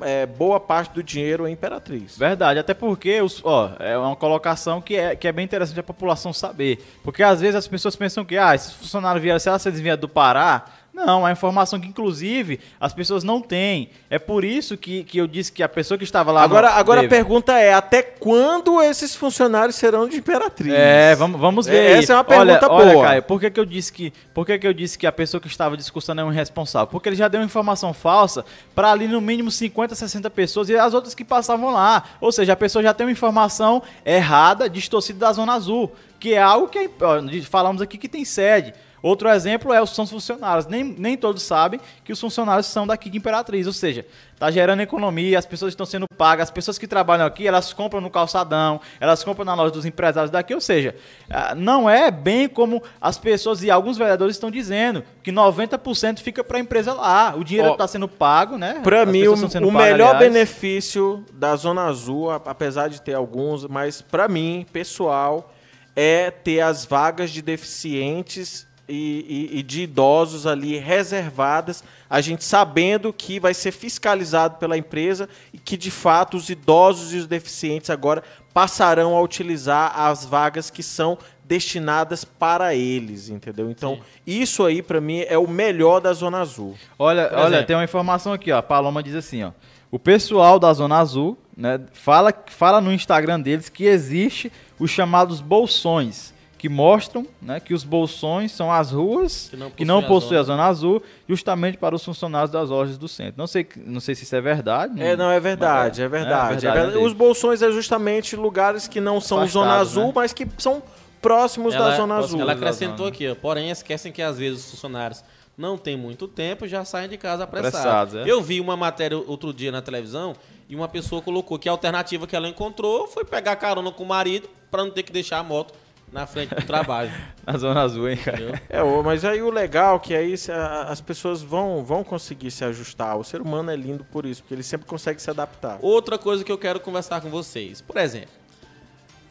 é, boa parte do dinheiro em Imperatriz. Verdade, até porque os, ó, é uma colocação que é, que é bem interessante a população saber. Porque às vezes as pessoas pensam que, ah, esses funcionários vieram, que eles vieram do Pará? Não, é informação que, inclusive, as pessoas não têm. É por isso que, que eu disse que a pessoa que estava lá. Agora, no- agora a pergunta é: até quando esses funcionários serão de Imperatriz? É, vamos, vamos ver. É, essa é uma olha, pergunta olha, boa. Caio, por que, que eu disse que, por que, que eu disse que a pessoa que estava discursando é um irresponsável? Porque ele já deu informação falsa para ali no mínimo 50, 60 pessoas e as outras que passavam lá. Ou seja, a pessoa já tem uma informação errada, distorcida da Zona Azul, que é algo que ó, falamos aqui que tem sede. Outro exemplo é os são os funcionários. Nem, nem todos sabem que os funcionários são daqui de Imperatriz. Ou seja, está gerando economia, as pessoas estão sendo pagas, as pessoas que trabalham aqui, elas compram no calçadão, elas compram na loja dos empresários daqui. Ou seja, ah, não é bem como as pessoas e alguns vereadores estão dizendo, que 90% fica para a empresa lá. O dinheiro está sendo pago, né? Para mim, o, o melhor benefício da Zona Azul, apesar de ter alguns, mas para mim, pessoal, é ter as vagas de deficientes e, e- e de idosos ali reservadas, a gente sabendo que vai ser fiscalizado pela empresa e que de fato os idosos e os deficientes agora passarão a utilizar as vagas que são destinadas para eles, entendeu? Então, isso aí pra mim é o melhor da Zona Azul. Olha, Por olha, exemplo. tem uma informação aqui, ó. A Paloma diz assim, ó. O pessoal da Zona Azul, né, fala, fala no Instagram deles que existe os chamados bolsões, que mostram, né, que os bolsões são as ruas Que não que não possuem a possuem a Zona Azul, justamente para os funcionários das lojas do centro. Não sei, não sei se isso é verdade. É, não, é verdade, é É, verdade. é É verdade, verdade. Os bolsões é justamente lugares que não são Zona Azul, né? mas que são próximos da Zona Azul. Ela acrescentou zona. aqui, ó, porém esquecem que às vezes os funcionários não têm muito tempo e já saem de casa apressados. Apressados, é. Eu vi uma matéria outro dia na televisão e uma pessoa colocou que a alternativa que ela encontrou foi pegar carona com o marido para não ter que deixar a moto na frente do trabalho. Na Zona Azul, hein, cara. entendeu? É, mas aí o legal é que aí se a- as pessoas vão, vão conseguir se ajustar. O ser humano é lindo por isso, porque ele sempre consegue se adaptar. Outra coisa que eu quero conversar com vocês. Por exemplo,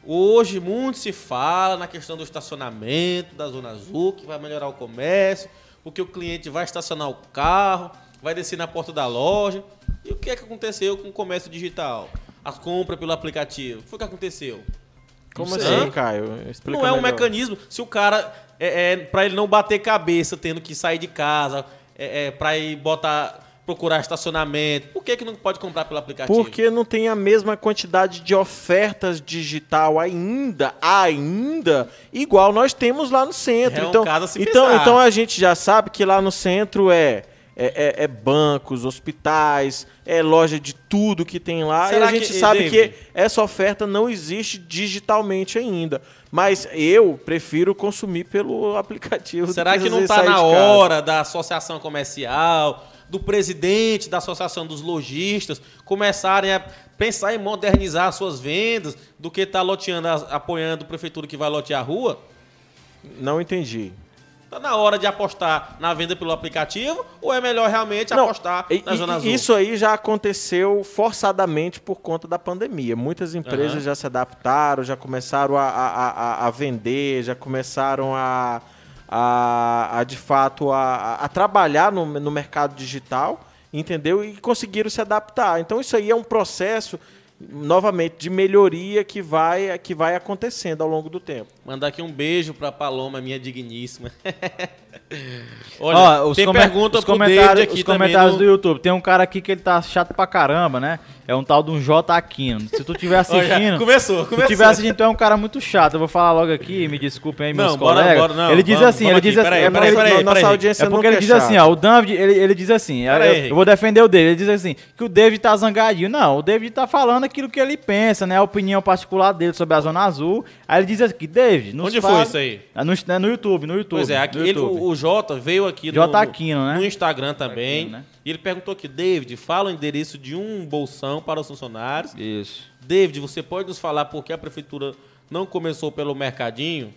hoje muito se fala na questão do estacionamento da Zona Azul, que vai melhorar o comércio, porque o cliente vai estacionar o carro, vai descer na porta da loja. E o que é que aconteceu com o comércio digital? As compras pelo aplicativo. O que foi que aconteceu? Como assim. Caio? Explica não é um melhor. mecanismo. Se o cara. É, é, para ele não bater cabeça tendo que sair de casa, é, é, para ir botar. procurar estacionamento. Por que, que não pode comprar pelo aplicativo? Porque não tem a mesma quantidade de ofertas digital ainda, ainda, igual nós temos lá no centro. É um então, caso a se então, pensar. então a gente já sabe que lá no centro é, é, é- é bancos, hospitais, é loja de tudo que tem lá. Será e a gente que- sabe David? que essa oferta não existe digitalmente ainda. Mas eu prefiro consumir pelo aplicativo. Será que não está na hora da associação comercial, do presidente da associação dos lojistas começarem a pensar em modernizar suas vendas do que estar loteando, as- apoiando a prefeitura que vai lotear a rua? Não entendi. Está na hora de apostar na venda pelo aplicativo ou é melhor realmente Não, apostar e- na Zona Azul? Isso aí já aconteceu forçadamente por conta da pandemia. Muitas empresas Aham. já se adaptaram, já começaram a, a, a- a vender, já começaram a, a, a, de fato a, a trabalhar no, no mercado digital, entendeu? E conseguiram se adaptar. Então isso aí é um processo, novamente, de melhoria que vai, que vai acontecendo ao longo do tempo. Mandar aqui um beijo pra Paloma, minha digníssima. Ó, os tem pergunta os pro comentários, David aqui os também comentários no- do YouTube. Tem um cara aqui que ele tá chato pra caramba, né? É um tal de um J Aquino. Se tu estiver assistindo, começou, se tu começou. estiver assistindo, tu é um cara muito chato. Eu vou falar logo aqui, me desculpem aí, meus Não, bora, colegas. bora, não, ele diz vamos, assim, vamos ele diz assim, peraí, é peraí, porque- peraí, nossa peraí. audiência é porque nunca ele é diz assim, ó, o David, ele, ele diz assim, aí, eu, vou defender o David, ele diz assim, que o David tá zangadinho. Não, o David tá falando aquilo que ele pensa, né? A opinião particular dele sobre a Zona Azul. Aí ele diz aqui, David, nos Onde fala- foi isso aí? No, é no YouTube, no YouTube. Pois é, aqui ele, o, o Jota veio aqui no, Aquino, né? no Instagram também. Aquino, né? E ele perguntou aqui, David, fala o endereço de um bolsão para os funcionários. Isso. David, você pode nos falar por que a prefeitura não começou pelo mercadinho?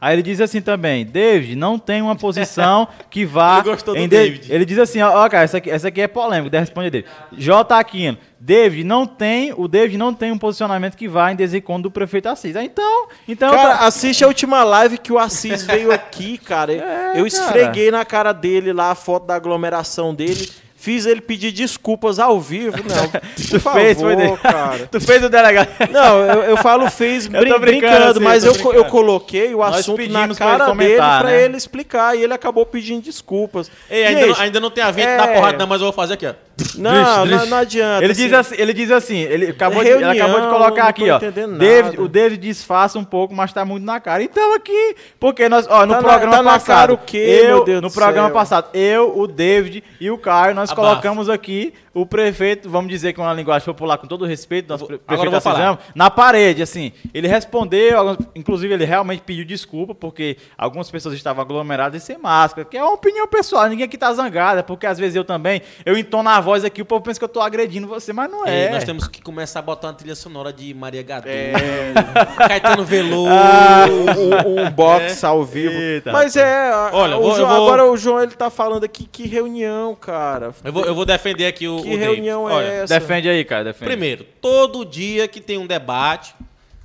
Aí ele diz assim também, David, não tem uma posição que vá. Ele gostou do David. Ele diz assim, ó, ó, cara, essa aqui, essa aqui é polêmica, responde dele. J. Aquino, David não tem, o David não tem um posicionamento que vá em desencontro do prefeito Assis. Então, então Cara, tá- assiste a última live que o Assis veio aqui, cara. É, eu cara. esfreguei na cara dele lá a foto da aglomeração dele. Fiz ele pedir desculpas ao vivo. Não, tu favor, fez, foi dele. cara. tu fez o delegado. Não, eu, eu falo fez brin- brincando, brincando, mas eu, co- eu brincando. coloquei o Nós assunto na pedimos pra ele cara dele pra né? ele explicar e ele acabou pedindo desculpas. Ei, ainda, Gente, não, ainda não tem a vento é- da porrada, não, mas eu vou fazer aqui, ó. Não, Drish, não, drish. não adianta. Ele assim. diz assim, ele diz assim, ele acabou, de, Reunião, ele acabou de colocar não aqui, tô ó. entendendo David, nada. o David disfarça um pouco, mas tá muito na cara. Então aqui, porque nós, ó, no Tá na- programa tá na passado, cara o quê, eu, meu Deus no do programa céu? passado, eu, o David e o Caio, nós. Colocamos aqui o prefeito, vamos dizer com uma linguagem popular, com todo o respeito, nosso prefeito vou falar. Na parede, assim. Ele respondeu, inclusive ele realmente pediu desculpa, porque algumas pessoas estavam aglomeradas e sem máscara, que é uma opinião pessoal, ninguém aqui tá zangado, é porque às vezes eu também, eu entono a voz aqui, o povo pensa que eu tô agredindo você, mas não Ei, é. nós temos que começar a botar uma trilha sonora de Maria Gadu, É, Caetano Veloso. um, um box ao vivo. Eita, Mas é. Olha, o vou- João- vou- agora o João ele tá falando aqui que reunião, cara. Eu vou, eu vou defender aqui o, Que o David. reunião Olha, é essa? Defende aí, cara, defende. Primeiro, todo dia que tem um debate,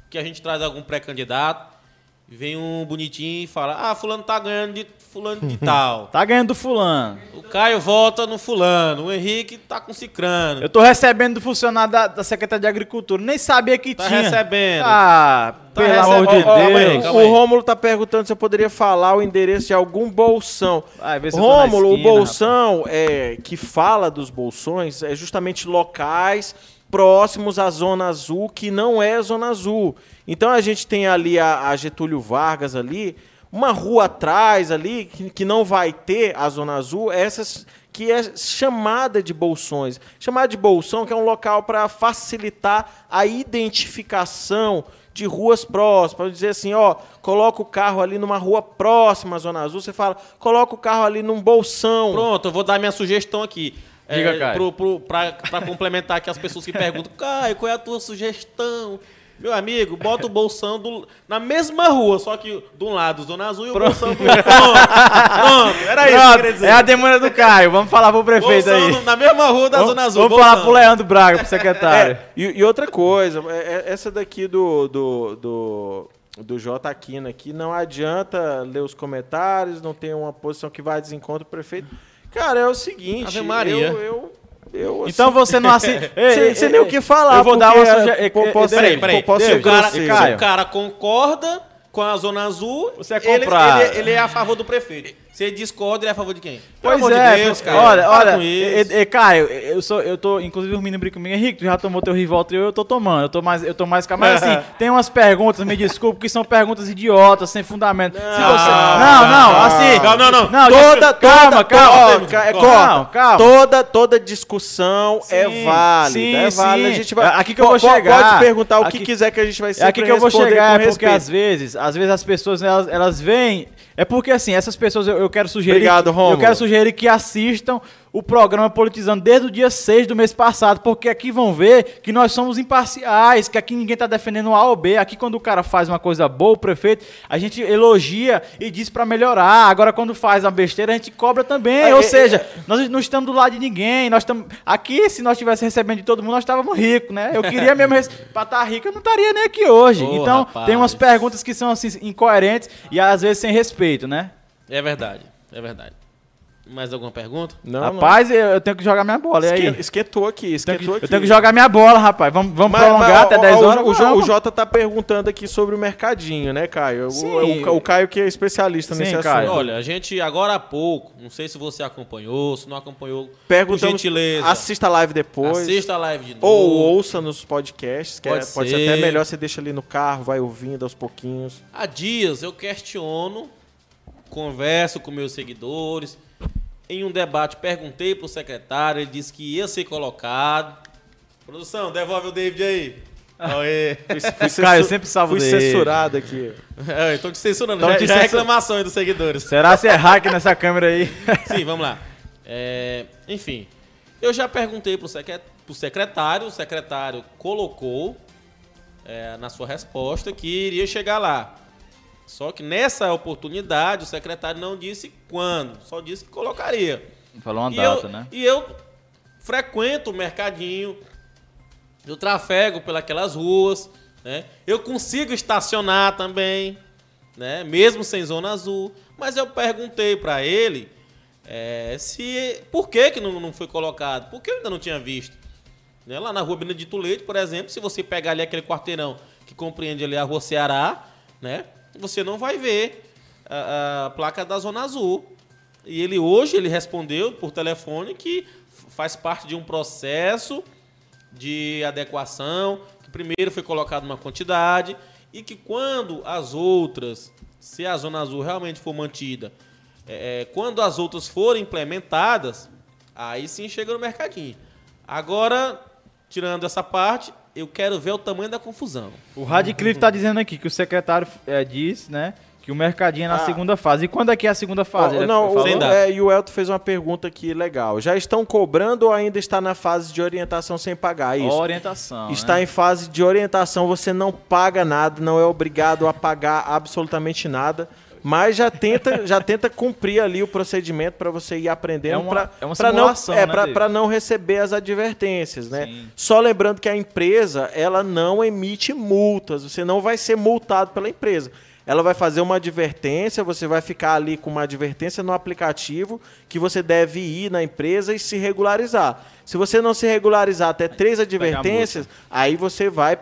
que a gente traz algum pré-candidato, Vem um bonitinho e fala: Ah, fulano tá ganhando de fulano de tal. Tá ganhando do fulano. O Caio volta no fulano. O Henrique tá com cicrano. Eu tô recebendo do funcionário da, da Secretaria de Agricultura. Nem sabia que Tá tinha. recebendo. Ah, Tá pelo recebendo. amor de Ó, ó, Deus. o. Rômulo tá perguntando se eu poderia falar o endereço de algum bolsão. Vai ver se eu tô na Rômulo, o esquina, bolsão é, que fala dos bolsões é justamente locais próximos à Zona Azul, que não é Zona Azul. Então a gente tem ali a, a Getúlio Vargas ali, uma rua atrás ali, que, que não vai ter a Zona Azul, essas que é chamada de bolsões. Chamada de bolsão, que é um local para facilitar a identificação de ruas próximas, para dizer assim, ó, coloca o carro ali numa rua próxima à Zona Azul, você fala, coloca o carro ali num bolsão. Pronto, eu vou dar minha sugestão aqui. Diga, é, Caio. pro, pro, pra, pra complementar aqui as pessoas que perguntam, Caio, qual é a tua sugestão? Meu amigo, bota o bolsão do- na mesma rua, só que de um lado Zona Azul e o bolsão do outro. Pronto, era isso que eu Pronto, queria dizer. é a demanda do Caio. Vamos falar pro prefeito Bolsão aí. na mesma rua da Vamos- Zona Azul. Vamos falar bolsão. pro Leandro Braga, pro secretário. É, e, e outra coisa, é- é- essa daqui do, do, do, do J. Aquino aqui, não adianta ler os comentários, não tem uma posição que vai desencontro do prefeito. Cara, é o seguinte, Maria. eu... eu, eu assim, Então você não assiste. Sem nem o que falar, Eu vou dar uma porque, sugestão. é, posso- Peraí, peraí. Posso se, o cara, se o cara concorda com a Zona Azul, Você é ele, comprar. ele, ele é a favor do prefeito. Ele discorda, ele é a favor de quem? Pois amor é, de Deus, cara. olha, olha, e- e- Caio, eu sou, eu tô, inclusive os meninos brincam comigo, Henrique, tu já tomou teu Rivotril, eu tô tomando, eu tô mais, eu tô mais calmo, mas assim, tem umas perguntas, me desculpe, que são perguntas idiotas, sem fundamento. Se você, não, não, assim, Não, não, não. não, Toda, calma, toda, calma, ó, ca- é, calma, calma, calma. Toda, toda discussão é Sim, válida, sim, é válida. sim. A gente vai, É aqui que eu vou chegar. Pode perguntar o que Aqui- quiser que a gente vai É sempre aqui que eu vou chegar, é porque às vezes, às vezes as pessoas elas, elas veem. É porque assim, essas pessoas eu, eu quero sugerir. Obrigado, que, Rômulo. Eu quero sugerir que assistam o programa Politizando desde o dia 6 do mês passado, porque aqui vão ver que nós somos imparciais, que aqui ninguém tá defendendo A ou B. Aqui quando o cara faz uma coisa boa, o prefeito, a gente elogia e diz pra melhorar. Agora quando faz uma besteira, a gente cobra também. É, ou é, seja, nós não estamos do lado de ninguém. Nós estamos aqui, se nós estivéssemos recebendo de todo mundo, nós estávamos ricos, né? Eu queria mesmo pra estar rico, eu não estaria nem aqui hoje. Ô, então, rapaz. tem umas perguntas que são assim incoerentes e às vezes sem respeito, né? É verdade, é verdade. Mais alguma pergunta? Não, rapaz, eu, eu tenho que jogar minha bola. E não. aí? Esque- Esquentou aqui, Eu tenho, que, esquentou eu aqui. tenho que jogar minha bola, rapaz. Vamos, vamos Mas- prolongar mas, até ó, 10 ó, horas? O, Vamos. o Jota tá perguntando aqui sobre o mercadinho, né, Caio? O- Sim. O, o Caio que é especialista Sim, nesse assunto. Caio. Olha, a gente agora há pouco, não sei se você acompanhou, se não acompanhou, por Perguntamos, gentileza, assista a live depois. assista a live de novo. Ou ouça nos podcasts, que é- Pode pode, ser. ser. até melhor você deixa ali no carro, vai ouvindo aos pouquinhos. Há dias eu questiono, converso com meus seguidores. Em um debate, perguntei pro secretário, ele disse que ia ser colocado. Produção, devolve o David aí. Aê. Fui, Caio, eu sempre salvo fui dele. censurado aqui. É, eu tô te censurando. Tão Já, te já é censur- reclamação aí dos seguidores. Será se é hack nessa câmera aí? Sim, vamos lá. É, enfim, eu já perguntei pro, secre- pro secretário, o secretário colocou é, na sua resposta que iria chegar lá. Só que nessa oportunidade o secretário não disse quando, só disse que colocaria. Falou uma e data, eu, né? E eu frequento o mercadinho, eu trafego pelas ruas, né? Eu consigo estacionar também, né? Mesmo sem zona azul. Mas eu perguntei para ele é, se por que, que não, não foi colocado, porque eu ainda não tinha visto. Né? Lá na rua Benedito Leite, por exemplo, se você pegar ali aquele quarteirão que compreende ali a rua Ceará, né? Você não vai ver a, a placa da Zona Azul. E ele hoje ele respondeu por telefone que faz parte de um processo de adequação, que primeiro foi colocado uma quantidade e que quando as outras, se a Zona Azul realmente for mantida, é, é, quando as outras forem implementadas, aí sim chega no mercadinho. Agora, tirando essa parte, eu quero ver o tamanho da confusão. O Radcliffe tá dizendo aqui que o secretário é, diz, né? Que o mercadinho é na Ah. segunda fase. E quando é que é a segunda fase? Ele não, o, é, e o Elton fez uma pergunta aqui legal. Já estão cobrando ou ainda está na fase de orientação sem pagar? Isso. Orientação. Está né? em fase de orientação, você não paga nada, não é obrigado a pagar absolutamente nada, mas já tenta, já tenta cumprir ali o procedimento para você ir aprendendo É uma- para é uma não é né, para não receber as advertências, né? Sim. Só lembrando que a empresa ela não emite multas, você não vai ser multado pela empresa. ela vai fazer uma advertência, você vai ficar ali com uma advertência no aplicativo que você deve ir na empresa e se regularizar. Se você não se regularizar até três advertências, aí você vai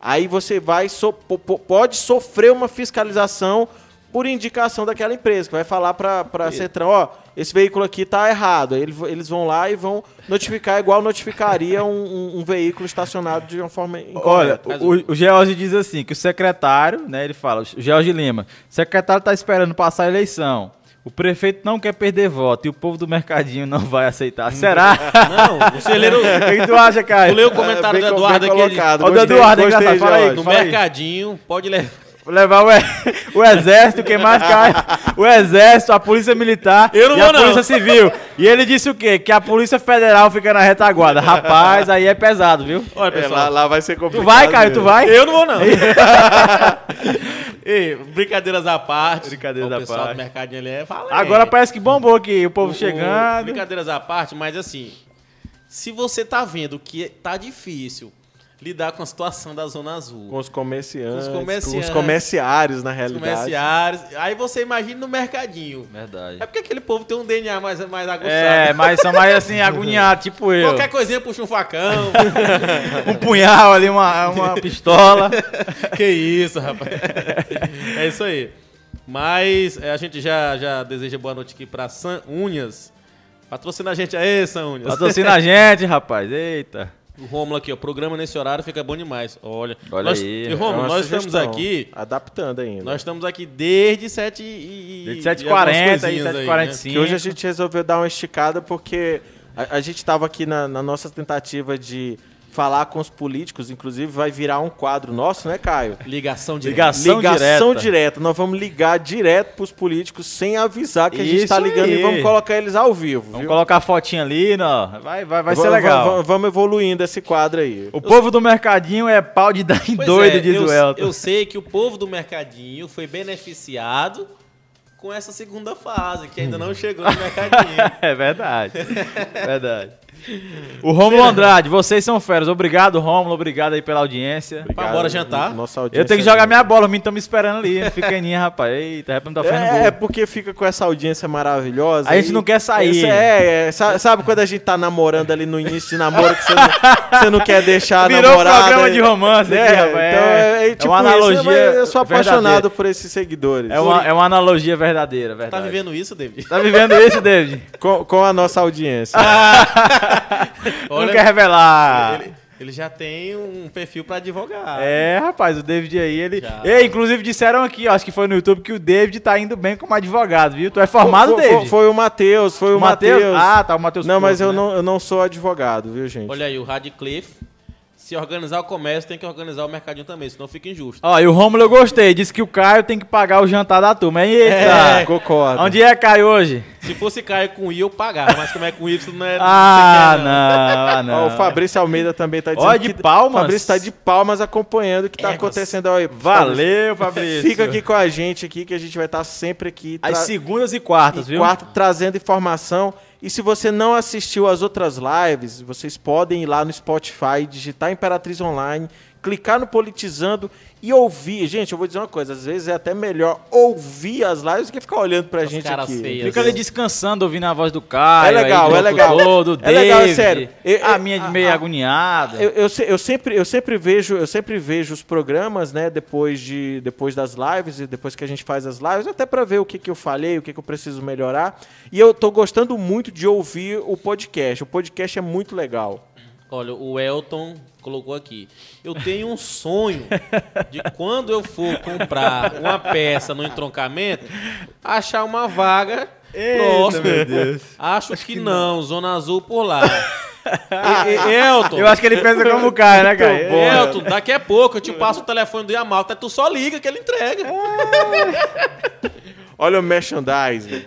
aí você vai so- po- po- pode sofrer uma fiscalização por indicação daquela empresa, que vai falar para a Cetran, ó, esse veículo aqui tá errado. Aí ele- eles vão lá e vão notificar igual notificaria um, um- um veículo estacionado de uma forma Olha, incorreta. o, o George diz assim, que o secretário, né, ele fala, o George Lima, o secretário tá esperando passar a eleição. O prefeito não quer perder voto e o povo do mercadinho não vai aceitar. Será? Não, você leu, o que tu acha, Caio? tu leu o comentário Bem do Eduardo aqui. ele-. Olha o Gostei, Eduardo, gostei, fala aí. No Fala aí. mercadinho, pode levar. Levar o, o exército, quem mais cai? O exército, a polícia militar Eu não e a não. polícia civil. E ele disse o quê? Que a polícia federal fica na retaguarda. Rapaz, aí é pesado, viu? Olha, É, pessoal. lá, lá vai ser complicado. Tu vai, Caio, tu mesmo. vai? Eu não vou, não. Ei, brincadeiras à parte. Brincadeiras o à pessoal parte. do mercadinho ali é valente. Agora parece que bombou aqui, o povo O- o- chegando. Brincadeiras à parte, mas assim, se você tá vendo que tá difícil lidar com a situação da Zona Azul, Com os comerciantes, Com com os os comerciantes. comerciários, na os realidade. comerciários, aí você imagina no mercadinho. Verdade. É porque aquele povo tem um DNA mais, mais aguçado. É, mas são mais assim, agoniados, tipo eu. Qualquer coisinha puxa um facão. Um punhal ali, uma, uma pistola. que isso, rapaz. É isso aí. Mas é, a gente já, já deseja boa noite aqui pra San Unhas. Patrocina a gente aí, San Unhas. Patrocina a gente, rapaz. Eita. O Rômulo aqui, ó. Programa nesse horário fica bom demais. Olha. Olha nós, aí. E É Rômulo, uma nós estamos aqui. Adaptando ainda. Nós estamos aqui desde 7 e. Desde e 7h40 algumas e coisinhas aí, 7h45. né? Que hoje a gente resolveu dar uma esticada porque a, a gente estava aqui na, na nossa tentativa de falar com os políticos, inclusive vai virar um quadro nosso, né, Caio? Ligação de Ligação Ligação direta. direta. Nós vamos ligar direto pros políticos sem avisar que a gente Isso está ligando aí. e vamos colocar eles ao vivo. Vamos viu? colocar a fotinha ali, não. Vai, vai, vai ser legal. va- Vamos evoluindo esse quadro aí. O povo do mercadinho é pau de dar em Pois doido, é, diz eu, o Elton. eu sei que o povo do mercadinho foi beneficiado com essa segunda fase, que ainda não chegou no mercadinho. É verdade. verdade. O Rômulo Andrade, vocês são feras. Obrigado, Rômulo. Obrigado aí pela audiência. Pra bora jantar? Nossa Eu audiência tenho que é jogar minha bola, os meninos estão me esperando ali, pequenininha, rapaz. Eita, rapaz, não tá fazendo É, é porque fica com essa audiência maravilhosa. A gente e- não quer sair. Isso é, é, sa- sabe quando a gente tá namorando ali no início de namoro que você não, você não quer deixar a Virou namorada... programa de romance É, aqui, rapaz. Então É, é, é tipo uma isso, analogia mas eu sou apaixonado verdadeira. por esses seguidores. É uma, é uma analogia verdadeira, Tá verdade. vivendo isso, David? Tá vivendo isso, David? Com, com a nossa audiência. não quer revelar. Ele, ele já tem um perfil pra advogar. É, rapaz, o David aí, ele. Já. Ei, inclusive disseram aqui, ó, acho que foi no YouTube, que o David tá indo bem como advogado, viu? Tu é formado, foi, David? Foi, foi o Matheus, foi o, Matheus. Ah, tá, o Matheus. não, mas eu, né? não, eu não sou advogado, viu, gente? Olha aí, o Radcliffe. Se organizar o comércio, tem que organizar o mercadinho também, senão fica injusto. Ó, e o Romulo eu gostei, disse que o Caio tem que pagar o jantar da turma. Eita! É, concordo. Onde é, Caio, hoje? Se fosse Caio com I, eu pagava, mas como é com Y, não é. Ah, não. quem é, não, ah, não. Ó, o Fabrício Almeida também tá dizendo Ó, de que palmas. O Fabrício tá de palmas acompanhando o que tá Éguas. acontecendo aí. Valeu, Fabrício. Fica aqui com a gente aqui que a gente vai estar sempre aqui Às tra- segundas e quartas, e viu? quarto trazendo informação. E se você não assistiu as outras lives, vocês podem ir lá no Spotify, digitar Imperatriz Online, clicar no Politizando e ouvir. Gente, eu vou dizer uma coisa, às vezes é até melhor ouvir as lives do que ficar olhando pra Essas gente aqui. feias. Fica ali descansando, ouvindo a voz do Caio. É legal, aí, do é legal. Do É legal, é David, sério. Eu- a minha a- meio a- agoniada. Eu, eu, eu sempre, eu sempre vejo, eu sempre vejo os programas, né, depois de depois das lives e depois que a gente faz as lives, até pra ver o que, que eu falei, o que, que eu preciso melhorar. E eu tô gostando muito de ouvir o podcast. O podcast é muito legal. Olha, o Elton colocou aqui. Eu tenho um sonho de quando eu for comprar uma peça no entroncamento, achar uma vaga próxima. meu Deus. Acho, que, não, Zona Azul por lá. E- e- Elton, Eu acho que ele pensa como o Caio, né, Caio? bom. Elton, daqui a pouco eu te passo o telefone do Yamalta, tu só liga que ele entrega. Olha o merchandising.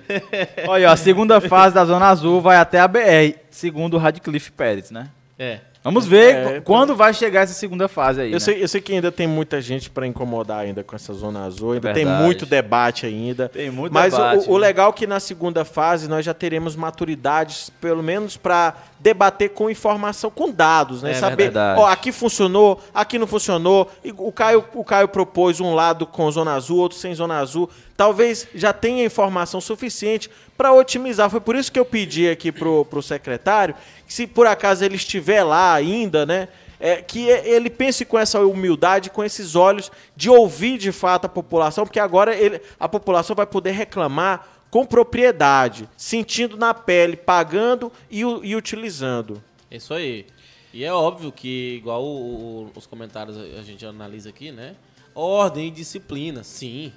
Olha, ó, a segunda fase da Zona Azul vai até a BR, segundo o Radcliffe Pérez, né? É. Vamos ver É, qu- quando vai chegar essa segunda fase aí. Eu né? sei, eu sei que ainda tem muita gente pra incomodar ainda com essa zona azul, ainda tem Verdade. muito debate ainda. Tem muito Mas debate, o, o né? legal é que na segunda fase nós já teremos maturidades, pelo menos pra debater com informação, com dados, né? É Saber, verdade. ó, aqui funcionou, aqui não funcionou. E o Caio, o Caio propôs um lado com zona azul, outro sem zona azul. Talvez já tenha informação suficiente para otimizar. Foi por isso que eu pedi aqui pro, pro secretário, que se por acaso ele estiver lá ainda, né? é, que ele pense com essa humildade, com esses olhos de ouvir de fato a população, porque agora ele, a população vai poder reclamar com propriedade, sentindo na pele, pagando e, e utilizando. Isso aí. E é óbvio que, igual o- o- os comentários a a gente analisa aqui, né? Ordem e disciplina, sim.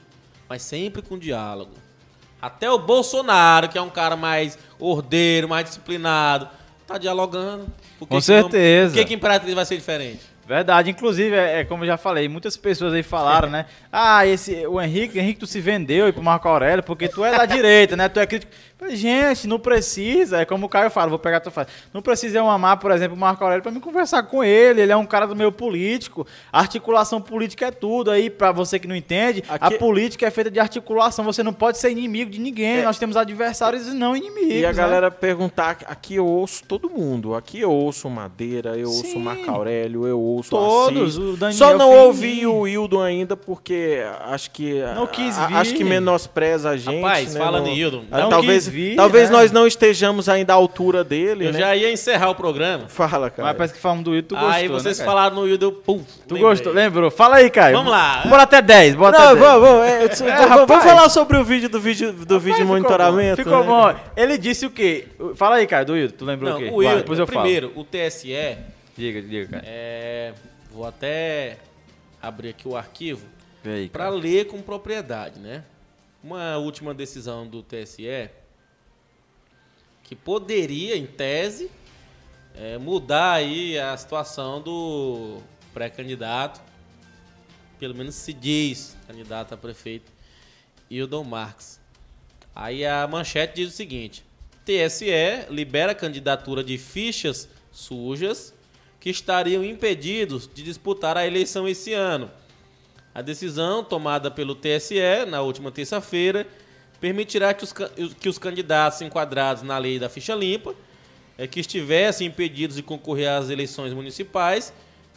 Mas sempre com diálogo. Até o Bolsonaro, que é um cara mais ordeiro, mais disciplinado, tá dialogando. Por que Com que não- certeza. Por que, que Imperatriz vai ser diferente? Verdade, inclusive, é, é como eu já falei, muitas pessoas aí falaram, né? Ah, esse, o Henrique, Henrique, tu se vendeu aí pro Marco Aurélio porque tu é da direita, né? Tu é crítico. Gente, não precisa, é como o Caio fala, vou pegar a tua frase. Não precisa eu amar, por exemplo, o Marco Aurélio pra me conversar com ele, ele é um cara do meio político. Articulação política é tudo aí, pra você que não entende, Aqui- a política é feita de articulação, você não pode ser inimigo de ninguém, nós temos adversários e não inimigos. E a né? galera perguntar, aqui eu ouço todo mundo. Aqui eu ouço Madeira, eu ouço Sim. Marco Aurélio, eu ouço Todos, Assis. o Daniel Só não ouvi o Wildon ainda porque acho que Não quis a- vir. acho que menospreza a gente. Rapaz, né, falando em Wildon, Ah, não talvez vir, talvez né? nós não estejamos ainda à altura dele, Eu né? já ia encerrar o programa. Fala, cara. Mas parece que falamos do Will, tu gostou, aí vocês né, cara? falaram no Wildo, pum. Tu lembrei. gostou, lembrou? Fala aí, Caio. Vamos lá. Bora até 10, bora Não, até 10. vamos, vamos, é, eu- vamos rapaz. falar sobre o vídeo do vídeo do vídeo de Ficou monitoramento. bom, Ficou né? bom. Ele disse o quê? Fala aí, Caio, do Will, tu lembrou Não, o quê? o depois eu primeiro, o TSE, falo. Diga, diga, Caio. é, vou até abrir aqui o arquivo para ler com propriedade, né? Uma última decisão do TSE que poderia, em tese, é, mudar aí a situação do pré-candidato, pelo menos se diz candidato a prefeito, Hildon Marques. Aí a manchete diz o seguinte: TSE libera candidatura de fichas sujas que estariam impedidos de disputar a eleição esse ano. A decisão tomada pelo TSE na última terça-feira permitirá que os, que os candidatos enquadrados na lei da ficha limpa, eh, que estivessem impedidos de concorrer às eleições municipais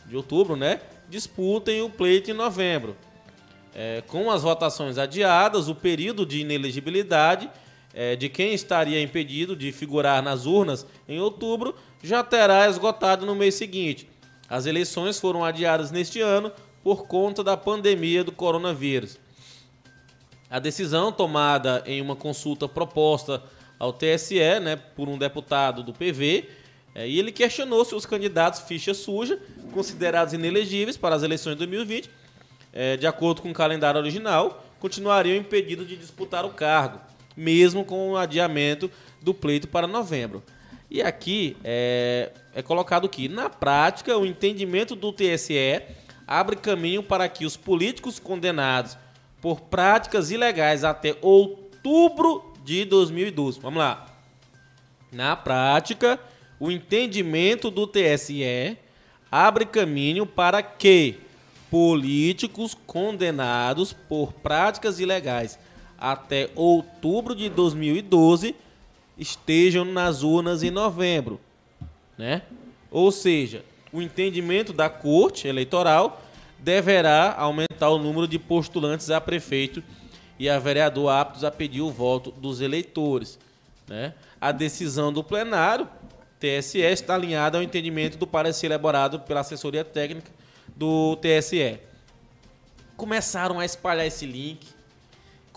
de outubro, né, disputem o pleito em novembro. É, com as votações adiadas, o período de inelegibilidade é, de quem estaria impedido de figurar nas urnas em outubro já terá esgotado no mês seguinte. As eleições foram adiadas neste ano por conta da pandemia do coronavírus. A decisão tomada em uma consulta proposta ao TSE, né, por um deputado do PV, é, e ele questionou se os candidatos ficha suja, considerados inelegíveis para as eleições de 2020, é, de acordo com o calendário original, continuariam impedidos de disputar o cargo, mesmo com o adiamento do pleito para novembro. E aqui é, é colocado que, na prática, o entendimento do TSE abre caminho para que os políticos condenados por práticas ilegais até outubro de 2012. Vamos lá. Na prática, o entendimento do TSE abre caminho para que políticos condenados por práticas ilegais até outubro de 2012 estejam nas urnas em novembro, né? Ou seja, o entendimento da Corte Eleitoral deverá aumentar o número de postulantes a prefeito e a vereador aptos a pedir o voto dos eleitores, né? A decisão do plenário TSE está alinhada ao entendimento do parecer elaborado pela assessoria técnica do TSE. Começaram a espalhar esse link,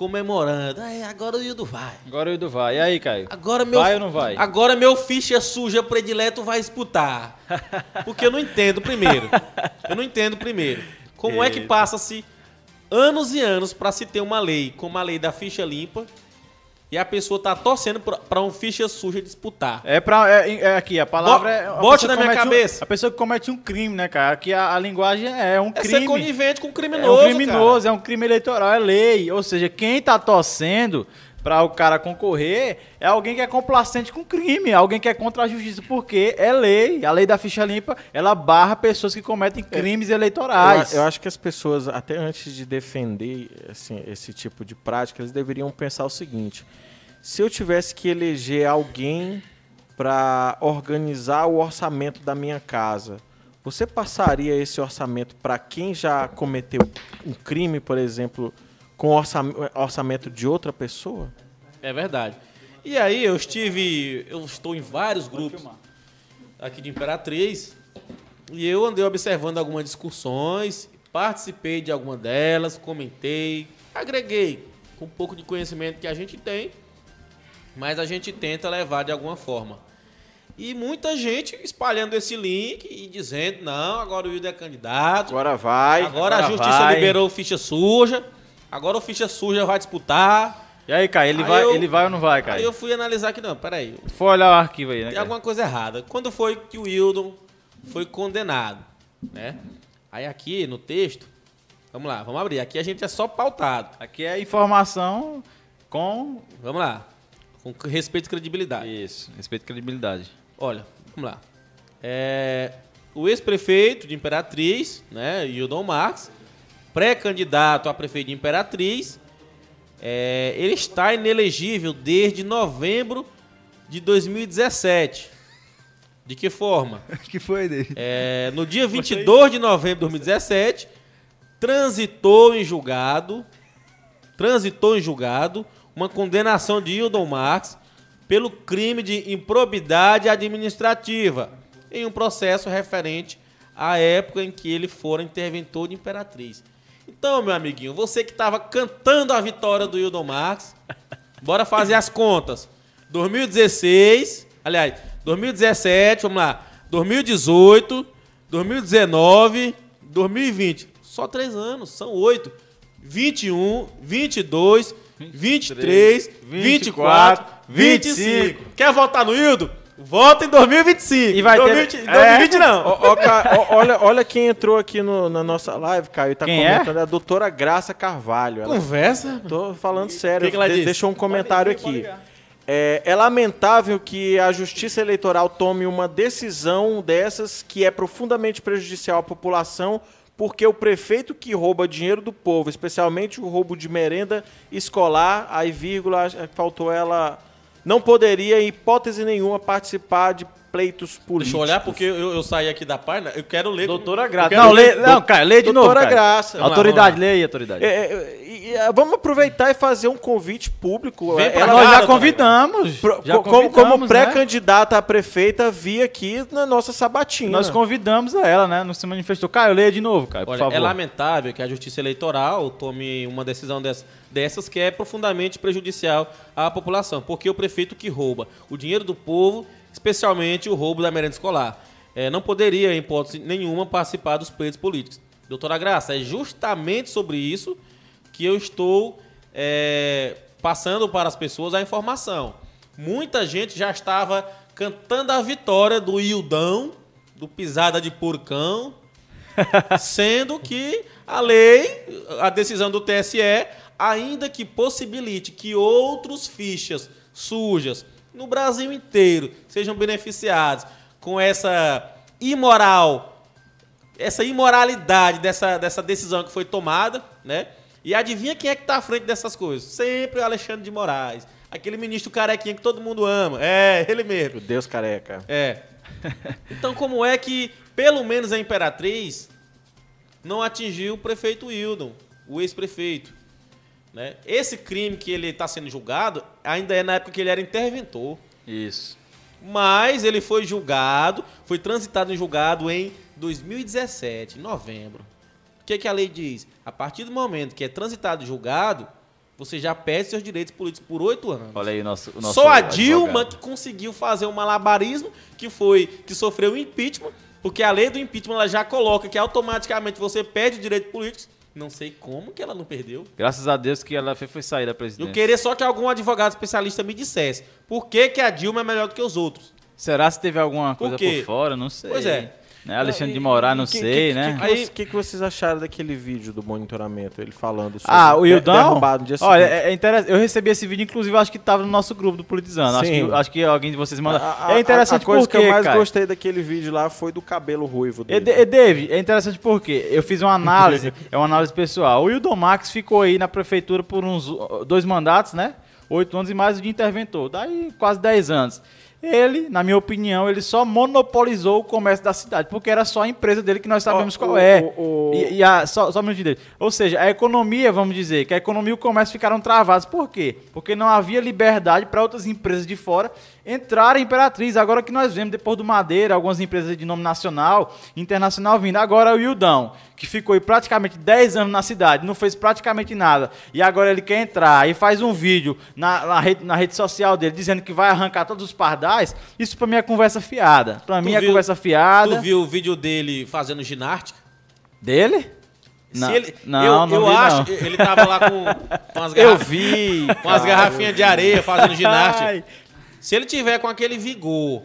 comemorando. "Ai, agora o Ildo vai. Agora o Edu vai. E aí, Caio? Agora meu, Vai ou não vai? Agora meu ficha suja predileto vai disputar. Porque eu não entendo primeiro. Eu não entendo primeiro. Como é que Eita. passa-se anos e anos para se ter uma lei, como a lei da ficha limpa, e a pessoa tá torcendo para um ficha suja disputar. É pra. É, é aqui, a palavra Bo- é. bote na minha comete um- cabeça. a pessoa que comete um crime, né, cara? Aqui a, a linguagem é um É ser crime. conivente com É criminoso, um criminoso, é um crime eleitoral, é lei. Ou seja, quem tá torcendo pra o cara concorrer é alguém que é complacente com crime, alguém que é contra a justiça, porque é lei. A lei da ficha limpa, ela barra pessoas que cometem crimes Eu, eleitorais. eu acho que as pessoas, até antes de defender assim, esse tipo de prática, eles deveriam pensar o seguinte: se eu tivesse que eleger alguém para organizar o orçamento da minha casa, você passaria esse orçamento para quem já cometeu um crime, por exemplo, com orçam- orçamento de outra pessoa? É verdade. E aí eu estive, eu estou em vários grupos aqui de Imperatriz e eu andei observando algumas discussões, participei de alguma delas, comentei, agreguei com um pouco de conhecimento que a gente tem, mas a gente tenta levar de alguma forma. E muita gente espalhando esse link e dizendo, não, agora o Wildo é candidato, Agora vai. agora, a agora justiça vai. liberou ficha suja, agora o ficha suja vai disputar. E aí, Caio, ele, Aí vai, eu- ele vai ou não vai, Aí Caio? eu fui analisar que não, peraí, Foi olhar o arquivo aí, né, tem Caio? alguma coisa errada. Quando foi que o Wildon foi condenado, né? Aí aqui no texto, vamos lá, vamos abrir. Aqui a gente é só pautado. Aqui é informação com... Vamos lá, com respeito e credibilidade. Isso, respeito e credibilidade. Olha, vamos lá. É, o ex-prefeito de Imperatriz, né, Wildon Marques, pré-candidato a prefeito de Imperatriz, é, ele está inelegível desde novembro de 2017. De que forma? que foi dele? É, no dia 22 de novembro de 2017, transitou em julgado, transitou em julgado uma condenação de Hildon Marx pelo crime de improbidade administrativa em um processo referente à época em que ele fora interventor de Imperatriz. Então, meu amiguinho, você que estava cantando a vitória do Hildon Marx, bora fazer as contas. 2016, aliás, 2017, vamos lá, 2018, 2019, 2020. Só três anos, são oito. 21, 22, 23, 24, 25. Quer votar no Hildo? Vota em 2025. E vai ter- 2020, É. 2020 não. Ó, Ca- ó, olha, olha quem entrou aqui no- na nossa live, Caio, e tá Quem é? comentando, é? a doutora Graça Carvalho. Ela, Conversa. tô falando sério, que que ela de- disse? deixou um comentário aqui. É, é lamentável que a Justiça Eleitoral tome uma decisão dessas que é profundamente prejudicial à população, porque o prefeito que rouba dinheiro do povo, especialmente o roubo de merenda escolar, aí vírgula, faltou ela, não poderia, em hipótese nenhuma, participar de pleitos políticos. Deixa eu olhar, porque eu, eu saí aqui da página, eu quero ler. Doutora Graça. Não, lê, não, Caio, lê de Doutora novo, Caio. Graça. Vamos Autoridade, lá. lê aí, autoridade. É, é, e, é, vamos aproveitar e fazer um convite público. Vem pra Ela- Nós já doutora convidamos. Pro- já co- como, como convidamos, né? pré-candidata a prefeita, vi aqui na nossa sabatina. Nós convidamos a ela, né? Não se manifestou. Caio, leia de novo, Caio, por Olha, favor. é lamentável que a Justiça Eleitoral tome uma decisão dessas, dessas que é profundamente prejudicial à população, porque o prefeito que rouba o dinheiro do povo, especialmente o roubo da merenda escolar, eh, não poderia, em hipótese nenhuma, participar dos pleitos políticos. Doutora Graça, é justamente sobre isso que eu estou eh, passando para as pessoas a informação. Muita gente já estava cantando a vitória do Ildão, do Pisada de Porcão, sendo que a lei, a decisão do TSE, ainda que possibilite que outros fichas sujas no Brasil inteiro sejam beneficiados com essa imoral, essa imoralidade dessa, dessa decisão que foi tomada, né? E adivinha quem é que está à frente dessas coisas? Sempre o Alexandre de Moraes, aquele ministro carequinha que todo mundo ama. É, ele mesmo. Meu Deus careca. É. Então, como é que, pelo menos a Imperatriz, não atingiu o prefeito Wildon, o ex-prefeito? Né? Esse crime que ele está sendo julgado ainda é na época que ele era interventor. Isso. Mas ele foi julgado, foi transitado em julgado em 2017, em novembro. O que, que a lei diz? A partir do momento que é transitado em julgado, você já perde seus direitos políticos por oito anos. Olha aí nosso, nosso Só a Dilma advogado. que conseguiu fazer um malabarismo que foi que sofreu impeachment, porque a lei do impeachment ela já coloca que automaticamente você perde direitos políticos. Não sei como que ela não perdeu. Graças a Deus que ela foi, sair da Eu presidência. queria só que algum advogado especialista me dissesse por que, que a Dilma é melhor do que os outros. Será se teve alguma Por coisa quê? por fora? Não sei. Pois é. Né? Alexandre E- de Moraes, não e que- sei, que- né? O que, que, vocês acharam daquele vídeo do monitoramento? Ele falando sobre Ah, o Ildão? derrubado no dia Olha, seguinte. é, é interessante. Eu recebi esse vídeo, inclusive, acho que estava no nosso grupo do Politizando. Acho que, acho que alguém de vocês mandou. A- a- é interessante a, a coisa porque, que eu mais cara, gostei daquele vídeo lá foi do cabelo ruivo E, dele. e, David, é interessante porque eu fiz uma análise, é uma análise pessoal. O Wildon Max ficou aí na prefeitura por uns dois mandatos, né? Oito anos e mais o de interventor. Daí quase dez anos. Ele, na minha opinião, ele só monopolizou o comércio da cidade, porque era só a empresa dele que nós sabemos qual o- é. o- E, e a, só, só um minutinho dele. Ou seja, a economia, vamos dizer, que a economia e o comércio ficaram travados. Por quê? Porque não havia liberdade para outras empresas de fora entrarem em Imperatriz. Agora que nós vemos, depois do Madeira, algumas empresas de nome nacional, internacional vindo. Agora o Hildão, que ficou aí praticamente 10 anos na cidade, não fez praticamente nada. E agora ele quer entrar e faz um vídeo na, na rede, na rede social dele dizendo que vai arrancar todos os pardais. Isso pra mim é conversa fiada. Pra mim é viu- conversa fiada. Tu viu o vídeo dele fazendo ginástica? Dele? Se Não, ele, não, eu, não eu vi, acho, não. ele tava lá com, com vi. com as garrafinhas de areia fazendo ginástica. Se ele tiver com aquele vigor,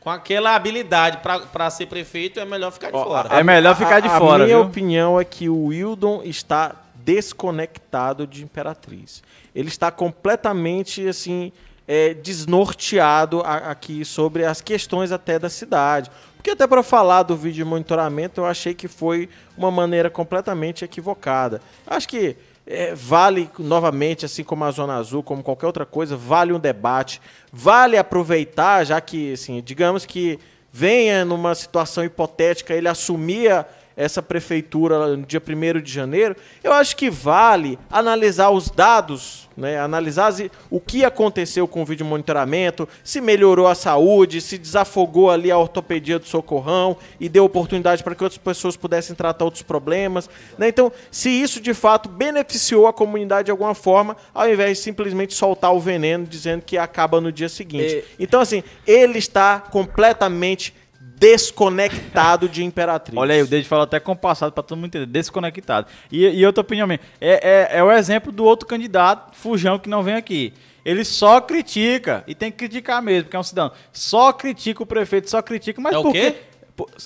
com aquela habilidade pra- pra ser prefeito, é melhor ficar de fora. É melhor ficar de a, fora, A minha viu? opinião é que o Wildon está desconectado de Imperatriz. Ele está completamente assim é, desnorteado a- aqui sobre as questões até da cidade. Porque até para falar do vídeo de monitoramento, eu achei que foi uma maneira completamente equivocada. Acho que é, vale novamente, assim como a Zona Azul, como qualquer outra coisa, vale um debate, vale aproveitar, já que, assim, digamos que venha numa situação hipotética ele assumia essa prefeitura no dia 1 de janeiro, eu acho que vale analisar os dados, né, analisar o que aconteceu com o vídeo monitoramento, se melhorou a saúde, se desafogou ali a ortopedia do socorrão e deu oportunidade para que outras pessoas pudessem tratar outros problemas. né? Então, se isso de fato beneficiou a comunidade de alguma forma, ao invés de simplesmente soltar o veneno dizendo que acaba no dia seguinte. É. Então, assim, ele está completamente desconectado de Imperatriz. Olha aí, o David falou até compassado pra todo mundo entender, desconectado. E, e outra opinião minha, é, é, é o exemplo do outro candidato, Fujão, que não vem aqui. Ele só critica, e tem que criticar mesmo, porque é um cidadão. Só critica o prefeito, só critica, mas É o por quê?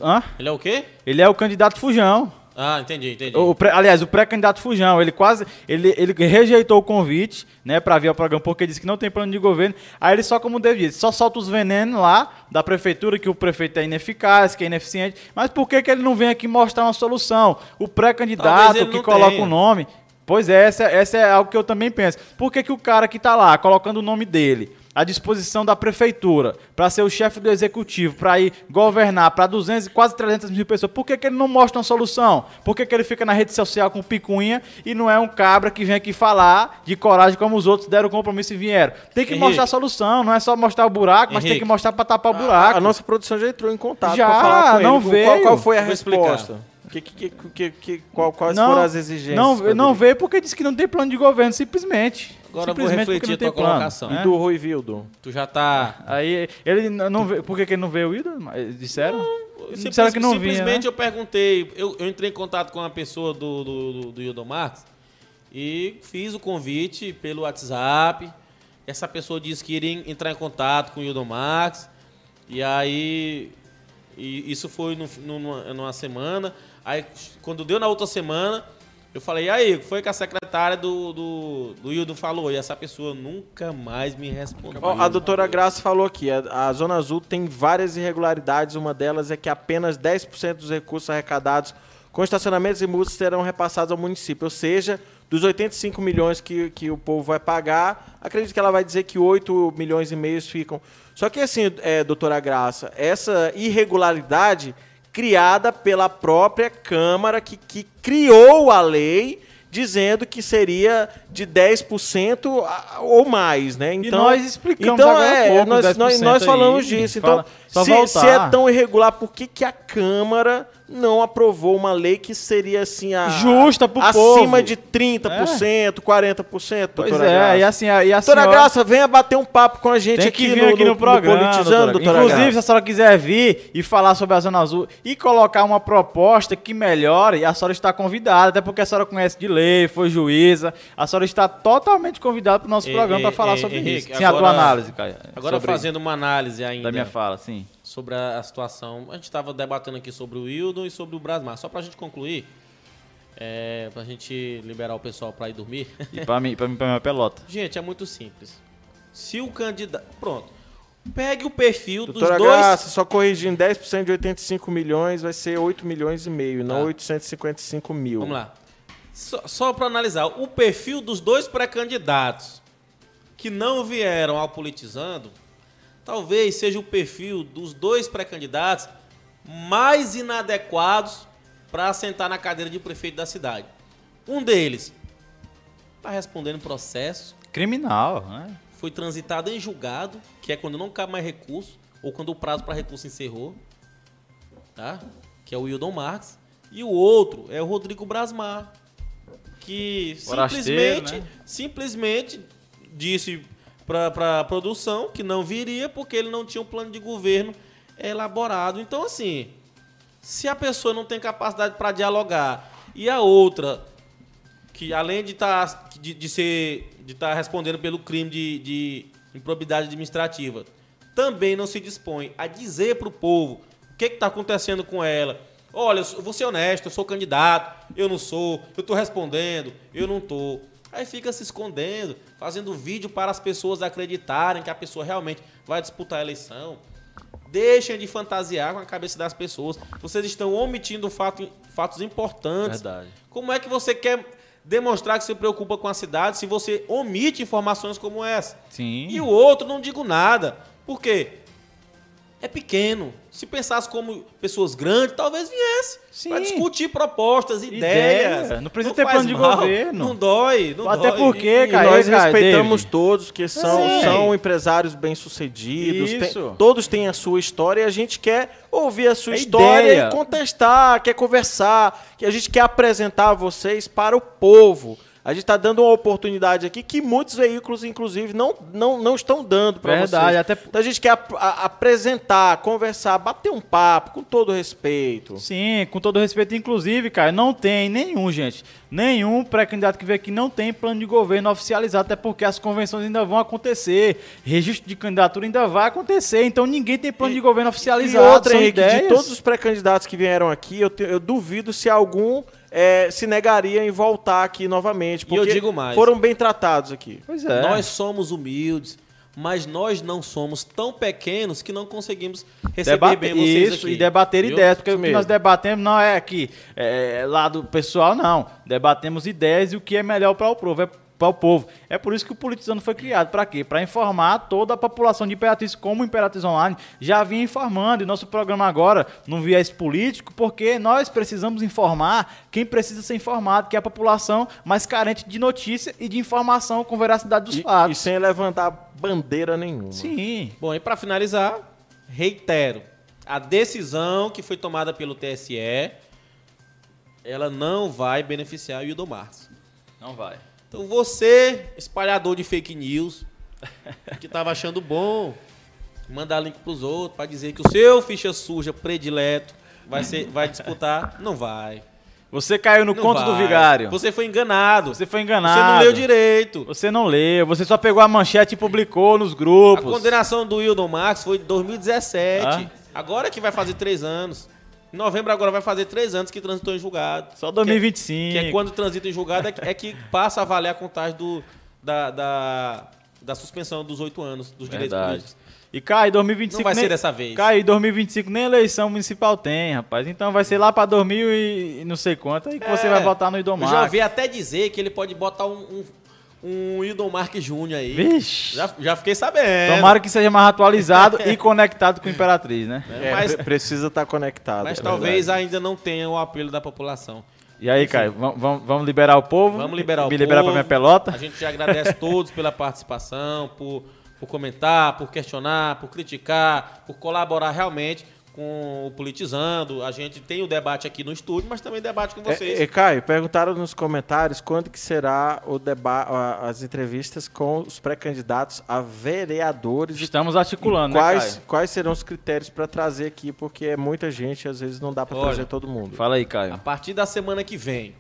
Hã? Ele é o quê? Ele é o candidato Fujão. Ah, entendi, entendi. O pré- aliás, o pré-candidato Fujão, ele quase. Ele, ele rejeitou o convite, né, pra vir ao programa, porque disse que não tem plano de governo. Aí ele só, como o David disse, só solta os venenos lá da prefeitura, que o prefeito é ineficaz, que é ineficiente. Mas por que, que ele não vem aqui mostrar uma solução? O pré-candidato que coloca tenha. o nome. Pois é, essa, essa é algo que eu também penso. Por que, que o cara que tá lá, colocando o nome dele, à disposição da prefeitura, para ser o chefe do executivo, para ir governar para 200, e quase 300 mil pessoas, por que, que ele não mostra uma solução? Por que, que ele fica na rede social com picuinha e não é um cabra que vem aqui falar de coragem como os outros deram compromisso e vieram? Tem que Henrique. mostrar a solução, não é só mostrar o buraco, mas tem Henrique. que mostrar para tapar o A, buraco. a nossa produção já entrou em contato Já, para falar com não ele. Qual- veio. Qual, foi a Vou explicar. resposta? Que, que, que, que, que- qual, quais foram as exigências? Não, não veio porque disse que não tem plano de governo, simplesmente. Agora eu vou Simplesmente porque refletir não a tem tua plano, colocação. E né? do Rui Vildo? Tu já tá. Aí ele não veio. Por que, que ele não veio, Ida? Disseram? Simples- Disseram que não vinha. simplesmente né? eu perguntei, eu, eu entrei em contato com uma pessoa do, do, do, do Hildon Marques e fiz o convite pelo WhatsApp. Essa pessoa disse que iria entrar em contato com o Hildon Marques. E aí, e isso foi no- no- numa, numa semana. Aí, quando deu na outra semana, eu falei, aí, foi que a secretária do, do, do Hildon falou? E essa pessoa nunca mais me respondeu. A doutora Graça falou aqui, a, a Zona Azul tem várias irregularidades, uma delas é que apenas 10% dos recursos arrecadados com estacionamentos e multas serão repassados ao município, ou seja, dos 85 milhões que, que o povo vai pagar, acredito que ela vai dizer que 8 milhões e meio ficam. Só que assim, é, doutora Graça, essa irregularidade criada pela própria Câmara que, que criou a lei dizendo que seria de 10% a- ou mais, né? Então, nós explicamos então, agora é, pouco, nós, nós, 10% nós falamos aí, disso. fala- Então, só se, se é tão irregular, por que, que a Câmara não aprovou uma lei que seria assim a, Justa pro acima povo. de 30%, 40%, Pois doutora é, Graça? e assim, a- e a Doutora senhora- Graça, venha bater um papo com a gente Tem aqui, que vir no, aqui no, programa, Politizando, doutora. doutora Inclusive, se Graça. a senhora quiser vir e falar sobre a Zona Azul e colocar uma proposta que melhore, a senhora está convidada, até porque a senhora conhece de lei, foi juíza, a senhora está totalmente convidada para o nosso Ei, programa para falar ei, sobre Henrique, isso. Sim, a tua análise, Caio. Agora fazendo uma análise ainda. Da minha fala, sim. Sobre a, a situação. A gente estava debatendo aqui sobre o Wildon e sobre o Brasmar. Só para a gente concluir, é, para a gente liberar o pessoal para ir dormir. E para mim, para mim, para minha pelota. gente, é muito simples. Se o candidato. Pronto. Pegue o perfil Doutora dos dois. Graça, só corrigindo, 10% de 85 milhões vai ser 8 milhões e meio, não Tá. 855 mil. Vamos lá. Só, só para analisar, o perfil dos dois pré-candidatos que não vieram ao politizando talvez seja o perfil dos dois pré-candidatos mais inadequados para sentar na cadeira de prefeito da cidade. Um deles está respondendo processo, Criminal, né? foi transitado em julgado, que é quando não cabe mais recurso, ou quando o prazo para recurso encerrou, tá? que é o Wildon Marques. E o outro é o Rodrigo Brasmar, que Forasteiro, simplesmente, né? simplesmente disse para a produção que não viria porque ele não tinha um plano de governo elaborado. Então, assim, se a pessoa não tem capacidade para dialogar e a outra que além de estar de, de ser de estar respondendo pelo crime de, de improbidade administrativa, também não se dispõe a dizer para o povo o que está acontecendo com ela. Olha, eu vou ser honesto, eu sou candidato, eu não sou, eu estou respondendo, eu não estou. Aí fica se escondendo, fazendo vídeo para as pessoas acreditarem que a pessoa realmente vai disputar a eleição. Deixem de fantasiar com a cabeça das pessoas. Vocês estão omitindo fato- fatos importantes. Verdade. Como é que você quer demonstrar que se preocupa com a cidade se você omite informações como essa? Sim. E o outro não digo nada. Por quê? É pequeno. Se pensasse como pessoas grandes, talvez viesse. Para discutir propostas, Ideia. ideias. Não precisa ter faz plano de mal, governo. Não dói. Não Até dói. porque, E cara, nós cara, respeitamos David. todos que são, Sim. são empresários bem-sucedidos. tem-. Todos têm a sua história e a gente quer ouvir a sua É história ideia. e contestar, quer conversar, que a gente quer apresentar vocês para o povo. A gente está dando uma oportunidade aqui que muitos veículos, inclusive, não, não, não estão dando para vocês. Verdade, até- Então a gente quer ap- apresentar, conversar, bater um papo com todo respeito. Sim, com todo respeito, inclusive, cara, não tem nenhum, gente, nenhum pré-candidato que vem aqui não tem plano de governo oficializado, até porque as convenções ainda vão acontecer, registro de candidatura ainda vai acontecer, então ninguém tem plano de governo E oficializado. outra, são Henrique, ideias. de todos os pré-candidatos que vieram aqui, eu, te- eu duvido se algum eh, se negaria em voltar aqui novamente. E eu Porque digo mais. foram bem tratados aqui. Pois é. Nós somos humildes, mas nós não somos tão pequenos que não conseguimos receber Debater bem vocês isso aqui. e debater Viu? ideias, porque o que mesmo. nós debatemos não é aqui é, lado pessoal, não. Debatemos ideias e o que é melhor para o povo. É para o povo. É por isso que o Politizando foi criado. Para quê? Para informar toda a população de Imperatriz, como o Imperatriz Online já vinha informando. E nosso programa agora, no viés político, porque nós precisamos informar quem precisa ser informado, que é a população mais carente de notícia e de informação com veracidade dos E, e fatos. sem levantar bandeira nenhuma. Sim. Bom, e para finalizar, reitero, a decisão que foi tomada pelo TSE, ela não vai beneficiar o Hildo Marques. Não vai. Então você, espalhador de fake news, que tava achando bom mandar link pros outros para dizer que o seu ficha suja predileto vai ser vai disputar, não vai. Você caiu no Não conto do vai. vigário. Você foi enganado. Você foi Você enganado. não leu direito. Você não leu, você só pegou a manchete e publicou nos A grupos. condenação do Wildon Max foi em 2017. Ah. Agora que vai fazer três anos. Em novembro agora vai fazer três anos que transitou em julgado. Só Que é- 2025. Que é, quando transita em julgado é que, é que passa a valer a contagem do, da, da, da suspensão dos oito anos dos direitos Verdade. políticos. E cai, 2025 Não vai nem, ser dessa vez. Cai, 2025 nem eleição municipal tem, rapaz. Então vai ser lá pra 2000 e e não sei quanto aí que você É, vai votar no Eu Idomar. já ouvi até dizer que ele pode botar um, um, Wildon Marques Júnior aí. Vixe. Já, já fiquei sabendo. Tomara que seja mais atualizado e conectado com a Imperatriz, né? É, Mas- pre- precisa estar conectado. Mas é talvez verdade. ainda não tenha o apelo da população. E aí, Caio, vamos, vamos- liberar o povo? Vamos liberar o Me liberar pra povo. minha pelota? A gente já agradece a todos pela participação, por, por comentar, por questionar, por criticar, por colaborar realmente com o Politizando. A gente tem o debate aqui no estúdio, mas também debate com vocês. É, é, Caio, perguntaram nos comentários quando que será o deba a- as entrevistas com os pré-candidatos a vereadores e Estamos articulando, né, quais, Caio? quais serão os critérios para trazer aqui, porque é muita gente, às vezes não dá para trazer todo mundo. Fala aí, A Caio. partir da semana que vem,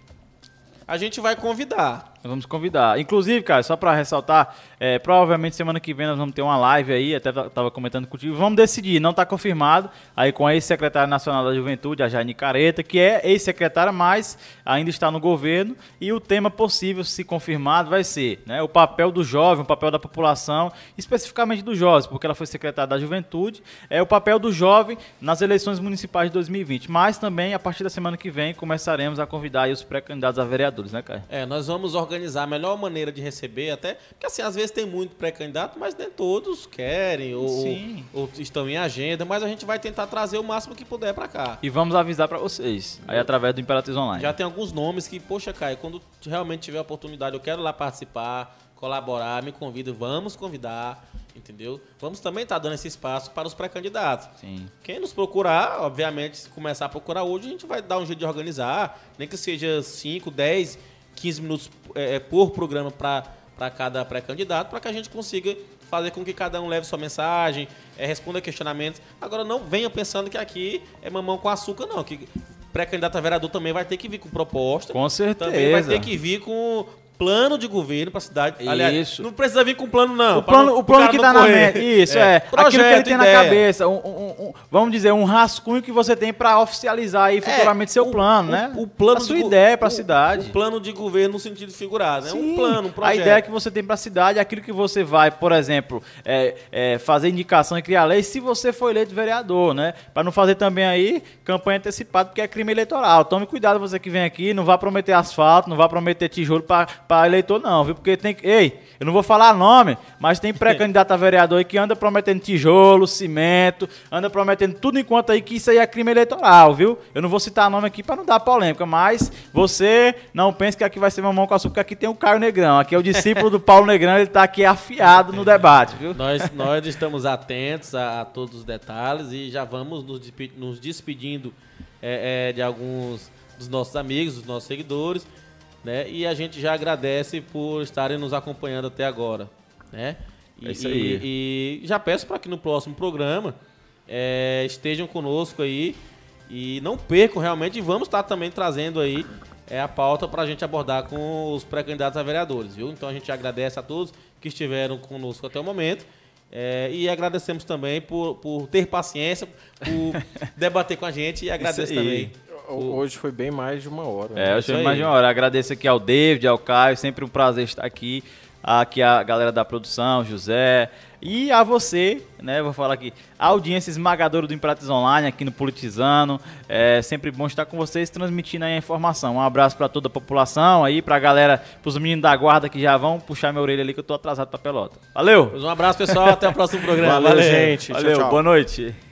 a gente vai convidar. Vamos convidar. Inclusive, cara, só pra ressaltar, é, provavelmente semana que vem nós vamos ter uma live aí, até ta- tava comentando contigo. Vamos decidir, não tá confirmado, aí com a ex-secretária nacional da Juventude, a Jane Careta, que é ex-secretária, mas ainda está no governo, e o tema possível, se confirmado, vai ser né, o papel do jovem, o papel da população, especificamente dos jovens, porque ela foi secretária da Juventude, é o papel do jovem nas eleições municipais de 2020. Mas também, a partir da semana que vem, começaremos a convidar os pré-candidatos a vereadores, né, Caio? É, nós vamos organizar organizar a melhor maneira de receber, até. Porque assim, às vezes tem muito pré-candidato, mas nem todos querem ou, ou estão em agenda, mas a gente vai tentar trazer o máximo que puder pra cá. E vamos avisar pra vocês, aí através do Imperatriz Online. Já tem alguns nomes que, poxa, Caio, quando realmente tiver a oportunidade, eu quero lá participar, colaborar, me convido, vamos convidar, entendeu? Vamos também estar dando esse espaço para os pré-candidatos. Sim. Quem nos procurar, obviamente, se começar a procurar hoje, a gente vai dar um jeito de organizar, nem que seja 5, 10, 15 minutos é, por programa para cada pré-candidato, para que a gente consiga fazer com que cada um leve sua mensagem, é, responda questionamentos. Agora, não venha pensando que aqui é mamão com açúcar, não. Que pré-candidato a vereador também vai ter que vir com proposta. Com certeza. Também vai ter que vir com plano de governo para a cidade. Aliás, Isso. não precisa vir com plano, não. O plano, não- o plano que não tá na mente. Isso, é. Aquilo que ele Projeto, tem na ideia. cabeça. um- um- um- vamos dizer, um rascunho que você tem pra oficializar aí futuramente seu É, o- plano, né? O plano a sua de ideia pra o- cidade. O plano de governo no sentido figurado, né? Sim. Um plano, um A projeto. ideia que você tem para a cidade, aquilo que você vai, por exemplo, é, é, fazer indicação e criar lei se você for eleito vereador, né? Para não fazer também aí campanha antecipada, porque é crime eleitoral. Tome cuidado você que vem aqui, não vá prometer asfalto, não vá prometer tijolo para eleitor não, viu? Porque tem. Ei, eu não vou falar nome, mas tem pré-candidato a vereador aí que anda prometendo tijolo, cimento, anda prometendo tudo enquanto aí que isso aí é crime eleitoral, viu? Eu não vou citar nome aqui para não dar polêmica, mas você não pense que aqui vai ser mamão com açúcar, porque aqui tem o Caio Negrão. Aqui é o discípulo do Paulo Negrão, ele tá aqui afiado no debate, viu? Nós, nós estamos atentos a, a todos os detalhes e já vamos nos, nos despedindo é, é, de alguns dos nossos amigos, dos nossos seguidores, né? E a gente já agradece por estarem nos acompanhando até agora, né? E, É isso e- aí. e já peço para que no próximo programa é, estejam conosco aí e não percam realmente e vamos estar também trazendo aí é, a pauta para a gente abordar com os pré-candidatos a vereadores, viu? Então a gente agradece a todos que estiveram conosco até o momento. é, e agradecemos também por, por ter paciência, por debater com a gente e agradeço aí. Também. Hoje foi bem mais de uma hora. né? É, chamo aí. mais de uma hora. Agradeço aqui ao David, ao Caio, sempre um prazer estar aqui. Aqui a galera da produção, José. E a você, né? Vou falar aqui, a audiência esmagadora do Imperatriz Online aqui no Politizando. É sempre bom estar com vocês transmitindo aí a informação. Um abraço para toda a população aí, pra galera, pros meninos da guarda que já vão puxar minha orelha ali que eu tô atrasado pra pelota. Valeu! Um abraço, pessoal. Até o próximo programa. Valeu, gente. Tchau, Valeu, tchau. boa noite.